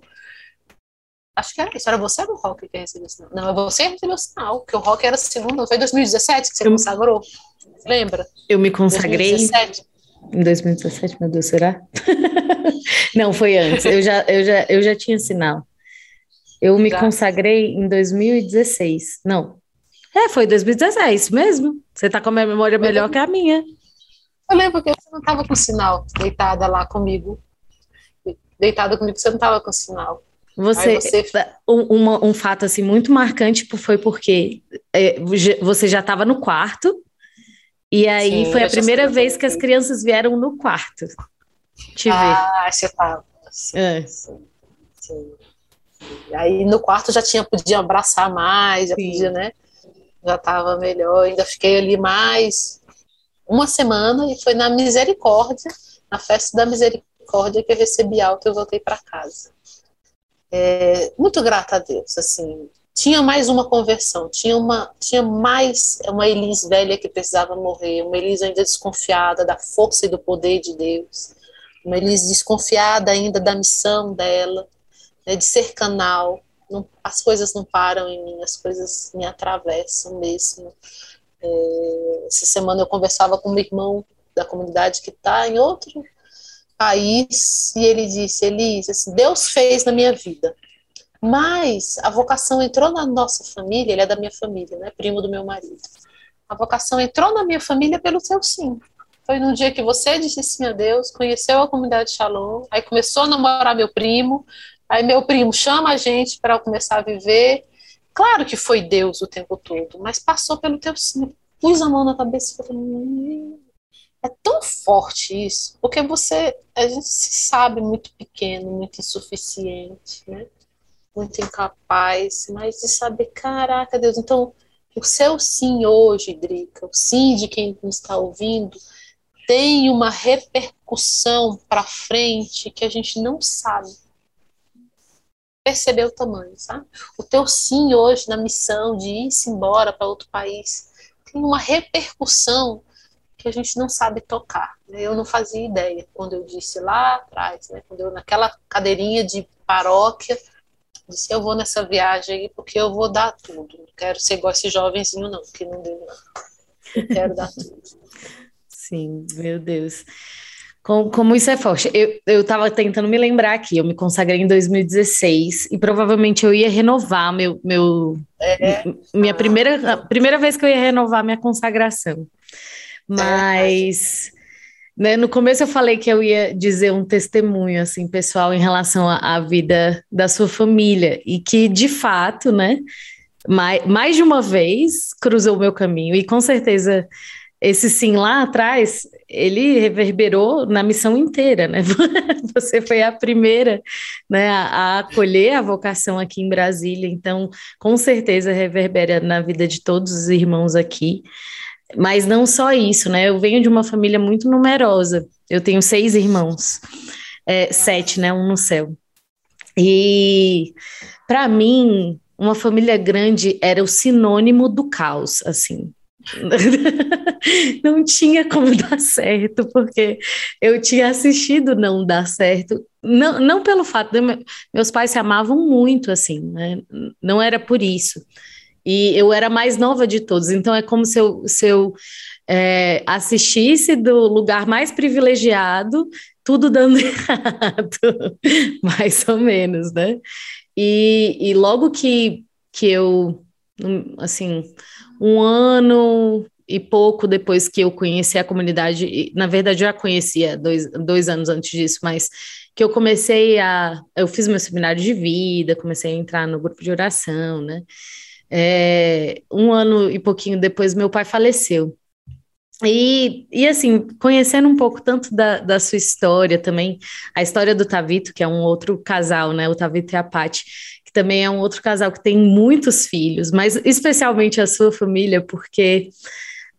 Acho que era isso. Era você ou o Rock que recebeu o sinal? Não, é você que recebeu o sinal, porque o Rock era segundo, foi 2017 que você eu, consagrou? Lembra? Eu me consagrei. 2017. Em 2017, meu Deus, será? não, foi antes. Eu já, eu já, eu já tinha sinal. Eu me consagrei em 2016. Não. É, foi 2016 mesmo. Você tá com a minha memória melhor que a minha. Eu lembro que você não tava com sinal deitada lá comigo. Deitada comigo, você não tava com sinal. Você, você... Um, um, fato assim muito marcante foi porque é, você já estava no quarto e aí Sim, foi a primeira vez que as crianças vieram no quarto te ah, ver. Ah, você estava. Sim, é. sim, sim. Aí no quarto já tinha, podia abraçar mais, já Sim. podia, né? Já estava melhor, ainda fiquei ali mais uma semana e foi na misericórdia, na festa da misericórdia que eu recebi alta e voltei para casa. É, muito grata a Deus, assim, tinha mais uma conversão, tinha uma, tinha mais uma Elis velha que precisava morrer, uma Elis ainda desconfiada da força e do poder de Deus, uma Elis desconfiada ainda da missão dela, né, de ser canal. Não, as coisas não param em mim, as coisas me atravessam mesmo. É, essa semana eu conversava com um irmão da comunidade que está em outro país e ele disse: Elise, assim, Deus fez na minha vida, mas a vocação entrou na nossa família, ele é da minha família, né, primo do meu marido. A vocação entrou na minha família pelo seu sim. Foi no dia que você disse sim a Deus, conheceu a comunidade Shalom, aí começou a namorar meu primo, Aí meu primo chama a gente para começar a viver. Claro que foi Deus o tempo todo, mas passou pelo teu sim. Pus a mão na cabeça e falei, hum, é tão forte isso, porque você, a gente se sabe muito pequeno, muito insuficiente, né? Muito incapaz, mas de saber, caraca, Deus, então o seu sim hoje, Drica, o sim de quem está ouvindo, tem uma repercussão para frente que a gente não sabe perceber o tamanho, sabe? O teu sim hoje na missão de ir-se embora para outro país tem uma repercussão que a gente não sabe tocar. Né? Eu não fazia ideia quando eu disse lá atrás, né? quando eu naquela cadeirinha de paróquia disse eu vou nessa viagem aí porque eu vou dar tudo. Não quero ser igual esse jovenzinho não, que não deu não. Eu quero dar tudo. Sim, meu Deus. Como, como, isso é forte. Eu, eu tava tentando me lembrar aqui, eu me consagrei em 2016 e provavelmente eu ia renovar meu. meu é. Minha primeira, primeira vez que eu ia renovar minha consagração. Mas. Né, no começo eu falei que eu ia dizer um testemunho assim pessoal em relação à, à vida da sua família e que de fato, né, mais, mais de uma vez cruzou o meu caminho e com certeza esse sim lá atrás, ele reverberou na missão inteira, né? Você foi a primeira né, a, acolher a vocação aqui em Brasília, então com certeza reverbera na vida de todos os irmãos aqui. Mas não só isso, né? Eu venho de uma família muito numerosa. Eu tenho seis irmãos, é, sete, né? Um no céu. E para mim, uma família grande era o sinônimo do caos, assim. não tinha como dar certo, porque eu tinha assistido não dar certo. Não, não pelo fato de meus pais se amavam muito, assim, né? Não era por isso. E eu era mais nova de todos, então é como se eu, se eu é, assistisse do lugar mais privilegiado, tudo dando errado, mais ou menos, né? E, e logo que, que eu, assim, um ano e pouco depois que eu conheci a comunidade, na verdade eu já conhecia dois, dois anos antes disso, mas que eu comecei a. Eu fiz meu seminário de vida, comecei a entrar no grupo de oração, né? É, um ano e pouquinho depois, meu pai faleceu. E, e assim, conhecendo um pouco tanto da, da sua história também, a história do Tavito, que é um outro casal, né? O Tavito e a que também é um outro casal que tem muitos filhos, mas especialmente a sua família, porque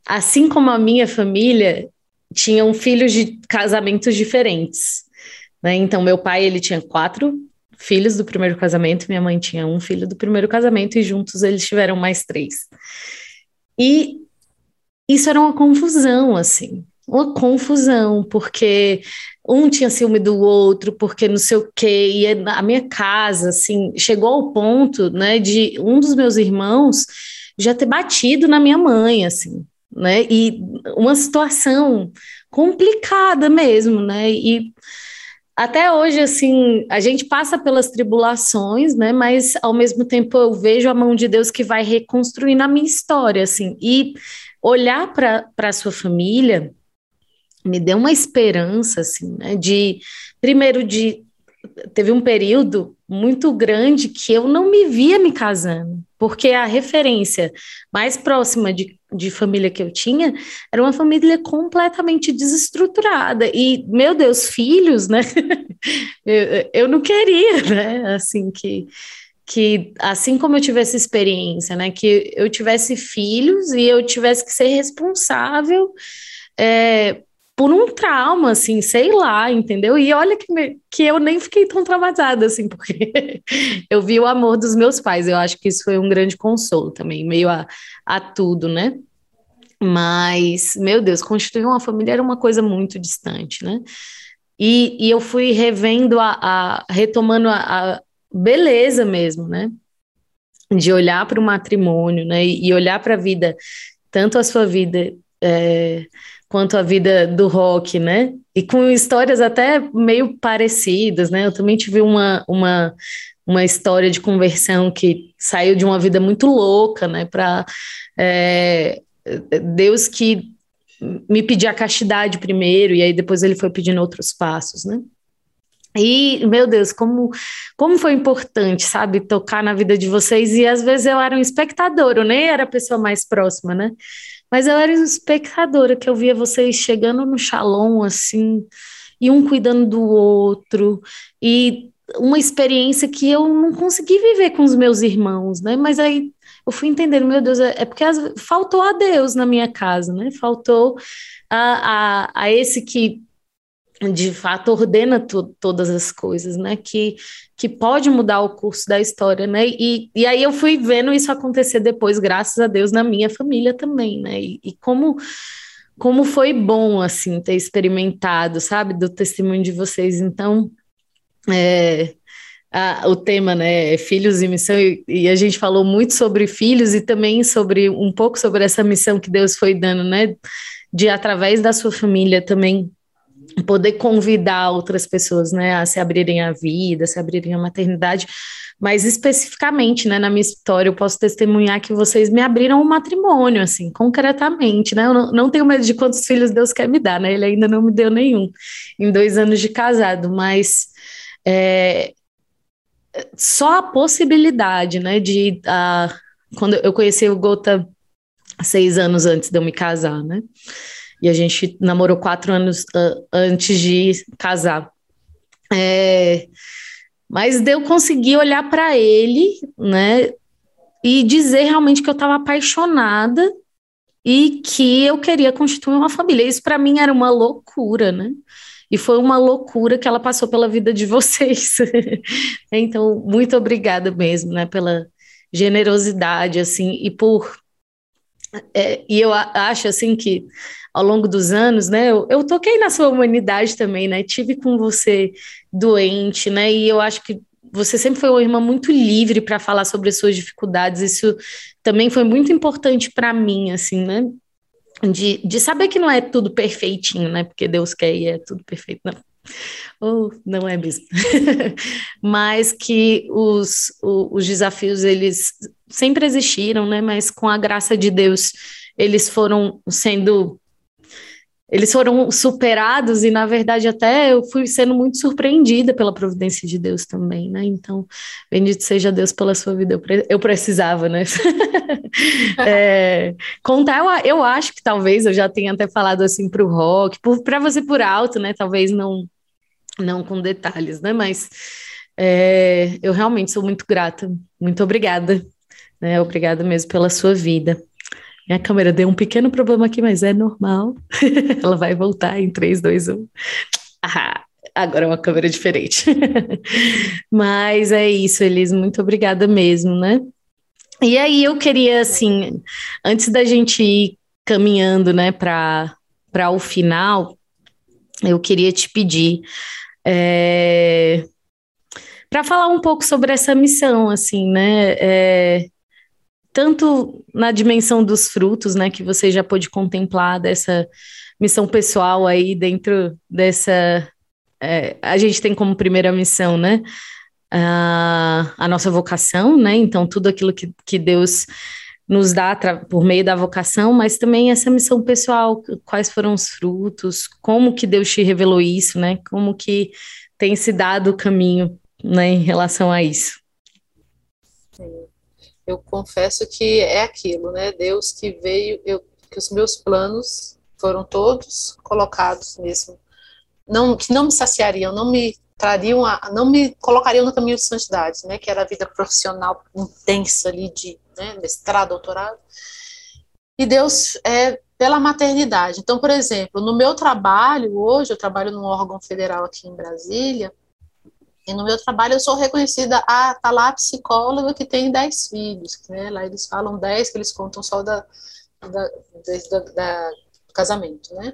assim como a minha família, tinham filhos de casamentos diferentes. Né? Então, meu pai ele tinha quatro filhos do primeiro casamento, minha mãe tinha um filho do primeiro casamento, e juntos eles tiveram mais três. E isso era uma confusão, assim, uma confusão, porque um tinha ciúme do outro, porque não sei o quê, e a minha casa, assim, chegou ao ponto, né, de um dos meus irmãos já ter batido na minha mãe, assim, né, e uma situação complicada mesmo, né, e até hoje, assim, a gente passa pelas tribulações, né? Mas ao mesmo tempo eu vejo a mão de Deus que vai reconstruindo a minha história, assim. E olhar para a sua família me deu uma esperança, assim, né? De, primeiro, de. Teve um período muito grande que eu não me via me casando, porque a referência mais próxima de de família que eu tinha era uma família completamente desestruturada e meu Deus filhos né eu, eu não queria né assim que que assim como eu tivesse experiência né que eu tivesse filhos e eu tivesse que ser responsável é, por um trauma, assim, sei lá, entendeu? E olha que, me, que eu nem fiquei tão traumatizada, assim, porque eu vi o amor dos meus pais, eu acho que isso foi um grande consolo também, meio a, a tudo, né? Mas, meu Deus, constituir uma família era uma coisa muito distante, né? E, e eu fui revendo, a, a retomando a, a beleza mesmo, né? De olhar para o matrimônio, né? E, e olhar para a vida, tanto a sua vida. É, quanto a vida do rock, né? E com histórias até meio parecidas, né? Eu também tive uma, uma, uma história de conversão que saiu de uma vida muito louca, né? Para é, Deus que me pedia a castidade primeiro, e aí depois ele foi pedindo outros passos, né? E, meu Deus, como, como foi importante, sabe, tocar na vida de vocês. E às vezes eu era um espectador, eu nem era a pessoa mais próxima, né? Mas eu era espectadora, que eu via vocês chegando no Shalom, assim, e um cuidando do outro, e uma experiência que eu não consegui viver com os meus irmãos, né? Mas aí eu fui entendendo, meu Deus, é, é porque faltou a Deus na minha casa, né? Faltou a, a, a esse que de fato ordena to, todas as coisas, né? Que, que pode mudar o curso da história, né? E, e aí eu fui vendo isso acontecer depois, graças a Deus, na minha família também, né? E, e como como foi bom assim ter experimentado, sabe, do testemunho de vocês. Então, é, a, o tema, né, é filhos e missão, e, e, a gente falou muito sobre filhos e também sobre um pouco sobre essa missão que Deus foi dando, né, de através da sua família também poder convidar outras pessoas, né, a se abrirem à vida, a se abrirem à maternidade, mas especificamente, né, na minha história, eu posso testemunhar que vocês me abriram o um matrimônio, assim, concretamente, né, eu não, não, tenho medo de quantos filhos Deus quer me dar, né, ele ainda não me deu nenhum em dois anos de casado, mas é, só a possibilidade, né, de, uh, quando eu conheci o Gota seis anos antes de eu me casar, né, e a gente namorou quatro anos uh, antes de casar. É, mas eu consegui olhar para ele, né, e dizer realmente que eu estava apaixonada e que eu queria constituir uma família. Isso para mim era uma loucura, né? E foi uma loucura que ela passou pela vida de vocês. então, muito obrigada mesmo, né, pela generosidade, assim, e por. É, e eu acho, assim, que ao longo dos anos, né? Eu, eu toquei na sua humanidade também, né? Tive com você doente, né? E eu acho que você sempre foi uma irmã muito livre para falar sobre as suas dificuldades. Isso também foi muito importante para mim, assim, né? De, de saber que não é tudo perfeitinho, né? Porque Deus quer e é tudo perfeito, não. Ou não é mesmo. Mas que os, os, os desafios, eles sempre existiram, né? Mas com a graça de Deus, eles foram sendo eles foram superados e na verdade até eu fui sendo muito surpreendida pela providência de Deus também, né? Então, bendito seja Deus pela sua vida. Eu, pre eu precisava, né? é, contar, eu, eu acho que talvez eu já tenha até falado assim para o Rock, para você por alto, né? Talvez não, não com detalhes, né? Mas é, eu realmente sou muito grata, muito obrigada, né? Obrigada mesmo pela sua vida. Minha câmera deu um pequeno problema aqui, mas é normal. Ela vai voltar em 3, 2, 1. Ah, agora é uma câmera diferente. mas é isso, Elis. Muito obrigada mesmo, né? E aí eu queria, assim, antes da gente ir caminhando, né, para o final, eu queria te pedir é, para falar um pouco sobre essa missão, assim, né? É, tanto na dimensão dos frutos, né, que você já pôde contemplar dessa missão pessoal aí dentro dessa. É, a gente tem como primeira missão, né, a, a nossa vocação, né, então tudo aquilo que, que Deus nos dá por meio da vocação, mas também essa missão pessoal, quais foram os frutos, como que Deus te revelou isso, né, como que tem se dado o caminho, né, em relação a isso eu confesso que é aquilo, né? Deus que veio, eu, que os meus planos foram todos colocados mesmo, não que não me saciariam, não me trariam, a, não me colocariam no caminho de santidade, né? Que era a vida profissional intensa ali de né, mestrado, doutorado. E Deus é pela maternidade. Então, por exemplo, no meu trabalho hoje, eu trabalho num órgão federal aqui em Brasília. E no meu trabalho eu sou reconhecida, a tá lá a psicóloga que tem 10 filhos, né? Lá eles falam 10, que eles contam só da, da, da, da do casamento, né?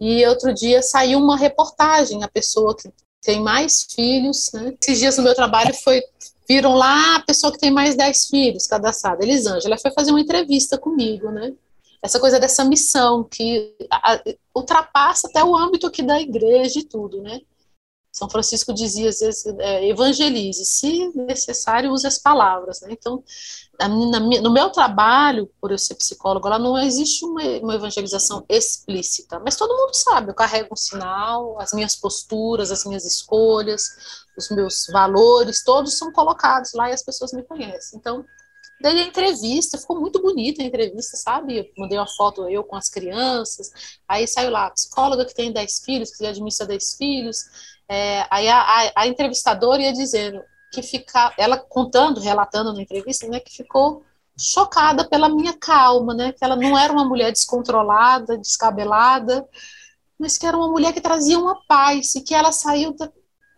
E outro dia saiu uma reportagem, a pessoa que tem mais filhos, né? Esses dias no meu trabalho foi viram lá a pessoa que tem mais 10 filhos cadastrada, Elisângela, foi fazer uma entrevista comigo, né? Essa coisa dessa missão que ultrapassa até o âmbito aqui da igreja e tudo, né? São Francisco dizia às vezes, é, evangelize, se necessário, use as palavras. Né? Então, na, na, no meu trabalho, por eu ser psicólogo, lá não existe uma, uma, evangelização explícita, mas todo mundo sabe, eu carrego um sinal, as minhas posturas, as minhas escolhas, os meus valores, todos são colocados lá e as pessoas me conhecem. Então, Daí a entrevista, ficou muito bonita a entrevista, sabe? Eu mandei uma foto eu com as crianças, aí saiu lá, psicóloga que tem 10 filhos, que administra 10 filhos, é, aí a, a, a, entrevistadora ia dizendo que fica, ela contando, relatando na entrevista, né, que ficou chocada pela minha calma, né, que ela não era uma mulher descontrolada, descabelada, mas que era uma mulher que trazia uma paz e que ela saiu da,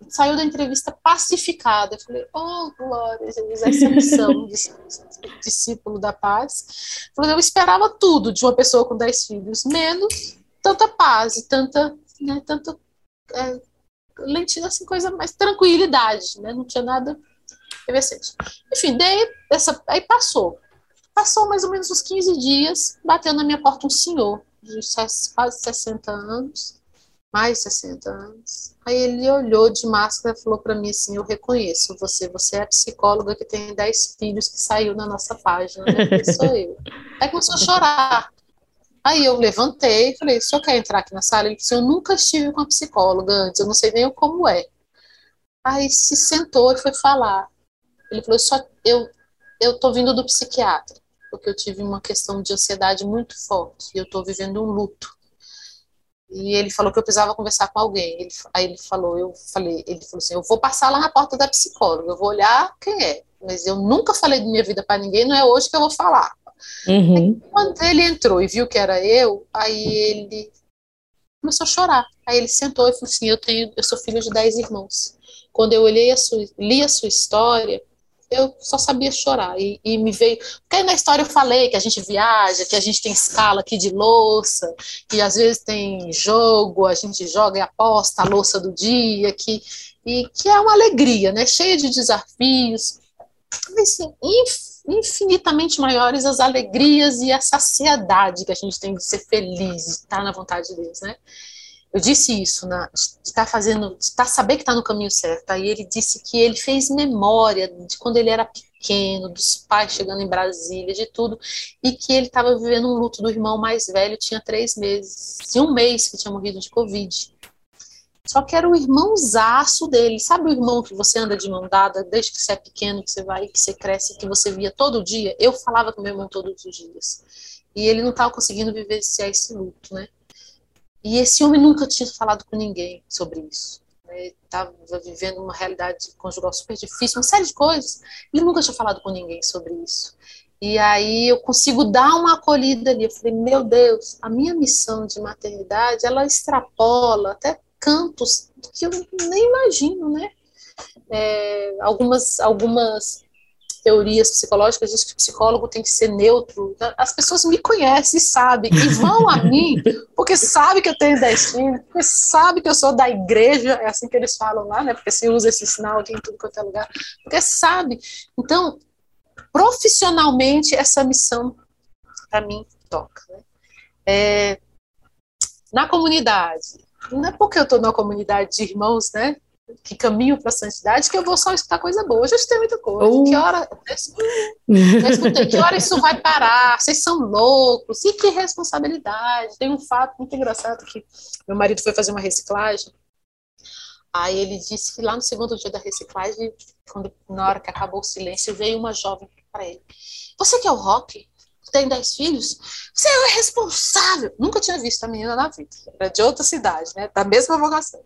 saiu da entrevista pacificada. Eu falei, oh, glória, Jesus, essa missão de discípulo da paz. Eu, falei, eu esperava tudo de uma pessoa com dez filhos, menos tanta paz e tanta, né, tanta é, lentilha, assim, coisa mais tranquilidade, né? Não tinha nada efervescente. Enfim, daí, essa, aí passou. Passou mais ou menos uns 15 dias, bateu na minha porta um senhor de quase 60 anos. mais de 60 anos. Aí ele olhou de máscara e falou para mim assim: Eu reconheço você, você é a psicóloga que tem 10 filhos que saiu na nossa página, né? sou eu. Aí começou a chorar. Aí eu levantei e falei: O senhor quer entrar aqui na sala? Ele disse: Eu nunca estive com a psicóloga antes, eu não sei nem como é. Aí se sentou e foi falar. Ele falou: Só eu, eu tô vindo do psiquiatra, porque eu tive uma questão de ansiedade muito forte e eu tô vivendo um luto. E ele falou que eu precisava conversar com alguém. Ele, aí ele falou, eu falei, ele falou assim, eu vou passar lá na porta da psicóloga, eu vou olhar quem é. Mas eu nunca falei de minha vida para ninguém, não é hoje que eu vou falar. Uhum. Quando ele entrou e viu que era eu, aí ele começou a chorar. Aí ele sentou e falou assim, eu tenho, eu sou filho de dez irmãos. Quando eu olhei a sua, li a sua história, eu só sabia chorar. E, e, me veio. Porque na história eu falei que a gente viaja, que a gente tem escala aqui de louça, que às vezes tem jogo, a gente joga e aposta a louça do dia, que, e que é uma alegria, né? Cheia de desafios. Mas, assim, infinitamente maiores as alegrias e a saciedade que a gente tem de ser feliz, de estar na vontade de Deus, né? Eu disse isso, na, de estar tá fazendo, de tá, saber que está no caminho certo. Aí ele disse que ele fez memória de quando ele era pequeno, dos pais chegando em Brasília, de tudo, e que ele estava vivendo um luto do irmão mais velho, tinha três meses, e um mês que tinha morrido de Covid. Só que era o irmãozaço dele. Sabe o irmão que você anda de mão dada desde que você é pequeno, que você vai, que você cresce, que você via todo dia? Eu falava com meu irmão todos os dias. E ele não estava conseguindo vivenciar esse luto, né? E esse homem nunca tinha falado com ninguém sobre isso. Né? Estava vivendo uma realidade conjugal super difícil, uma série de coisas. Ele nunca tinha falado com ninguém sobre isso. E aí eu consigo dar uma acolhida ali. Eu falei, meu Deus, a minha missão de maternidade, ela extrapola até cantos que eu nem imagino, né? É, algumas, algumas teorias psicológicas diz que o psicólogo tem que ser neutro. As pessoas me conhecem e sabem, e vão a mim, porque sabem que eu tenho 10 filhos, porque sabem que eu sou da igreja, é assim que eles falam lá, né? Porque se usa esse sinal aqui em tudo quanto é lugar, porque sabe. Então, profissionalmente, essa missão, para mim, toca. Né? É, na comunidade, não é porque eu estou numa comunidade de irmãos, né? que caminho para a santidade que eu vou só escutar coisa boa. Eu já escutei muita coisa. Uh. Que hora. Já escutei, que hora isso vai parar? Vocês são loucos. E que responsabilidade. Tem um fato muito engraçado que meu marido foi fazer uma reciclagem. Aí ele disse que lá no segundo dia da reciclagem, quando, na hora que acabou o silêncio, veio uma jovem para ele. Você que é o rock? Tem dez filhos, você é responsável. Nunca tinha visto a menina na vida, era de outra cidade, né? Da mesma vocação.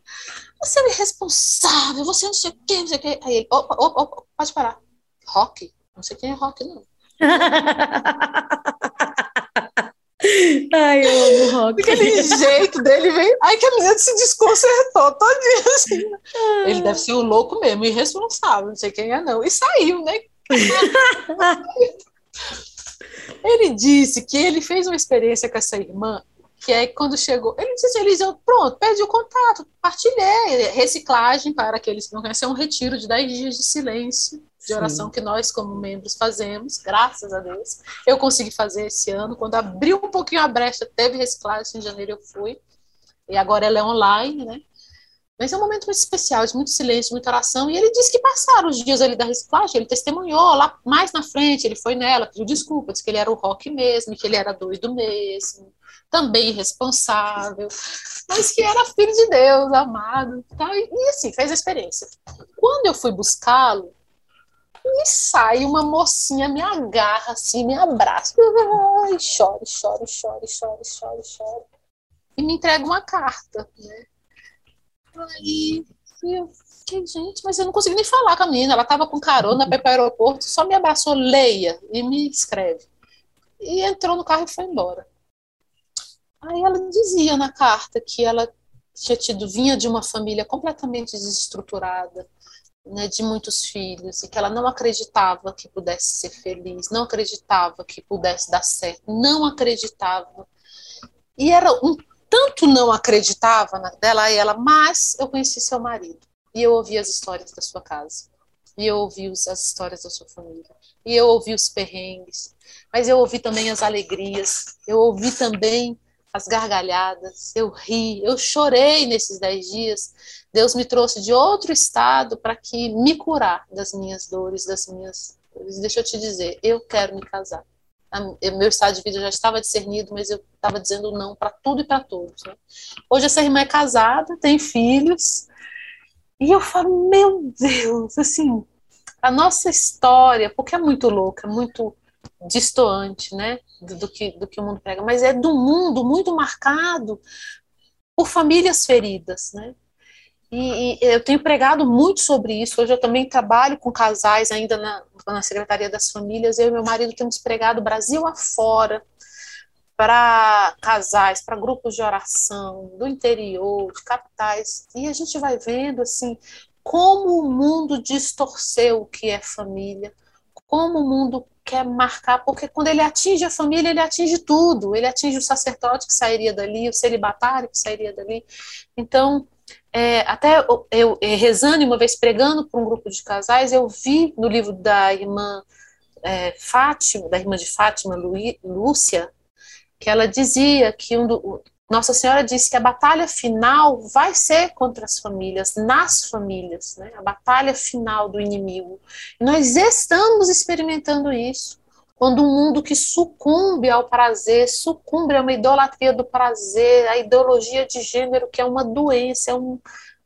Você é irresponsável, você não sei o quê, não sei o quê. Aí ele, opa, opa, opa, pode parar. Rock? Não sei quem é rock, não. Ai, eu amo rock. Aquele jeito dele veio. Aí que a menina se desconcertou todinha assim. Ele deve ser o louco mesmo, irresponsável, não sei quem é, não. E saiu, né? Ele disse que ele fez uma experiência com essa irmã, que é quando chegou, ele disse, ele disse, pronto, perdi o contato, partilhei, reciclagem para aqueles que não conhecem, é um retiro de 10 dias de silêncio, de oração Sim. que nós, como membros, fazemos, graças a Deus. Eu consegui fazer esse ano, quando abriu um pouquinho a brecha, teve reciclagem, em janeiro eu fui, e agora ela é online, né? Mas é um momento muito especial, de muito silêncio, muita oração. E ele disse que passaram os dias ali da reciclagem, ele testemunhou lá mais na frente, ele foi nela, pediu desculpa, disse que ele era o rock mesmo, que ele era doido mesmo, também responsável, mas que era filho de Deus, amado. Tá? E, e assim, fez a experiência. Quando eu fui buscá-lo, me sai uma mocinha, me agarra assim, me abraça, e chore, chore, chore, chore, chore, chore, e me entrega uma carta, né? Aí eu fiquei, gente, mas eu não consegui nem falar com a menina. Ela estava com carona para ir para o aeroporto, só me abraçou, leia e me escreve. E entrou no carro e foi embora. Aí ela dizia na carta que ela tinha tido, vinha de uma família completamente desestruturada, né, de muitos filhos, e que ela não acreditava que pudesse ser feliz, não acreditava que pudesse dar certo, não acreditava. E era um tanto não acreditava na dela e ela, mas eu conheci seu marido e eu ouvi as histórias da sua casa. E eu ouvi as histórias da sua família. E eu ouvi os perrengues. Mas eu ouvi também as alegrias. Eu ouvi também as gargalhadas, eu ri, eu chorei nesses dez dias. Deus me trouxe de outro estado para que me curar das minhas dores, das minhas. Deixa eu te dizer, eu quero me casar. Meu estado de vida já estava discernido, mas eu estava dizendo não para tudo e para todos. Né? Hoje essa irmã é casada, tem filhos, e eu falo, meu Deus, assim, a nossa história, porque é muito louca, muito distoante, né, do, do, que, do que o mundo prega, mas é do mundo muito marcado por famílias feridas, né, e, e, eu tenho pregado muito sobre isso. Hoje eu também trabalho com casais ainda na, na Secretaria das Famílias. Eu e meu marido temos pregado Brasil afora para casais, para grupos de oração do interior, de capitais. E a gente vai vendo assim como o mundo distorceu o que é família, como o mundo quer marcar, porque quando ele atinge a família, ele atinge tudo. Ele atinge o sacerdote que sairia dali, o celibatário que sairia dali. Então, é, até eu, eu, rezando uma vez pregando para um grupo de casais, eu vi no livro da irmã é, Fátima, da irmã de Fátima, Lúcia, que ela dizia que um do, Nossa Senhora disse que a batalha final vai ser contra as famílias, nas famílias, né? a batalha final do inimigo. Nós estamos experimentando isso quando um mundo que sucumbe ao prazer, sucumbe a uma idolatria do prazer, a ideologia de gênero que é uma doença, é um,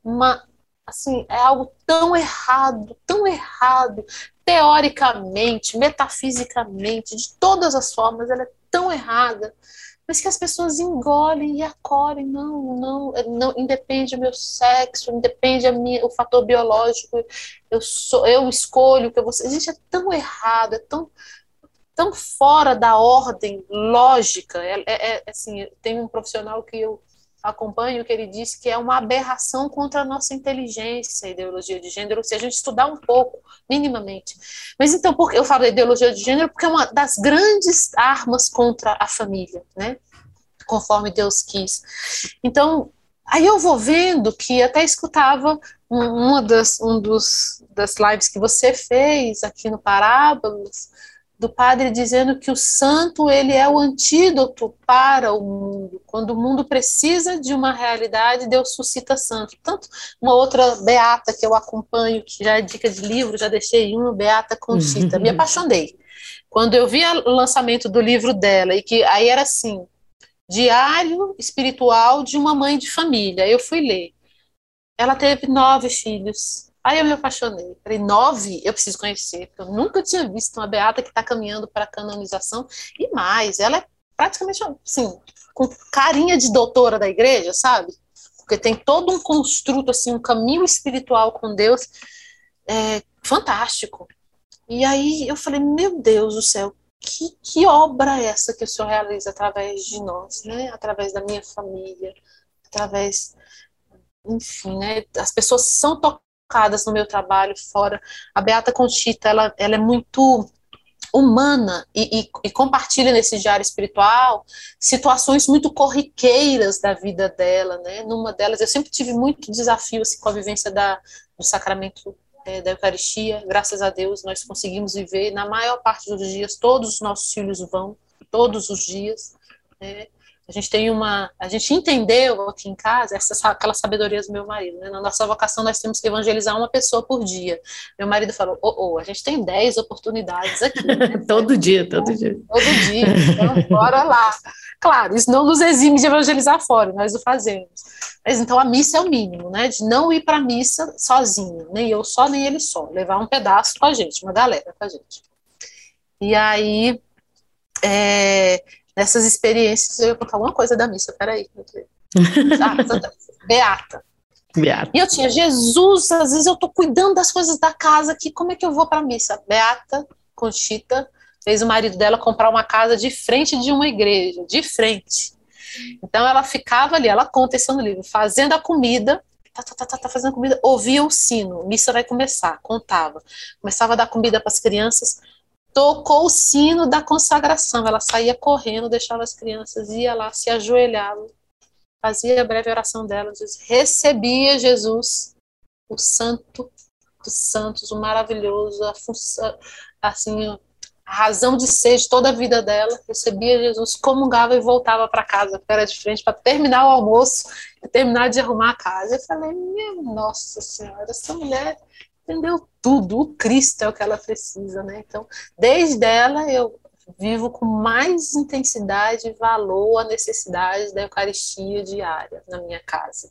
uma assim, é algo tão errado, tão errado, teoricamente, metafisicamente, de todas as formas, ela é tão errada, mas que as pessoas engolem e acolhem, não, não, não independe do meu sexo, independe a minha, o fator biológico, eu sou, eu escolho o que eu vou ser. Gente, é tão errado, é tão tão fora da ordem lógica. É, é, é, assim, tem um profissional que eu acompanho que ele diz que é uma aberração contra a nossa inteligência, a ideologia de gênero, se a gente estudar um pouco, minimamente. Mas então, por, eu falo da ideologia de gênero porque é uma das grandes armas contra a família, né? Conforme Deus quis. Então, aí eu vou vendo que até escutava uma das, um dos, das lives que você fez aqui no Parábolas, do padre dizendo que o santo ele é o antídoto para o mundo. Quando o mundo precisa de uma realidade, Deus suscita santo. Tanto uma outra beata que eu acompanho, que já é dica de livro, já deixei uma, Beata Conchita. Me apaixonei. Quando eu vi o lançamento do livro dela, e que aí era assim, diário espiritual de uma mãe de família. Eu fui ler. Ela teve nove filhos Aí eu me apaixonei. Falei, nove, eu preciso conhecer, porque eu nunca tinha visto uma beata que está caminhando para a canonização. E mais, ela é praticamente, assim, com carinha de doutora da igreja, sabe? Porque tem todo um construto, assim, um caminho espiritual com Deus é, fantástico. E aí eu falei, meu Deus do céu, que, que obra é essa que o Senhor realiza através de nós, né? Através da minha família, através enfim, né, as pessoas são tocadas focadas no meu trabalho fora. A Beata Conchita, ela, ela é muito humana e, e, e, compartilha nesse diário espiritual situações muito corriqueiras da vida dela, né? Numa delas, eu sempre tive muito desafio assim, com a vivência da, do sacramento é, da Eucaristia. Graças a Deus, nós conseguimos viver. Na maior parte dos dias, todos os nossos filhos vão, todos os dias. Né? A gente tem uma, a gente entendeu aqui em casa essa aquela sabedoria do meu marido, né? Na nossa vocação nós temos que evangelizar uma pessoa por dia. Meu marido falou: "Oh, oh a gente tem 10 oportunidades aqui". Né? todo dia, todo dia. Todo dia. Então, bora lá. Claro, isso não nos exime de evangelizar fora, nós o fazemos. Mas então a missa é o mínimo, né? De não ir para a missa sozinho, nem eu só, nem ele só, levar um pedaço com a gente, uma galera com a gente. E aí, é, nessas experiências, eu ia contar alguma coisa da missa, peraí. Ah, Beata. Beata. E eu tinha, Jesus, às vezes eu tô cuidando das coisas da casa aqui, como é que eu vou pra missa? Beata, Conchita, fez o marido dela comprar uma casa de frente de uma igreja, de frente. Então ela ficava ali, ela conta isso no livro, fazendo a comida, tá, tá, tá, tá, tá fazendo comida, ouvia o sino, missa vai começar, contava. Começava a dar comida para as crianças, tocou o sino da consagração. Ela saía correndo, deixava as crianças, ia lá, se ajoelhava, fazia a breve oração dela, diz, recebia Jesus, o santo dos santos, o maravilhoso, a função, assim, a razão de ser de toda a vida dela, recebia Jesus, comungava e voltava para casa, era de frente, para terminar o almoço e terminar de arrumar a casa. Eu falei, minha nossa senhora, essa mulher entendeu tudo, o Cristo é o que ela precisa, né? Então, desde ela eu vivo com mais intensidade e valor a necessidade da Eucaristia diária na minha casa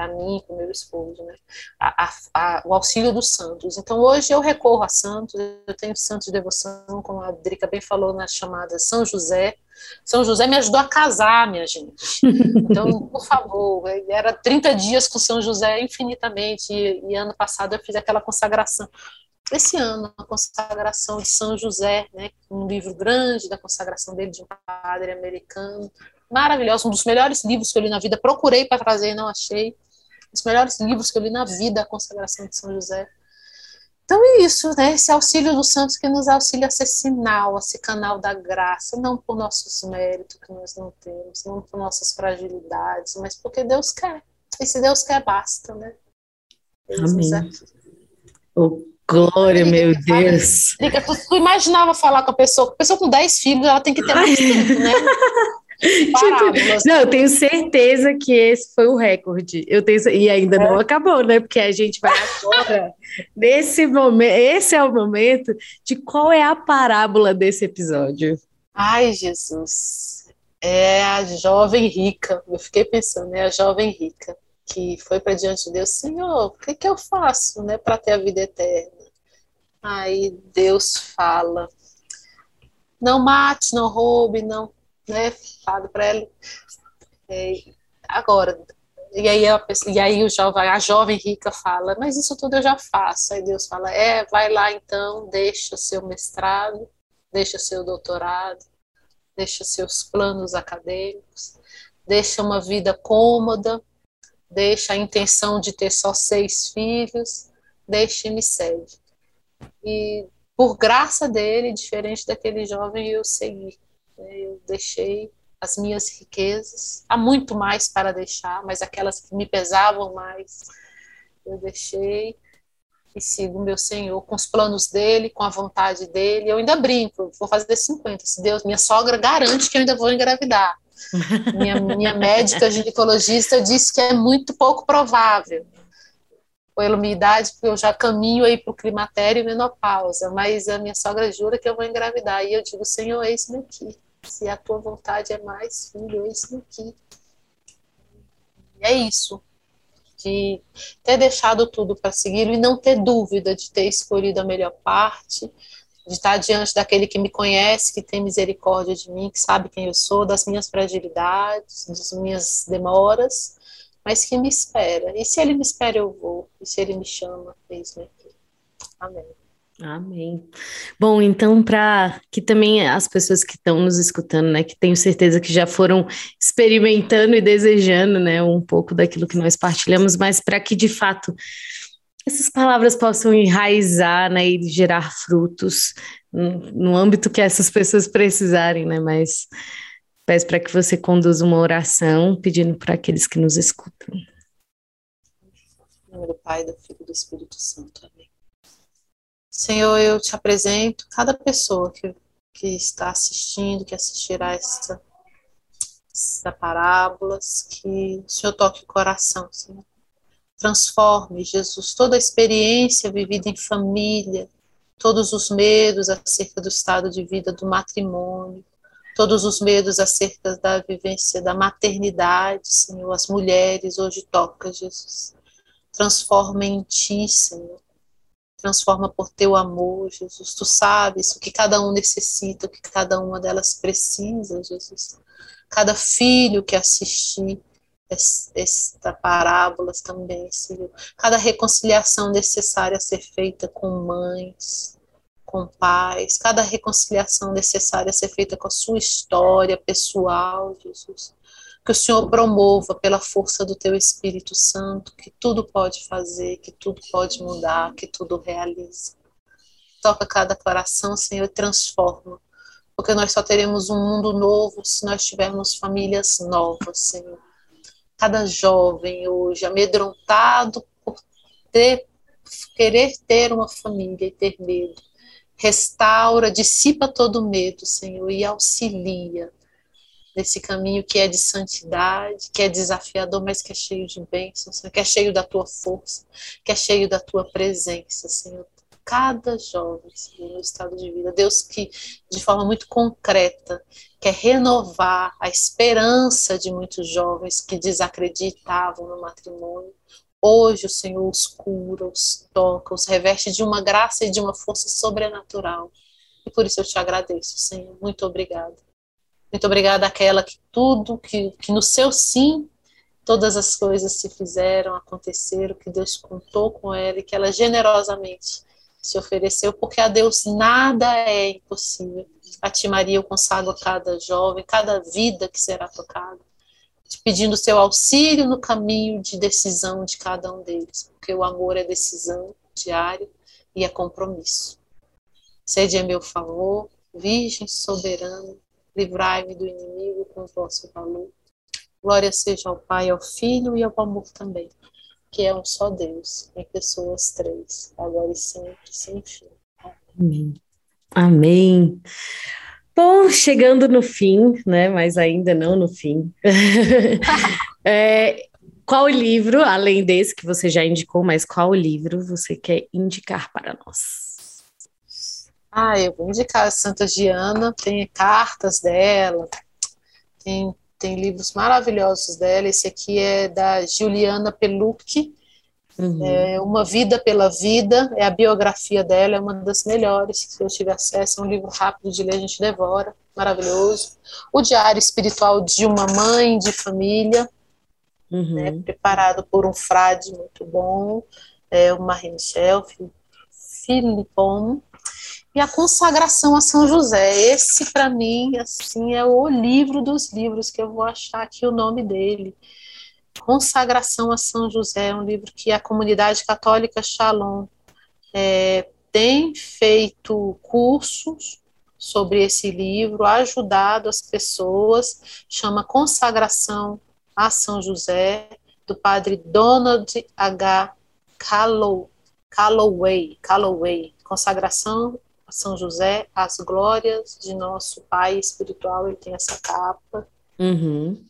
para mim, com meu esposo, né? A, a, a, o auxílio dos santos. Então, hoje eu recorro a santos, eu tenho santos de devoção, como a Drica bem falou na chamada São José. São José me ajudou a casar, minha gente. Então, por favor, era 30 dias com São José infinitamente, e, e ano passado eu fiz aquela consagração esse ano a consagração de São José, né, um livro grande da consagração dele de um padre americano, maravilhoso, um dos melhores livros que eu li na vida. Procurei para trazer e não achei. Os melhores livros que eu li na vida, a consagração de São José. Então é isso, né? Esse auxílio dos santos que nos auxilia a ser sinal, a ser canal da graça, não por nossos méritos que nós não temos, não por nossas fragilidades, mas porque Deus quer. E se Deus quer, basta, né? Amém. Oh, glória, meu Deus. Liga, tu, tu, imaginava falar com a pessoa, a pessoa com 10 filhos, ela tem que ter mais tempo, né? Tipo, não, eu tenho certeza que esse foi o recorde. Eu tenho, e ainda é. não acabou, né? Porque a gente vai agora, nesse momento, esse é o momento de qual é a parábola desse episódio. Ai, Jesus. É a jovem rica. Eu fiquei pensando, é a jovem rica que foi para diante de Deus, Senhor, o que, que eu faço, né, para ter a vida eterna? Aí Deus fala: não mate, não roube, não né, para ela. É, agora, e aí, a, e aí o jovem, a jovem rica fala, mas isso tudo eu já faço. Aí Deus fala, é, vai lá então, deixa seu mestrado, deixa seu doutorado, deixa seus planos acadêmicos, deixa uma vida cômoda, deixa a intenção de ter só seis filhos, deixa e me segue. E por graça dele, diferente daquele jovem, eu segui. Eu deixei as minhas riquezas, há muito mais para deixar, mas aquelas que me pesavam mais, eu deixei e sigo meu Senhor com os planos dele, com a vontade dele. Eu ainda brinco, vou fazer 50. Se Deus, minha sogra garante que eu ainda vou engravidar. Minha, minha médica ginecologista disse que é muito pouco provável. Pela minha idade, porque eu já caminho aí para o climatério e menopausa, mas a minha sogra jura que eu vou engravidar. E eu digo, Senhor, eis-me aqui se a tua vontade é mais, filho, isso aqui. é isso. De ter deixado tudo para seguir e não ter dúvida de ter escolhido a melhor parte, de estar diante daquele que me conhece, que tem misericórdia de mim, que sabe quem eu sou, das minhas fragilidades, das minhas demoras, mas que me espera. E se ele me espera, eu vou. E se ele me chama, eis-me aqui. Amém. Amém. Bom, então, para que também as pessoas que estão nos escutando, né, que tenho certeza que já foram experimentando e desejando, né, um pouco daquilo que nós partilhamos, mas para que de fato essas palavras possam enraizar, né, e gerar frutos no, âmbito que essas pessoas precisarem, né, mas peço para que você conduza uma oração pedindo para aqueles que nos escutam. Em nome do Pai, do Filho e do Espírito Santo. Amém. Senhor, eu te apresento cada pessoa que, que está assistindo, que assistirá essa, essa parábolas, que o Senhor toque o coração, Senhor. Transforme, Jesus, toda a experiência vivida em família, todos os medos acerca do estado de vida do matrimônio, todos os medos acerca da vivência da maternidade, Senhor, as mulheres hoje toca, Jesus. Transforma em ti, Senhor transforma por teu amor, Jesus. Tu sabes o que cada um necessita, o que cada uma delas precisa, Jesus. Cada filho que assistir esta parábolas também, Senhor. Cada reconciliação necessária a ser feita com mães, com pais, cada reconciliação necessária a ser feita com a sua história pessoal, Jesus que o Senhor promova pela força do teu Espírito Santo, que tudo pode fazer, que tudo pode mudar, que tudo realize. Toca cada coração, Senhor, e transforma. Porque nós só teremos um mundo novo se nós tivermos famílias novas, Senhor. Cada jovem hoje amedrontado por ter, querer ter uma família e ter medo restaura, dissipa todo medo, Senhor, e auxilia nesse caminho que é de santidade, que é desafiador, mas que é cheio de bênçãos, Senhor, que é cheio da tua força, que é cheio da tua presença, Senhor. Cada jovem, Senhor, no estado de vida. Deus que, de forma muito concreta, quer renovar a esperança de muitos jovens que desacreditavam no matrimônio. Hoje o Senhor os cura, os toca, os reveste de uma graça e de uma força sobrenatural. E por isso eu te agradeço, Senhor. Muito obrigada. Muito obrigada àquela que tudo, que, que no seu sim, todas as coisas se fizeram, aconteceram, que Deus contou com ela e que ela generosamente se ofereceu, porque a Deus nada é impossível. A Ti, Maria, eu consagro cada jovem, cada vida que será tocada, pedindo seu auxílio no caminho de decisão de cada um deles, porque o amor é decisão diária e é compromisso. Sede em meu favor, Virgem soberana, livrai-me do inimigo com o vosso valor. Glória seja ao Pai, ao Filho e ao amor também, que é um só Deus, em pessoas três, agora e sempre, sem fim. Amém. Amém. Bom, chegando no fim, né? Mas ainda não no fim. é, qual livro, além desse que você já indicou, mas qual livro você quer indicar para nós? Ah, eu vou indicar a Santa Giana, tem cartas dela, tem, tem livros maravilhosos dela. Esse aqui é da Juliana Pelucchi, uhum. é Uma Vida pela Vida, é a biografia dela, é uma das melhores. Se eu tiver acesso, é um livro rápido de ler, a gente devora, maravilhoso. O Diário Espiritual de uma Mãe de Família, uhum. né, preparado por um frade muito bom, é o Marie Michel, Filipon e a consagração a São José. Esse, para mim, assim, é o livro dos livros que eu vou achar aqui o nome dele. Consagração a São José é um livro que a comunidade católica Shalom é, tem feito cursos sobre esse livro, ajudado as pessoas, chama Consagração a São José, do padre Donald H. Calloway, Calloway, Consagração são José, As Glórias de Nosso Pai Espiritual, ele tem essa capa. Uhum.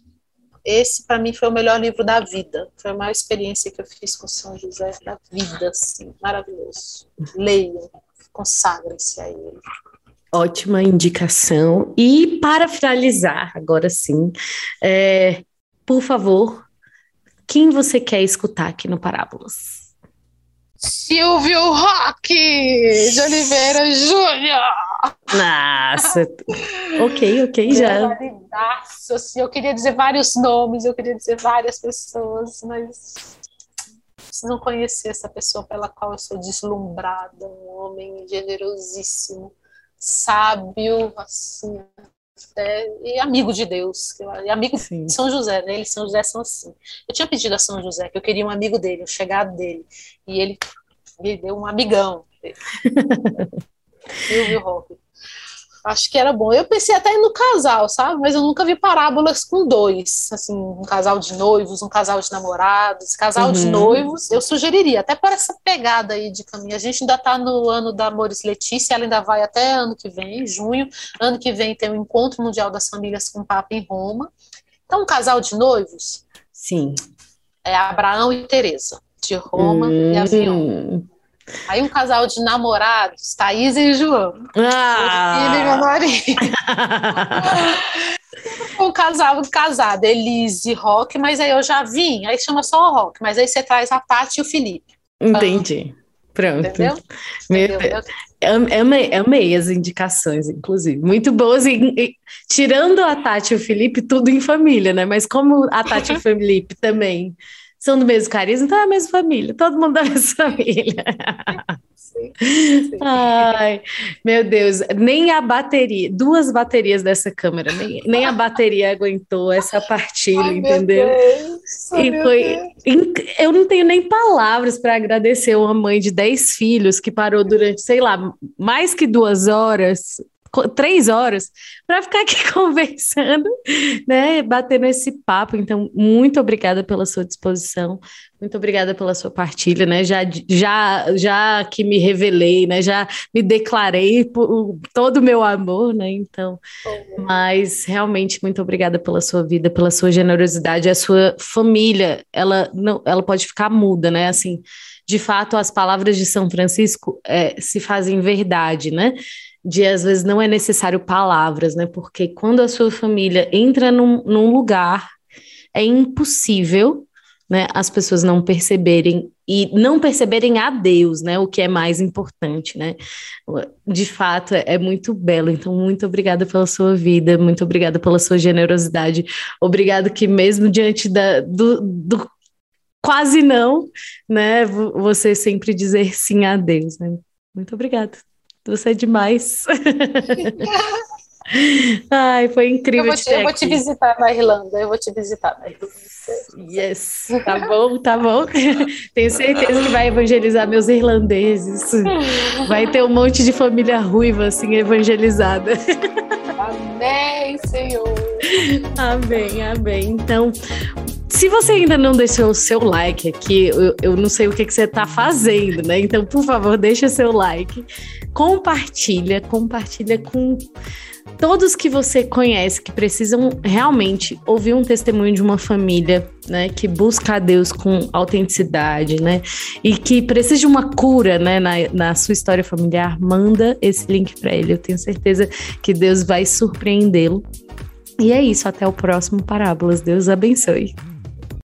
Esse, para mim, foi o melhor livro da vida. Foi a maior experiência que eu fiz com São José da vida, assim, maravilhoso. Leiam, consagrem-se a ele. Ótima indicação. E para finalizar, agora sim, é, por favor, quem você quer escutar aqui no Parábolas? Silvio Roque de Oliveira Júnior. Nossa, ok, ok, já. Assim, eu queria dizer vários nomes, eu queria dizer várias pessoas, mas não conhecer essa pessoa pela qual eu sou deslumbrada, um homem generosíssimo, sábio, assim, é, e amigo de Deus, e amigo Sim. de São José, né? Ele e São José são assim. Eu tinha pedido a São José que eu queria um amigo dele, um chegado dele, e ele me deu um amigão. Silvio Roque. Acho que era bom. Eu pensei até no casal, sabe? Mas eu nunca vi parábolas com dois. Assim, um casal de noivos, um casal de namorados. Casal uhum. de noivos, eu sugeriria, até por essa pegada aí de caminho. A gente ainda está no ano da Amores Letícia, ela ainda vai até ano que vem, junho. Ano que vem tem o Encontro Mundial das Famílias com o Papa em Roma. Então, um casal de noivos. Sim. É Abraão e Teresa, de Roma hum. e Avião. Aí um casal de namorados, Thaís e João. Ah. um casal casado, Elise e Rock, mas aí eu já vim, aí chama só o Rock, mas aí você traz a Tati e o Felipe. Entendi. Pronto. Entendeu? Entendeu? Amei, amei as indicações, inclusive. Muito boas. E, e, tirando a Tati e o Felipe, tudo em família, né? Mas como a Tati e o Felipe também são do mesmo carisma, então é a mesma família, todo mundo da mesma família. Sim, sim. Ai, meu Deus, nem a bateria, duas baterias dessa câmera, nem, nem a bateria aguentou essa partilha, Ai, entendeu? Deus, e foi, eu não tenho nem palavras para agradecer uma mãe de 10 filhos que parou durante, sei lá, mais que duas horas três horas para ficar aqui conversando, né? Batendo esse papo. Então, muito obrigada pela sua disposição, muito obrigada pela sua partilha, né? Já, já, já que me revelei, né? Já me declarei por todo o meu amor, né? Então, mas realmente muito obrigada pela sua vida, pela sua generosidade, a sua família, ela não, ela pode ficar muda, né? Assim, de fato, as palavras de São Francisco é, se fazem verdade, né? De às vezes não é necessário palavras, né? Porque quando a sua família entra num, num lugar, é impossível né, as pessoas não perceberem e não perceberem a Deus, né, o que é mais importante, né? De fato, é, é muito belo. Então, muito obrigada pela sua vida, muito obrigada pela sua generosidade. Obrigado que mesmo diante da, do, do quase não, né, você sempre dizer sim a Deus, né? Muito obrigada. Você é demais. Ai, foi incrível. Eu vou te, eu vou te visitar na Irlanda. Eu vou te visitar na Irlanda. Yes, tá bom, tá bom. Tenho certeza que vai evangelizar meus irlandeses. Vai ter um monte de família ruiva assim evangelizada. Amém, Senhor. Amém, amém. Então, se você ainda não deixou o seu like aqui, eu, eu não sei o que, que você está fazendo, né? Então, por favor, deixa seu like, compartilha, compartilha com todos que você conhece que precisam realmente ouvir um testemunho de uma família, né, que busca a Deus com autenticidade, né, e que precisa de uma cura, né, na, na sua história familiar, manda esse link para ele. Eu tenho certeza que Deus vai surpreendê-lo. E é isso, até o próximo Parábolas. Deus abençoe.